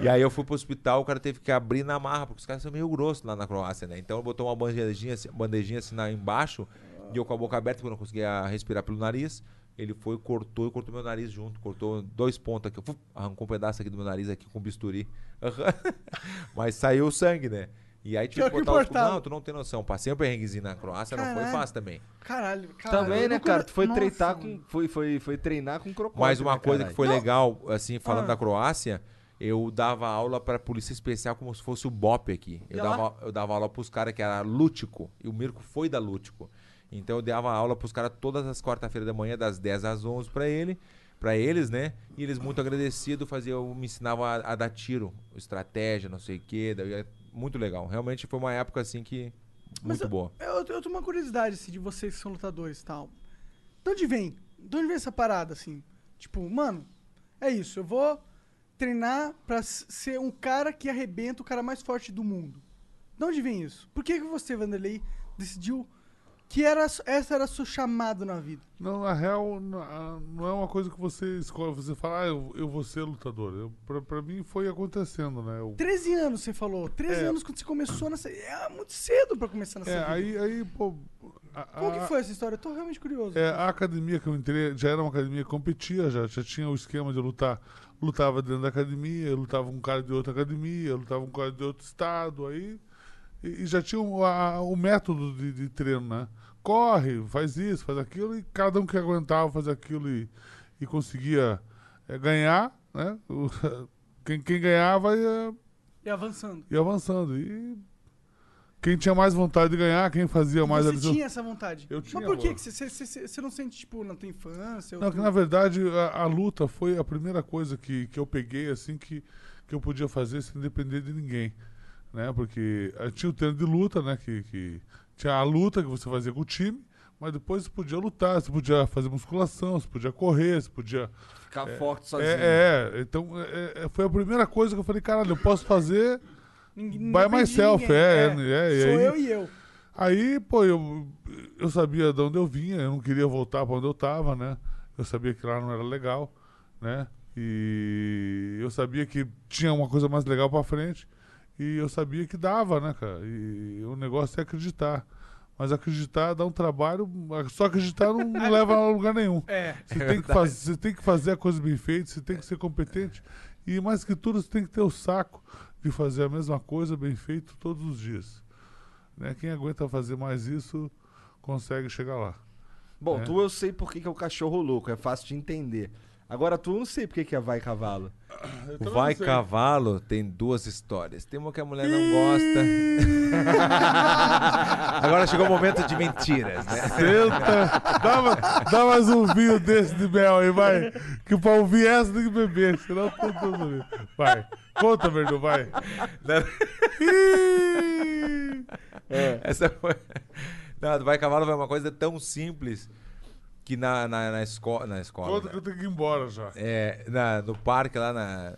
e aí eu fui pro hospital, o cara teve que abrir na marra, porque os caras são meio grossos lá na Croácia, né? Então ele botou uma bandejinha, assim- bandejinha assim na, embaixo, e eu com a boca aberta, porque eu não conseguia respirar pelo nariz. Ele foi, cortou e cortou meu nariz junto, cortou dois pontos aqui, fu, arrancou um pedaço aqui do meu nariz aqui com bisturi. Mas saiu o sangue, né? E aí Que tive que que botar os... Não, tu não tem noção. Passei um perrenguezinho na Croácia, não foi Caralho. fácil também. Caralho, caralho. Também, eu né, cara? Tu foi Nossa, treinar com. Foi, foi, foi treinar com crocodilo. Mas uma né, coisa que caralho? foi legal, assim, falando Ah. da Croácia, eu dava aula pra polícia especial como se fosse o BOP aqui. Eu dava, eu dava aula pros caras que era Lútico, e o Mirko foi da Lútico. Então eu dava aula pros caras todas as quarta-feiras da manhã, das 10 às 11 pra ele, para eles, né? E eles muito agradecidos, faziam, me ensinavam a, a dar tiro, estratégia, não sei o quê, daí é muito legal. Realmente foi uma época assim que Mas muito boa. Eu, eu tenho uma curiosidade, assim, de vocês que são lutadores e tal. De onde vem? De onde vem essa parada, assim? Tipo, mano, é isso, eu vou treinar pra s- ser um cara que arrebenta o cara mais forte do mundo. De onde vem isso? Por que, que você, Vanderlei, decidiu que era, essa era seu chamado na vida? Não, na real, não, é uma coisa que você escolhe, você fala, ah, eu, eu vou ser lutador. Eu, pra, pra mim foi acontecendo, né? Eu, 13 anos, você falou. 13 É. anos quando você começou nessa... É muito cedo pra começar nessa é, vida. aí, aí, pô. a- Como que a- foi essa história? Eu tô realmente curioso. É, a academia que eu entrei já era uma academia que competia, já, já tinha o esquema de lutar. Lutava dentro da academia, lutava com um cara de outra academia, lutava com um cara de outro estado, aí. E, e já tinha o, a- o método de, de treino, né? Corre, faz isso, faz aquilo, e cada um que aguentava fazer aquilo e, e conseguia é, ganhar, né? O- quem, quem ganhava ia, E avançando. ia avançando. E quem tinha mais vontade de ganhar, quem fazia mais você seu- tinha essa vontade. Eu tinha, Mas por que que você, você, você- você não sente, tipo, na tua infância? ou Não, que tu- na verdade a, a luta foi a primeira coisa que, que eu peguei assim que, que eu podia fazer sem depender de ninguém, né? Porque eh, tinha o treino de luta, né? Que, que tinha a luta que você fazia com o time, mas depois você podia lutar, você podia fazer musculação, você podia correr, você podia Ficar forte sozinho. é, é, então é, é, foi a primeira coisa que eu falei, caralho, eu posso fazer Ninguém- by myself, ninguém. é, é, e Sou aí- eu e eu. Aí, pô, eu, eu sabia de onde eu vinha, eu não queria voltar para onde eu tava, né? Eu sabia que lá não era legal, né? E eu sabia que tinha uma coisa mais legal para frente e eu sabia que dava, né, cara? E o negócio é acreditar. Mas acreditar dá um trabalho, só acreditar não, não leva a lugar nenhum. É. Você, tem que fazer, você tem que fazer a coisa bem feita, você tem que ser competente. E mais que tudo, você tem que ter o saco de fazer a mesma coisa bem feito todos os dias. Né? Quem aguenta fazer mais isso consegue chegar lá. Bom, É. tu eu sei por que que é o cachorro louco, é fácil de entender. Agora tu não sei por que que é vai cavalo. O Vai Cavalo tem duas histórias. Tem uma que a mulher não gosta. Agora chegou o momento de mentiras, né? Senta, dá, ma- dá mais um vinho desse de mel aí, vai. Que pra ouvir essa tem que beber, senão tá tudo ali. Vai, conta, Verdão, vai. Ih! Essa foi. Não, do Vai Cavalo foi uma coisa tão simples que na, na, na, esco... na escola. Né? que eu tenho que ir embora já. É, na, no parque lá na.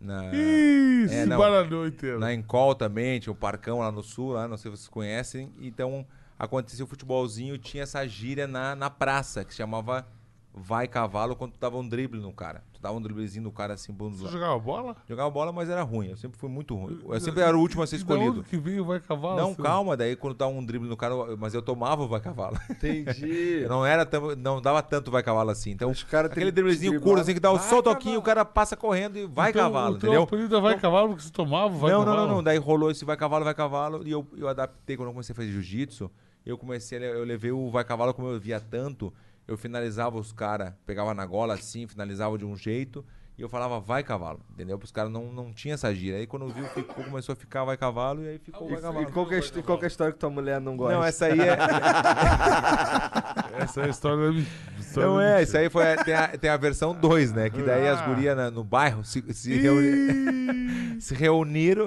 Na, Ih, é, se não. inteiro. na Encol também, tinha um parcão lá no sul, lá, não sei se vocês conhecem. Então acontecia o futebolzinho e tinha essa gíria na, na praça, que se chamava vai cavalo quando tu dava um drible no cara. Tu dava um driblezinho no cara assim, bom, Você jogava bola? jogava bola, mas era ruim. Eu sempre fui muito ruim. Eu sempre era o último a ser escolhido. que veio vai cavalo? Não, Você- calma, daí quando dá um drible no cara, mas eu tomava o vai cavalo. Entendi. Não era tão, não dava tanto vai cavalo assim. Então, Os caras aquele driblezinho curto assim que dá o aqui, cavalo. o cara passa correndo e vai Então, cavalo, o teu entendeu? apelido é vai cavalo porque você tomava vai não, cavalo? não, não, não. Daí rolou esse vai cavalo, vai cavalo. E eu, eu adaptei quando eu comecei a fazer jiu-jitsu. Eu comecei, a- eu levei o vai cavalo como eu via tanto. Eu finalizava os caras, pegava na gola assim, finalizava de um jeito. E eu falava vai cavalo, entendeu? Porque os caras não, não tinham essa gíria. Aí quando eu vi, ficou, começou a ficar vai cavalo e aí ficou vai E cavalo. qual que, é, qual que é a história que tua mulher não gosta? Não, essa aí é. Essa é a história da história Não é, isso aí foi, tem, a, tem a versão 2, né? Que daí as Ah. gurias na- no bairro se, se, reuni- se reuniram.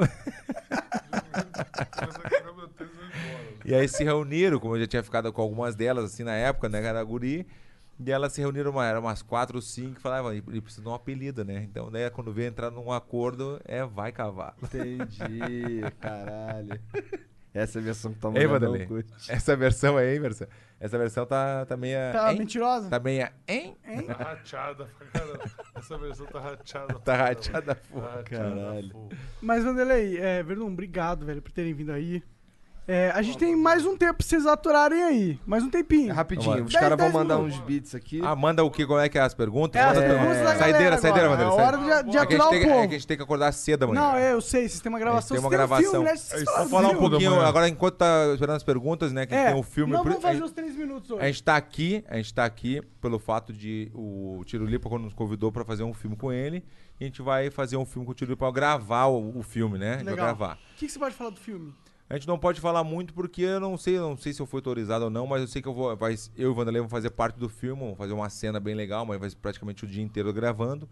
E aí se reuniram, como eu já tinha ficado com algumas delas, assim, na época, né? Era guri. E elas se reuniram, uma, eram umas quatro ou cinco, e falavam, ele precisa de um apelido, né? Então, daí, quando vem entrar num acordo, é vai cavalo. Entendi, caralho. Essa é a versão que Ei, mulher não Vanderlei? Essa versão aí, versão. Essa versão tá, tá meia. Tá hein? mentirosa? Tá meia. Hein? Tá rachada pra caramba. Essa versão tá rachada. Tá rateada. Tá rachada Caralho. full. Mas, Vanderlei, é, Verdun, obrigado, velho, por terem vindo aí. É, a gente tem mais um tempo pra vocês aturarem aí. Mais um tempinho. É rapidinho, os caras vão 10, 10 mandar minutos. uns beats aqui. Ah, manda o que? Como é que é as perguntas? É, as Manda perguntas da Saideira, galera saideira, agora. Vanderlei. É hora de, de É que, a gente aturar tem, o que- é que a gente tem que acordar cedo amanhã. Não, é, eu sei, vocês têm uma gravação. tem uma vocês têm um gravação. filme, né? Vocês isso, falaram Vou falar um filme. pouquinho, agora enquanto tá esperando as perguntas, né? Que É, tem o filme. não por- vamos a fazer gente- os três minutos A hoje. gente tá aqui, a gente tá aqui pelo fato de o Tiro Lipa quando nos convidou pra fazer um filme com ele, e a gente vai fazer um filme com o Tiro Lipa pra gravar o, o filme, né? A gente vai Legal. gravar. O que, que você pode falar do filme? A gente não pode falar muito porque eu não sei, eu não sei se eu fui autorizado ou não, mas eu sei que eu vou, vai, eu e o Vanderlei vamos fazer parte do filme, vamos fazer uma cena bem legal, mas vai ser praticamente o dia inteiro gravando.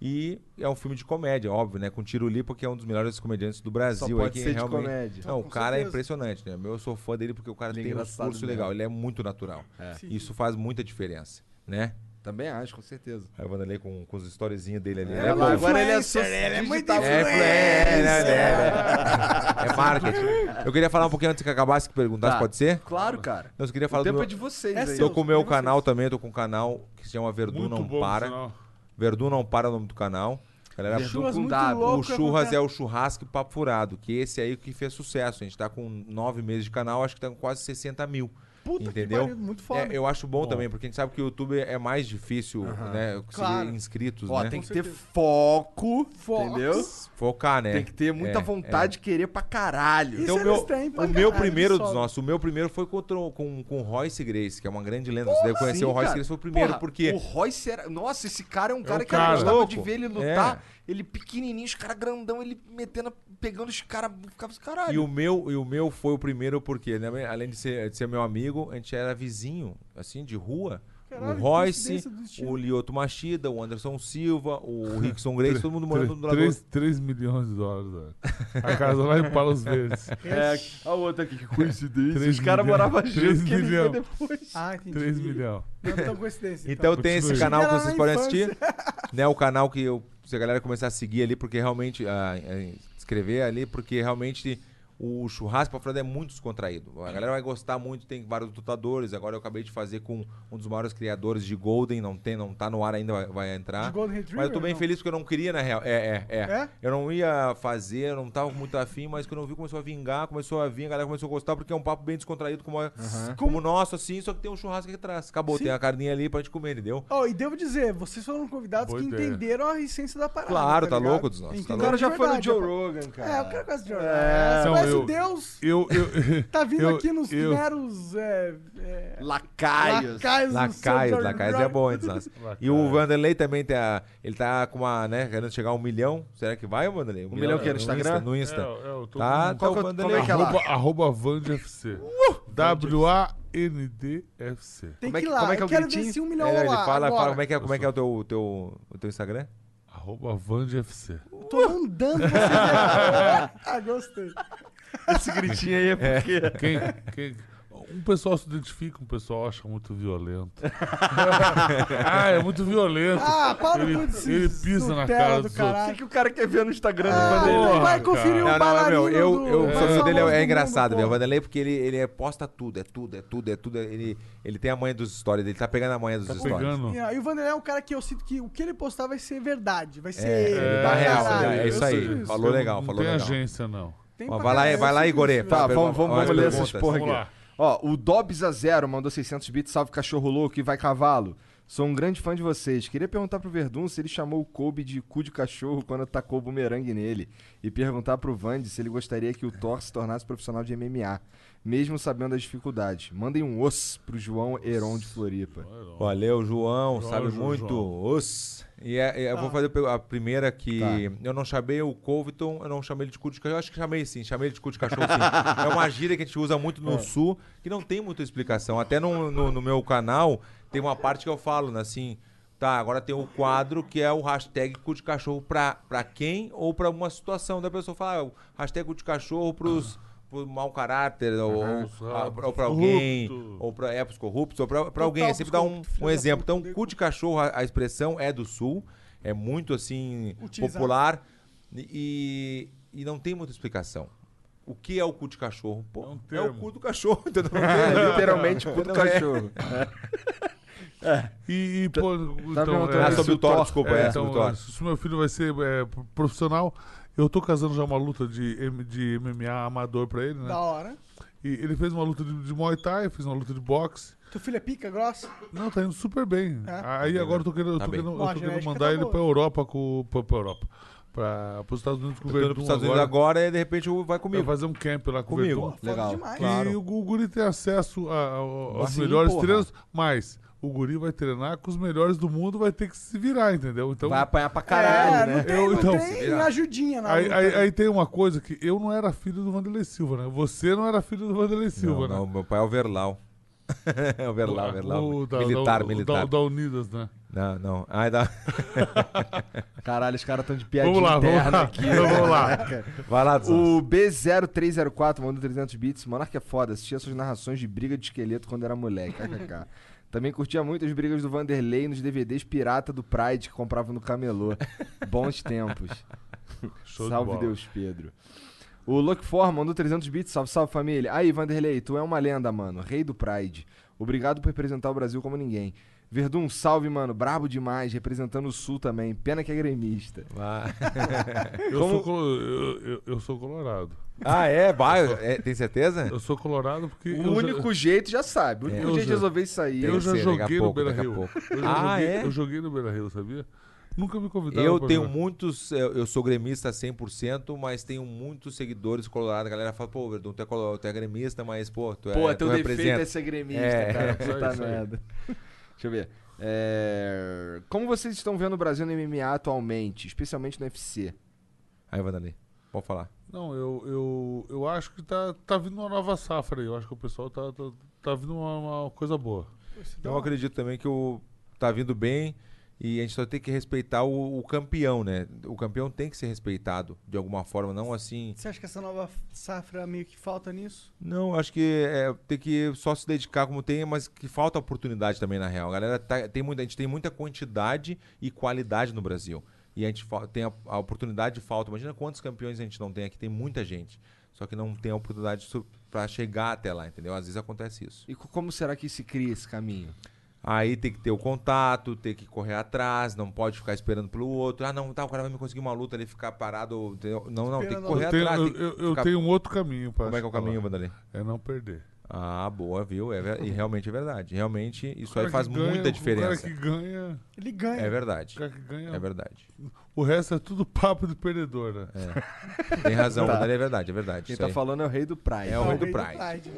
E é um filme de comédia, óbvio, né? Com Tiro Lipa, que é um dos melhores comediantes do Só Brasil. aí, pode que ser de realmente... comédia. Não, o cara é certeza. impressionante, né? Eu sou fã dele porque o cara Ele é tem um discurso mesmo. legal, ele é muito natural. Sim. Isso faz muita diferença, né? Também acho, com certeza. Aí o Vanderlei com, com os storyzinhos dele ali. É, né? Pô, agora ele é influencer, só ele é muito é, é, né, né? É marketing. Eu queria falar um pouquinho antes que acabasse que perguntasse, Tá. pode ser? Claro, cara. Eu queria O falar do tempo meu... é de vocês É aí. seu. Tô com o meu Vocês. canal também, tô com um canal que se chama Verdun Muito Não bom, Para. sinal. Verdun Não Para é o nome do canal. Galera, Churras com muito W. louco. o Churras acontece- é o churrasco e papo furado, que esse aí que fez sucesso. A gente tá com nove meses de canal, acho que tá com quase 60 mil. Puta entendeu? que pariu, muito foda. É, eu acho bom, também, porque a gente sabe que o YouTube é mais difícil, né? Conseguir Claro. inscritos, Ó, né? tem que ter foco, Fox. entendeu? Focar, né? Tem que ter muita É, vontade de querer pra caralho. Isso Então, o eles meu, têm pra o meu primeiro dos nossos, o meu primeiro foi com, o- com, com o Royce Grace, que é uma grande lenda. Você deve conhecer Sim, o Royce cara. Grace, foi o primeiro, Porra, porque O Royce era. Nossa, esse cara é um cara o que eu cara. gostava Louco. de ver ele lutar. É. Ele pequenininho, os caras grandão, ele metendo, pegando os caras. Ficava assim, caralho. E o meu, e o meu foi o primeiro porque, né, além de ser, de ser meu amigo, a gente era vizinho, assim, de rua. Caralho, o Royce, o Lioto Machida, o Anderson Silva, o Rickson Grace, todo mundo morando do lado do 3, outro. 3 milhões de dólares, velho. A casa lá em Palos Verdes. É, a outra aqui, que coincidência. Os caras moravam Três junto que ele depois. Ah, entendi. 3 milhões. Não tão coincidência. Então tem esse canal que vocês podem assistir, né? O canal que eu, se a galera começar a seguir ali, porque realmente, ah, eh, escrever ali, porque realmente o churrasco pra Frada é muito descontraído. A galera vai gostar muito, tem vários lutadores. Agora eu acabei de fazer com um dos maiores criadores de Golden, não tem, não tá no ar ainda, vai, vai entrar. De Golden Retriever, mas eu tô bem não? feliz porque eu não queria, na real. É, é, é, É? Eu não ia fazer, eu não tava muito afim, mas quando eu vi começou a vingar, começou a vir, a galera começou a gostar, porque é um papo bem descontraído, como, é- como o nosso, assim, só que tem um churrasco aqui atrás. Acabou, Sim. tem a carninha ali pra gente comer, entendeu? Oh, e devo dizer, vocês foram convidados Boa que ideia. entenderam a essência da parada. Claro, tá ligado? louco dos nossos, tá O cara já foi no Joe a- Rogan, cara. É, o cara gosta de Joe Rogan. É. Conhece eu- o Deus, Eu, eu, tá vindo eu- aqui nos eu- meros... É, é, Lacaios. lacaios Lacaios, Lacaios é bom antes. nossa. E o Vanderlei também tem a, Ele tá com uma, né, querendo chegar a um milhão. Será que vai, Vanderlei? Um milhão que é no Instagram? Insta, no Insta. É, é, eu tô Tá, com- tá Qual o é- Vanderlei. como é que é lá? Arroba, arroba VandFC. W-A-N-D-F-C. Tem Como é que ir lá, como é que é eu o quero ver se um milhão É, lá ele fala, agora. fala como é que é, como é, que é o, teu, o, teu, o teu Instagram? Arroba VandFC. Tô mandando você ver. Ah, gostei. Esse gritinho aí é porque. Quem, quem, Um pessoal se identifica, um pessoal acha muito violento. ah, é muito violento. Ah, para ele, com esse ele pisa na cara do dos O que, que o cara quer ver no Instagram do Ah, Vanderlei? ele Porra, vai conferir cara. o Não, não, bailarino meu, eu, do, eu, o sobrenome dele é, do é engraçado, velho. O. Vanderlei, porque ele, ele é- posta tudo, é tudo, é tudo, é tudo. Ele, ele tem a manha dos stories, ele tá pegando a manha dos Tá stories. pegando. E, E o Vanderlei é um cara que eu sinto que o que ele postar vai ser verdade. Vai ser. É, ele dá pra real, caralho. é isso aí. Falou legal, não falou tem legal. agência, não. Tem Ó, pra vai lá, vai lá, eu Igorê. Tá, velho. vamos, ler essas porra aqui. Ó, o Dobbs a zero mandou 600 bits. Salve cachorro louco e vai cavalo. Sou um grande fã de vocês. Queria perguntar pro Verdun se ele chamou o Kobe de cu de cachorro quando tacou o bumerangue nele. E perguntar pro Vandy se ele gostaria que o Thor se tornasse profissional de MMA. Mesmo sabendo as dificuldades. Mandem um os pro João Heron de Floripa. Valeu, João, João, sabe João, muito. João. Os. E é- é, eu vou Ah. fazer a primeira que Tá. eu não chamei o Coviton, eu não chamei ele de cu de cachorro. Eu acho que chamei sim, chamei ele de cu de cachorro sim. é uma gíria que a gente usa muito no sul, que não tem muita explicação. Até no, no, no meu canal tem uma parte que eu falo, né, assim, tá, agora tem o quadro que é o hashtag cu de cachorro pra, pra quem ou pra uma situação. Da pessoa fala, ah, o hashtag cu de cachorro pros. Pro mau caráter, ou, ou, ou pra alguém, ou pra, é, pros corruptos, ou Total alguém. É sempre dá um, um exemplo. Então, cu de cachorro, a, a expressão é do sul, é muito assim, Utilizado. popular e, e não tem muita explicação. O que é o cu de cachorro? Pô, É um é o cu do cachorro, entendeu? É literalmente o cu do é. cachorro. E, e, pô, então, Ah, aí sobre o Thor, desculpa, é, É, sobre o então, Thor. se o meu filho vai ser é, pro- profissional, eu tô casando já uma luta de, M- de MMA amador pra ele, né? Da hora. E ele fez uma luta de, de Muay Thai, fiz uma luta de boxe. Teu filho é pica, grossa? Não, tá indo super bem. É? Aí agora eu tô querendo, eu Tá tô bem. querendo, eu Ó, a tô querendo genética mandar tá ele boa. pra Europa com. Pra, pra Europa. Pra, pros Estados Unidos com o Verdun pros Estados Unidos agora. agora e de repente vai Vai comigo. fazer um camp lá com Comigo. o Verdun. Foda Legal. demais. E o, o Guri tem acesso a- a- aos melhores porra. treinos, mas o Guri vai treinar com os melhores do mundo, vai ter que se virar, entendeu? Então, Vai apanhar pra caralho, é, né? não tem, Eu, não então, tem ajudinha na Aí, luta. aí- aí tem uma coisa que eu não era filho do Vanderlei Silva, né? Você não era filho do Vanderlei Silva, não, né? não, meu pai é o Verlau. é o Verlau, Verlau. O da- militar, da, militar. Da, da Unidas, né? Não, não. Ai, dá. Caralho, os caras estão de piadinha Vamos lá, vamos interna lá. aqui. Então, vamos lá. Vai lá, O B0304 mandou 300 bits. Monark é foda. Assistia suas narrações de briga de esqueleto quando era moleque. kkk. Também curtia muito as brigas do Vanderlei nos DVDs pirata do Pride que comprava no camelô. Bons tempos. Show de salve bola. Deus, Pedro. O Lockform mandou 300 bits. Salve, salve família. Aí, Vanderlei, tu é uma lenda, mano. Rei do Pride. Obrigado por representar o Brasil como ninguém. Verdun, salve, mano. Brabo demais. Representando o Sul também. Pena que é gremista. Vai. Eu, Como- sou, eu, eu- eu sou colorado. Ah, é? Vai. É, tem certeza? Eu sou colorado porque. O único jeito, já sabe. O único Eu jeito de já- resolver isso aí. Já, eu já ser, joguei no Beira Rio. Eu, já Ah, joguei, é? eu joguei no Beira Rio, sabia? Nunca me convidaram. Eu tenho jogar. muitos, eu eu sou gremista 100%, mas tenho muitos seguidores colorados. A galera fala, pô, Verdun, tu é, colo- tu é gremista, mas, pô, tu é, Pô, tu teu defeito representa. é ser gremista, É. cara. Puta aí. merda. Deixa eu ver. É, Como vocês estão vendo o Brasil no MMA atualmente, especialmente no UFC? Aí, Vanderlei, pode falar. Não, eu, eu, eu acho que tá, tá vindo uma nova safra aí. Eu acho que o pessoal tá, tá, tá vindo uma, uma coisa boa. Eu acredito também que o tá vindo bem e a gente só tem que respeitar o, o campeão, né? O campeão tem que ser respeitado de alguma forma, não assim. Você acha que essa nova safra meio que falta nisso? Não, acho que é, tem que só se dedicar como tem, mas que falta oportunidade também na real. A galera tá- tem muita, a gente tem muita quantidade e qualidade no Brasil. E a gente tem a, a oportunidade falta. Imagina quantos campeões a gente não tem aqui, tem muita gente. Só que não tem a oportunidade para chegar até lá, entendeu? Às vezes acontece isso. E co- como será que se cria esse caminho? Aí tem que ter o contato, tem que correr atrás, não pode ficar esperando pelo outro. Ah, não, tá, o cara vai me conseguir uma luta ali, ficar parado. entendeu? Não, não, tem que correr Eu tenho, atrás. eu, eu- eu ficar- tenho um outro caminho para Como é que é o caminho, Vanderlei? É não perder. Ah, boa, viu? É ver- E realmente é verdade. Realmente, isso O aí faz ganha- muita O diferença. cara que ganha. Ele ganha. É O verdade. cara que ganha. É verdade. O resto é tudo papo de perdedor, né? Tem razão, Tá. É verdade, é verdade. Quem tá aí. falando é o rei do Pride. É o rei do rei Pride.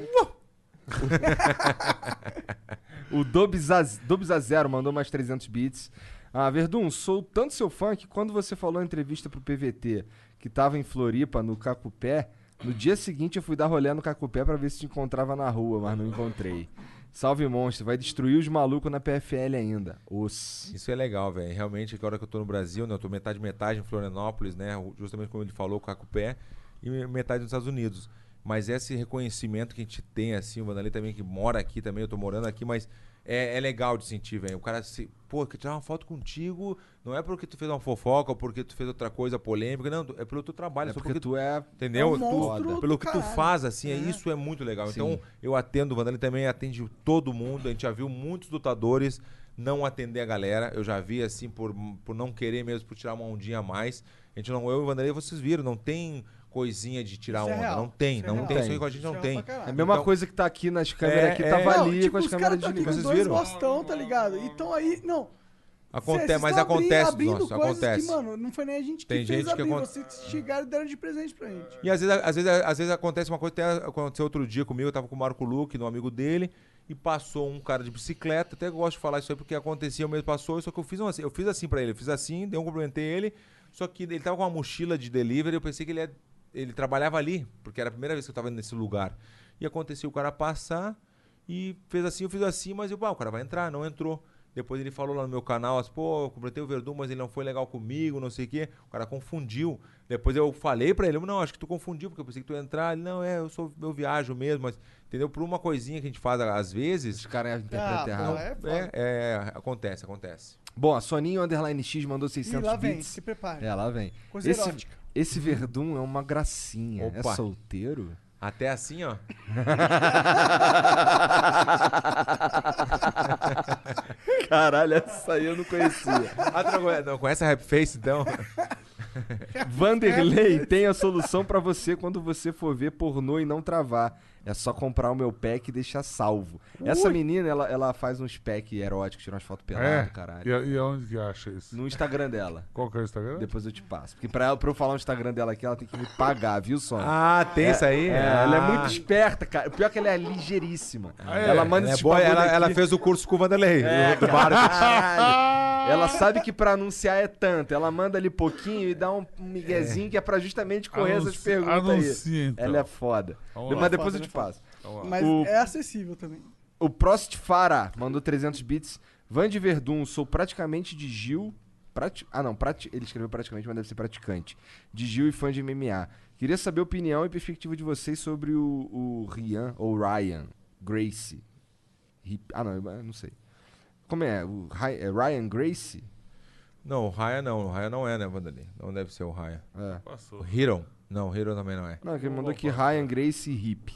O Dobzazero mandou mais 300 bits. Ah, Verdun, sou tanto seu fã que quando você falou em entrevista pro PVT que tava em Floripa, no Cacupé, no dia seguinte eu fui dar rolê no Cacupé pra ver se te encontrava na rua, mas não encontrei. Salve monstro, vai destruir os malucos na PFL ainda. Os. Isso é legal, velho. Realmente, agora que eu tô no Brasil, né? Eu tô metade metade em Florianópolis, né? Justamente como ele falou, com a e metade nos Estados Unidos. Mas esse reconhecimento que a gente tem, assim, o Vanderlei também que mora aqui também, eu tô morando aqui, mas é, é legal de sentir, velho. O cara se. Pô, quer tirar uma foto contigo, não é porque tu fez uma fofoca ou porque tu fez outra coisa polêmica, não, é pelo teu trabalho, É porque porque tu é. Entendeu? É um Tu- pelo que tu caralho. faz, assim, é. É. isso é muito legal. Sim. Então, eu atendo, o Vanderlei também atende todo mundo. A gente já viu muitos lutadores não atender a galera. Eu já vi, assim, por, por não querer mesmo, por tirar uma ondinha a mais. A gente não, eu e o Vanderlei, vocês viram, não tem coisinha de tirar Isso é onda. real. não tem, Isso é não real. tem. Isso Tem. aí com a gente Isso não é tem. pra caralho. É a mesma Então- coisa que tá aqui nas câmeras É, aqui, é. tava Não, ali tipo, com as os câmeras caras tão aqui com desligadas. Vocês dois viram? bostão, tá ligado? Então aí, não. Acontece, Cê- mas vocês tão abri- acontece, abrindo nossa, coisas acontece. Que, mano, não foi nem a gente Tem que fez gente que abrir, acon- vocês chegaram e deram de presente pra gente. E às vezes, às vezes, às vezes acontece uma coisa, até aconteceu outro dia comigo, eu tava com o Marco Luque, um amigo dele, e passou um cara de bicicleta, até gosto de falar isso aí porque acontecia, o mesmo passou, só que eu fiz, um assim, eu fiz assim pra ele, eu fiz assim, dei um cumprimentei ele, só que ele tava com uma mochila de delivery, eu pensei que ele, ia- ele trabalhava ali, porque era a primeira vez que eu tava nesse lugar. E aconteceu o cara passar e fez assim, eu fiz assim, mas eu, ah, o cara vai entrar, não entrou. Depois ele falou lá no meu canal, assim, pô, eu cumprimentei o Verdun, mas ele não foi legal comigo, não sei o quê. O cara confundiu. Depois eu falei pra ele, não, acho que tu confundiu, porque eu pensei que tu ia entrar. Ele, não, é, eu sou, eu viajo mesmo, mas, entendeu? Por uma coisinha que a gente faz às vezes, Os caras Ah, interpretam pô, errado. é é, é, acontece, acontece. Bom, a Soninho Underline X mandou E 600 lá vem, bits. se prepare. É, lá vem. Coisa esse, erótica. Esse Verdun é uma gracinha. É Opa. solteiro? Até assim, ó. Caralho, essa aí eu não conhecia. Ah, tu não conhece- não conhece a Rap Face, então? Vanderlei tem a solução pra você quando você for ver pornô e não travar. É só comprar o meu pack e deixar salvo. Essa menina, ela, ela faz uns pack eróticos, tira umas fotos pelado, É? caralho. E, e aonde que acha isso? No Instagram dela. Qual que é o Instagram? Depois eu te passo. Porque pra, ela, pra eu falar o Instagram dela aqui, ela tem que me pagar, viu, Sônia? Ah, tem isso aí? É, ela é Ah. muito esperta, cara. O pior é que ela é ligeiríssima. é? Ela manda Ela, é esses boa, ela, ela fez o curso com o Vanderlei, É, do. Caralho. Ela sabe que pra anunciar é tanto. Ela manda ali pouquinho e dá um miguezinho que é pra justamente correr essas Anunci- perguntas anuncia, aí. então. Ela é foda. Vamos lá. Mas depois Foda, eu te passo. Lá. Mas O- é acessível também. O Prost Farah mandou 300 bits. Van de Verdun, sou praticamente de Gil. Prati... Ah, não, prati... ele escreveu praticamente, mas deve ser praticante. De Gil e fã de MMA. Queria saber a opinião e perspectiva de vocês sobre o, o Ryan, ou Ryan Gracie. Hip- Ah, não, eu não sei. Como é? O Ry- é Ryan Gracie? Não, o Raya não. O Raya não é, né, Vanderlei? Não deve ser o Raya. É. O Passou. Hiron? Não, o Hiron também não é. Não, que ele mandou aqui Ryan Gracie Hip.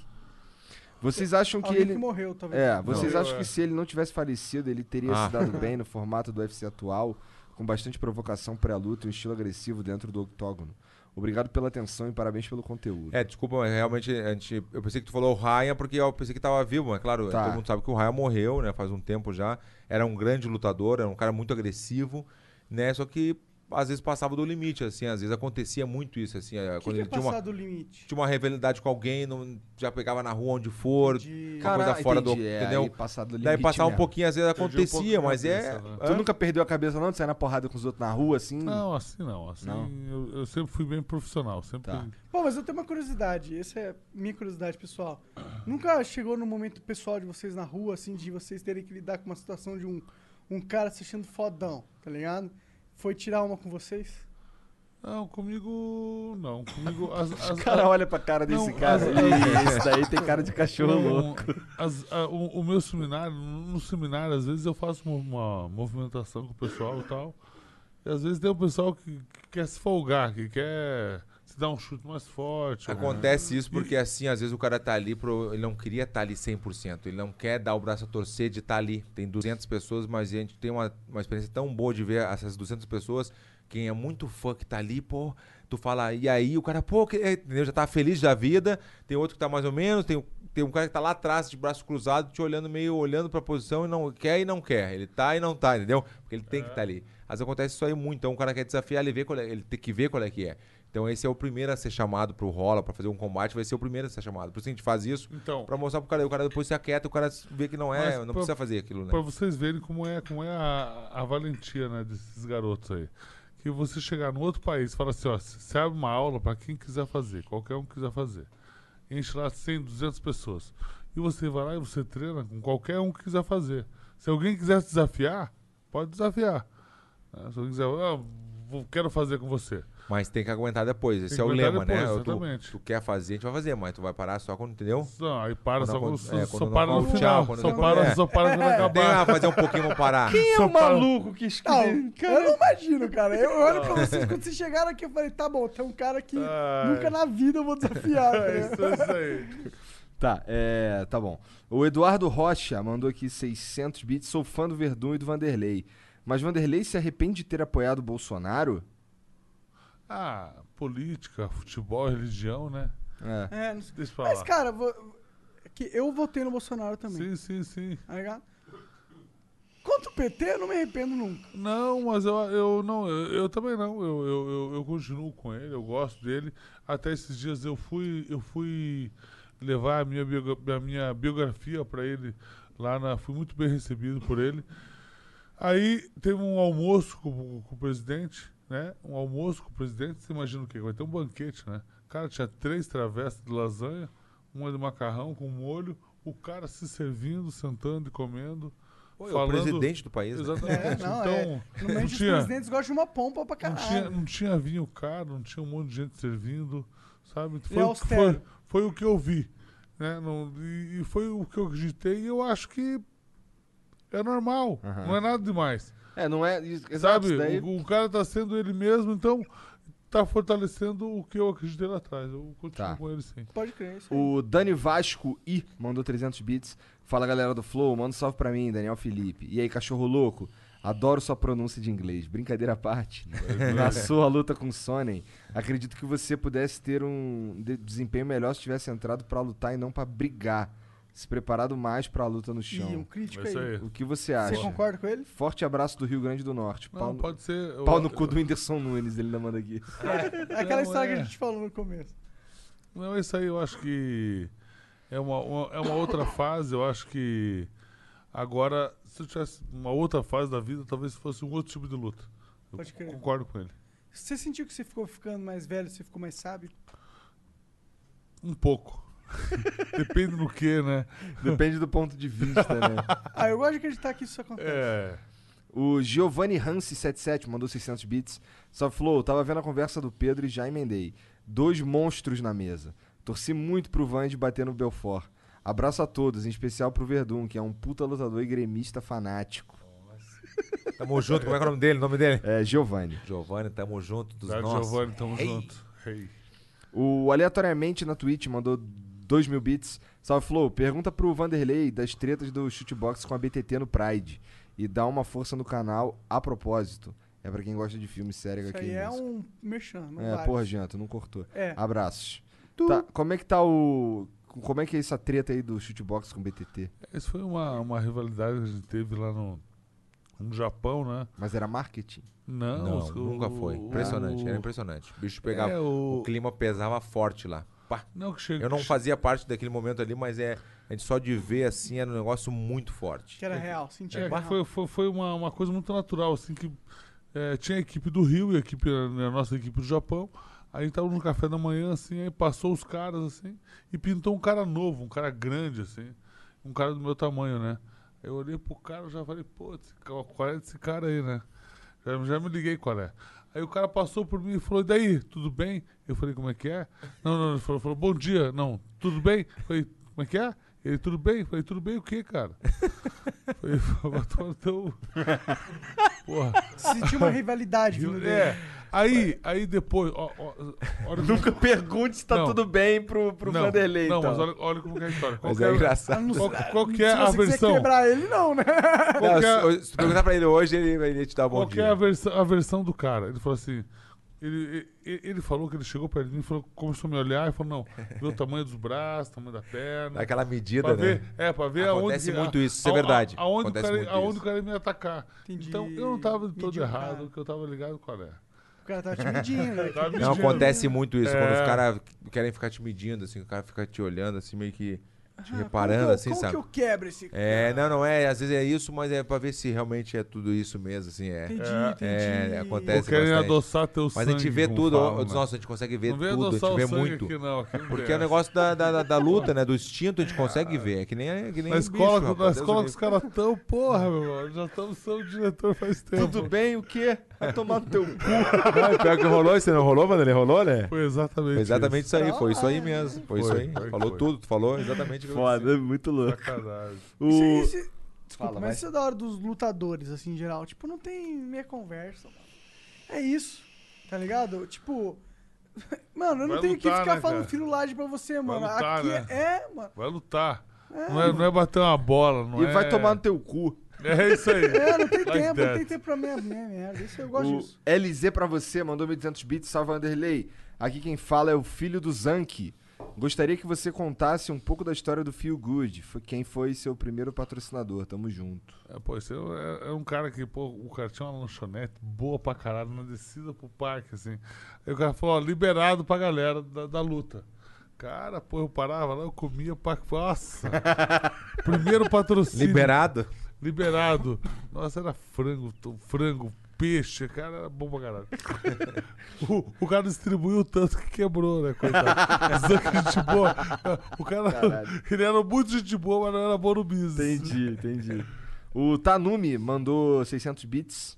Vocês acham que Alguém ele. que morreu, talvez. É, vocês Não. acham que se ele não tivesse falecido, ele teria Ah. se dado bem no formato do UFC atual, com bastante provocação pré-luta e um estilo agressivo dentro do octógono? Obrigado pela atenção e parabéns pelo conteúdo. É, desculpa, mas realmente a gente, eu pensei que tu falou o Ryan porque eu pensei que tava vivo, mas claro, Tá. todo mundo sabe que o Ryan morreu, né, faz um tempo já. Era um grande lutador, era um cara muito agressivo, né, só que às vezes passava do limite, assim, às vezes acontecia muito isso, assim, eh, O que, quando que é ele tinha passar uma, do limite? tinha uma rivalidade com alguém, não, já pegava na rua onde for, De... uma coisa fora do- é, entendeu? aí passar do daí limite passar um mesmo. pouquinho, às vezes um acontecia, a mas é... cabeça, né? Tu nunca perdeu a cabeça não de sair na porrada com os outros na rua, assim? Não, assim não. Assim Não? Eu, eu sempre fui bem profissional. Sempre. Tá. Pô, mas eu tenho uma curiosidade. Essa é minha curiosidade pessoal. Nunca chegou no momento pessoal de vocês na rua, assim, de vocês terem que lidar com uma situação de um, um cara se achando fodão, tá ligado? Foi tirar uma com vocês? Não, comigo. Não. Comigo. As, as, O cara olha pra cara desse Não, cara. as- Ih, Esse daí tem cara de cachorro Não, louco. as- a- o, o meu seminário, no seminário, às vezes eu faço uma, uma movimentação com o pessoal e tal. E às vezes tem o pessoal que, que quer se folgar, que quer se dar um chute mais forte. ou- Acontece isso porque, assim, às vezes o cara tá ali, pro, ele não queria estar ali 100%. Ele não quer dar o braço a torcer de estar ali. Tem 200 pessoas, mas a gente tem uma, uma experiência tão boa de ver essas 200 pessoas. Quem é muito fã que tá ali, pô, tu fala, e aí o cara, pô, que, entendeu? já tá feliz da vida. Tem outro que tá mais ou menos, tem, tem um cara que tá lá atrás, de braço cruzado, te olhando meio, olhando pra posição e não quer e não quer. Ele tá e não tá, entendeu? Porque ele tem que estar ali. Às vezes acontece isso aí muito. Então o cara quer desafiar, ele, vê qual é, ele tem que ver qual é que é. Então esse é o primeiro a ser chamado pro rola, pra fazer um combate, vai ser o primeiro a ser chamado. Por isso a gente faz isso, Então, pra mostrar pro cara, o cara depois se aquieta, o cara vê que não é, não pra- precisa fazer aquilo, né? Pra vocês verem como é, como é a, a valentia né, desses garotos aí. Que você chegar no outro país e fala assim, ó, você abre uma aula pra quem quiser fazer, qualquer um que quiser fazer. Enche lá 100, 200 pessoas. E você vai lá e você treina com qualquer um que quiser fazer. Se alguém quiser se desafiar, pode desafiar. né? Se alguém quiser, ah, vou- quero fazer com você. Mas tem que aguentar depois. Esse é o lema, depois, né? Tu- exatamente. Tu, quer fazer, a gente vai fazer, mas tu vai parar só quando, entendeu? Não, aí para, Quando só, é, só quando para no não- tchau, final. quando só, não- para, é. só para quando Tem acabar. ah, fazer um pouquinho, vamos parar. Quem é Só o para- maluco que Não, escreveu? eu não imagino, cara. Eu olho pra vocês, quando vocês chegaram aqui, eu falei, tá bom, tem um cara que Ai. nunca na vida eu vou desafiar. É né? isso, é isso aí. Tá, é. Tá bom. O Eduardo Rocha mandou aqui 600 bits. Sou fã do Verdun e do Vanderlei. Mas Vanderlei se arrepende de ter apoiado o Bolsonaro? Ah, política, futebol, religião, né? É. É, não sei. Deixa pra Mas, lá. cara, vou- que eu votei no Bolsonaro também, Sim, sim, sim. tá ligado? Contra o PT, eu não me arrependo nunca. Não, mas eu, eu não, eu, eu também não. Eu, eu, eu, eu continuo com ele, eu gosto dele. Até esses dias eu fui, eu fui levar a minha, biogra- a minha biografia para ele lá na. Fui muito bem recebido por ele. Aí teve um almoço com, com o presidente, né? Um almoço com o presidente, você imagina o quê? Vai ter um banquete, né? Cara, tinha três travessas de lasanha, uma de macarrão com molho, o cara se servindo, sentando e comendo. Pô, é o falando- presidente do país. né? Exatamente. É, não, então, é. não Normalmente os tinha, presidentes gostam de uma pompa pra não, caralho. tinha, não tinha vinho caro, não tinha um monte de gente servindo, sabe? Foi, é o que- foi, foi o que eu vi. Né? Não, e, e foi o que eu acreditei e eu acho que é normal, Aham. não é nada demais. É, não é. Exato, Sabe? isso daí. O, o cara tá sendo ele mesmo, então tá fortalecendo o que eu acreditei lá atrás. Eu continuo Tá. com ele sim. Pode crer, isso aí. O Dani Vasco I mandou 300 bits. Fala galera do Flow, manda um salve pra mim, Daniel Felipe. E aí, cachorro louco? Adoro sua pronúncia de inglês. Brincadeira à parte. Na sua luta com Sonnen, acredito que você pudesse ter um de- desempenho melhor se tivesse entrado pra lutar e não pra brigar. Se preparado mais pra luta no Ih, um chão. crítico É aí. aí. O que você Você acha? concorda com ele? Forte abraço do Rio Grande do Norte. Pau, Não, no, pode ser. eu- pau no cu do Whindersson Nunes, ele ainda manda aqui. É aquela Não, história que é. a gente falou no começo. Não, isso aí eu acho que é uma, uma- é uma outra fase. Eu acho que agora, se eu tivesse uma outra fase da vida, talvez fosse um outro tipo de luta. Eu Pode crer. concordo com ele. Você sentiu que você ficou ficando mais velho, você ficou mais sábio? Um pouco. Depende do que, né? Depende do ponto de vista, né? Ah, eu gosto de acreditar que isso acontece. É. O Giovanni Hansi77 mandou 600 bits. Só falou, tava vendo a conversa do Pedro e já emendei. Dois monstros na mesa. Torci muito pro Vande bater no Belfort. Abraço a todos, em especial pro Verdun, que é um puta lutador e gremista fanático. Tamo junto, como é que é o nome dele? O nome dele? É, Giovanni. Giovanni, tamo junto dos nossos. Giovanni, tamo Hey. junto. Hey. O Aleatoriamente na Twitch mandou 2 mil bits. Salve Flow, pergunta pro Vanderlei das tretas do shootbox com a BTT no Pride. E dá uma força no canal a propósito. É pra quem gosta de filme sério Isso aqui. aí é um merchan, não É, vários. porra, Jean, tu não cortou. É. Abraços. Tá, como é que tá o. Como é que é essa treta aí do shootbox com o BTT? Isso foi uma, uma rivalidade que a gente teve lá no, no Japão, né? Mas era marketing? Não, Não, os- nunca foi. o- Impressionante, o- era impressionante. O bicho pegava. É, o- O clima pesava forte lá. Pá. Não, que chega, Eu não fazia parte daquele momento ali, mas é. A gente só de ver assim era um negócio muito forte. Que era real, sentia É, real. foi, foi, foi uma, uma coisa muito natural, assim, que é, tinha a equipe do Rio e a, equipe, a nossa equipe do Japão. Aí a gente tava no café da manhã, assim, aí passou os caras, assim, e pintou um cara novo, um cara grande, assim, um cara do meu tamanho, né? Eu olhei pro cara e já falei, pô, esse qual é desse cara aí, né? Já, já me liguei qual é. Aí o cara passou por mim e falou, e daí, tudo bem? Eu falei, como é que é? Não, não, ele falou, falou bom dia. Não, tudo bem? Eu falei, como é que é? Ele, tudo bem? Eu falei, tudo bem o quê, cara? Eu falei, vai tomar no teu... Porra. Sentia uma rivalidade dele. É, aí, aí depois, ó, ó, olha como- Nunca pergunte se tá Não. tudo bem pro, pro não, Vanderlei. Não, então. mas olha, olha como é a história. Qual Mas que é é, engraçado. qual, qual que é Se a você versão? quebrar ele, não, né? Qual Não, é, se, se tu perguntar pra ele hoje, ele vai te dar um bom qual que é a, dia. versão, a versão do cara? Ele falou assim. Ele, ele, ele falou que ele chegou perto de mim, falou, começou a me olhar e falou: não, viu o tamanho dos braços, tamanho da perna. Daquela medida, Pra né? ver, é, pra ver Acontece aonde. muito isso, isso é a- verdade. a- Aonde, o Acontece cara, muito aonde isso. o cara ia me atacar. Entendi. Então eu não tava todo Mediu o errado, cara. que eu tava ligado qual é. O cara tava te medindo, né? Tava Não, medindo. acontece muito isso. Quando É. os caras querem ficar te medindo, assim, o cara fica te olhando, assim, meio que te Ah, reparando, como assim, como sabe? que eu quebro esse É, não, não é. Às vezes é isso, mas é pra ver se realmente é tudo isso mesmo, assim, é. Entendi, É, entendi. é, Ou acontece. querem bastante. adoçar teu Mas sangue. a gente vê como tudo, né? nossa, a gente consegue ver Não vem tudo, a adoçar gente o vê muito. Aqui, não, aqui não Porque é o negócio da, da, da- da luta, né? Do instinto a gente consegue ver. É que nem, é que nem Na bicho, escola, rapaz, na Deus escola que os caras tão, porra, meu irmão. Já estamos sendo diretor faz tempo. Tudo bem, o quê? Vai tomar no teu cu. Não, pior que rolou, você não rolou, mano? Ele rolou, né? Foi exatamente Foi exatamente isso aí, foi isso aí Ah, mesmo. Foi, Foi, isso aí. foi, falou foi. tudo, tu falou exatamente o que Foda, muito isso. louco. Sacanagem. O... Isso- isso- Desculpa, Fala, mas vai. isso é da hora dos lutadores, assim, em geral. Tipo, não tem meia conversa, mano. É isso, tá ligado? Tipo... Mano, eu não Vai tenho que lutar, ficar né, falando cara? filulagem pra você, mano. lutar, Aqui né? é, mano. Vai lutar. não, é, não é bater uma bola, não E é... vai tomar no teu cu. É isso aí. É, não tem Like tempo, não that. tem tempo pra minha, minha merda. Isso eu gosto O disso. LZ pra você, mandou 1.200 bits, salve Underlay. Aqui quem fala é o filho do Zanki. Gostaria que você contasse um pouco da história do Feel Good. Foi quem foi seu primeiro patrocinador. Tamo junto. É, pô, esse é, é um cara que, pô, o cara tinha uma lanchonete boa pra caralho na descida pro parque, assim. Aí o cara falou, ó, liberado pra galera da, da luta. Cara, pô, eu parava lá, eu comia pra. Nossa! Primeiro patrocínio. Liberado? Liberado. Nossa, era frango, frango, peixe, cara, era bom pra caralho. o, o cara distribuiu tanto que quebrou, né, coitado. Zanca gente boa. O cara, ele era muito gente boa, mas não era bom no business. Entendi, entendi. O Tanumi mandou 600 bits.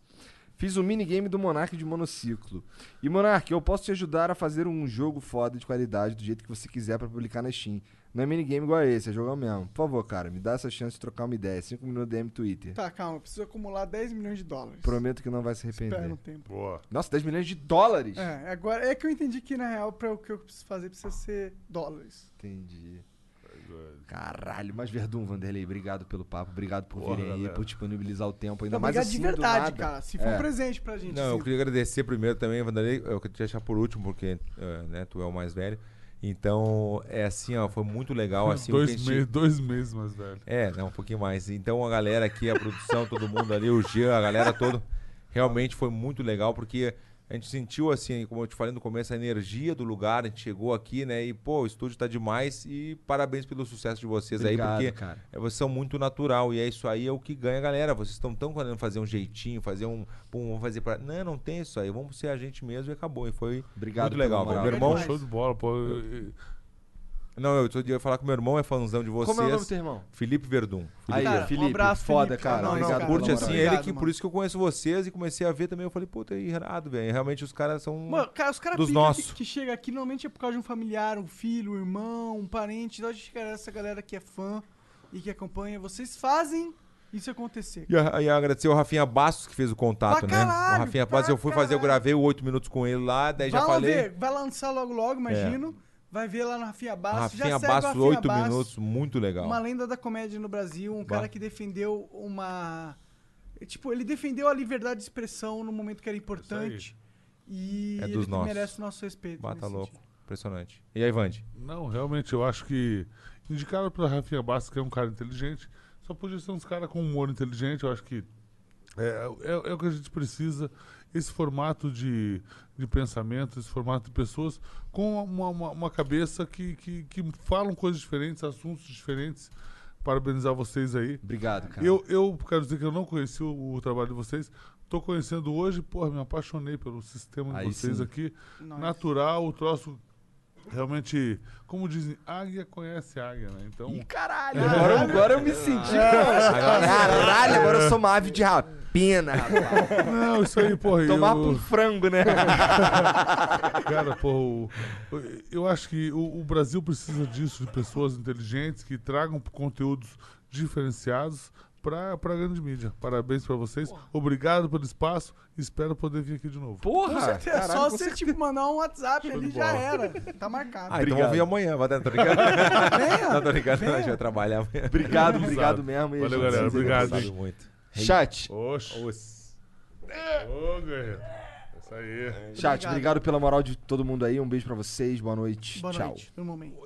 Fiz o minigame do Monark de monociclo. E Monark, eu posso te ajudar a fazer um jogo foda de qualidade do jeito que você quiser pra publicar na Steam. Não é minigame igual a esse, é jogão mesmo. Por favor, cara, me dá essa chance de trocar uma ideia. 5 minutos DM Twitter. Tá, calma. eu Preciso acumular 10 milhões de dólares. Prometo que não vai se Espera arrepender. um tempo. Boa. Nossa, 10 milhões de dólares? É, agora é que eu entendi que na real pra o que eu preciso fazer precisa ser dólares. Entendi. Caralho, mas Verdun, Vanderlei, obrigado pelo papo, obrigado por Porra, virem aí, galera. por disponibilizar o tempo ainda Não, mais obrigado assim, de do verdade, nada. cara. Se for É. um presente pra gente. Não, eu assim. queria agradecer primeiro também, Vanderlei. Eu queria te deixar por último, porque eh, né, tu é o mais velho. Então, é assim, ó, foi muito legal. Assim, o que a dois, gente- meses, dois meses mais velho. É, não, um pouquinho mais. Então a galera aqui, a produção, todo mundo ali, o Jean, a galera toda, realmente foi muito legal, porque a gente sentiu, assim, como eu te falei no começo, a energia do lugar, a gente chegou aqui, né, e, pô, o estúdio tá demais e parabéns pelo sucesso de vocês Obrigado, aí, porque cara. é, vocês são muito natural e é isso aí é o que ganha a galera. Vocês estão tão querendo fazer um jeitinho, fazer um, pum, vamos fazer pra... Não, não tem isso aí, vamos ser a gente mesmo e acabou. E foi Obrigado muito legal. Meu irmão... Show de bola, pô. Eu- eu- Não, eu tô- eu ia falar que meu irmão é fãzão de vocês. Como é o nome do teu irmão? Felipe Verdun. Aí, Cara, um Felipe, abraço, foda, Felipe. cara. Ah, não, não, obrigado cara, Curte assim Obrigado, ele, que mano. por isso que eu conheço vocês e comecei a ver também. Eu falei, puta, é irado, velho. Realmente os caras são. Mano, cara, os caras Dos nossos. que, que chega aqui normalmente é por causa de um familiar, um filho, um irmão, um parente. Então a gente quer essa galera que é fã e que acompanha. Vocês fazem isso acontecer. E, a- e agradecer o Rafinha Bastos que fez o contato, Pra né? caralho, o Rafinha Bastos, eu fui fazer, eu caralho. gravei o 8 minutos com ele lá, daí já vai lá falei. ver, vai lançar logo logo, imagino. Vai ver lá no Rafinha Bastos. Rafinha já segue o Bastos, Rafinha 8 Bastos, minutos, muito legal. Uma lenda da comédia no Brasil, um Bah. cara que defendeu uma. Tipo, ele defendeu a liberdade de expressão no momento que era importante. E É ele dos nossos. merece o nosso respeito. Bata louco. sentido. Impressionante. E aí, Vande? Não, realmente, eu acho que indicaram pra Rafinha Bastos, que é um cara inteligente, só podia ser uns caras com humor inteligente, eu acho que é, é, é o que a gente precisa, esse formato de, de pensamento, esse formato de pessoas com uma, uma, uma cabeça que, que, que falam coisas diferentes, assuntos diferentes. Parabenizar vocês aí. Obrigado, cara. Eu, eu quero dizer que eu não conheci o, o trabalho de vocês. Tô conhecendo hoje, porra, me apaixonei pelo sistema de Aí vocês sim. aqui. Natural, o troço realmente, como dizem, águia conhece águia, né? Então, Ih, caralho, agora, agora eu me senti. Caralho, agora eu sou uma ave de rapina, rapaz. não, isso aí, porra, Tomar eu, pro frango, né? cara, porra, eu acho que o, o Brasil precisa disso, de pessoas inteligentes que tragam conteúdos diferenciados para pra grande mídia. Parabéns pra vocês. Obrigado pelo espaço. Espero poder vir aqui de novo. Porra! Caralho, só você tipo, mandar um WhatsApp Show ali já era. Tá marcado. Ah, então Obrigado. vamos vir amanhã, vai dar, tô brincando. Não, tô brincando, a gente vai trabalhar amanhã. Obrigado, obrigado mesmo. e a Valeu, galera, obrigado. Sabe muito. Chat, Oxe. Os- Ô, guerreiro. Isso aí. chat, Obrigado. obrigado pela moral de todo mundo aí. Um beijo pra vocês, boa noite. Boa Tchau. noite, no momento.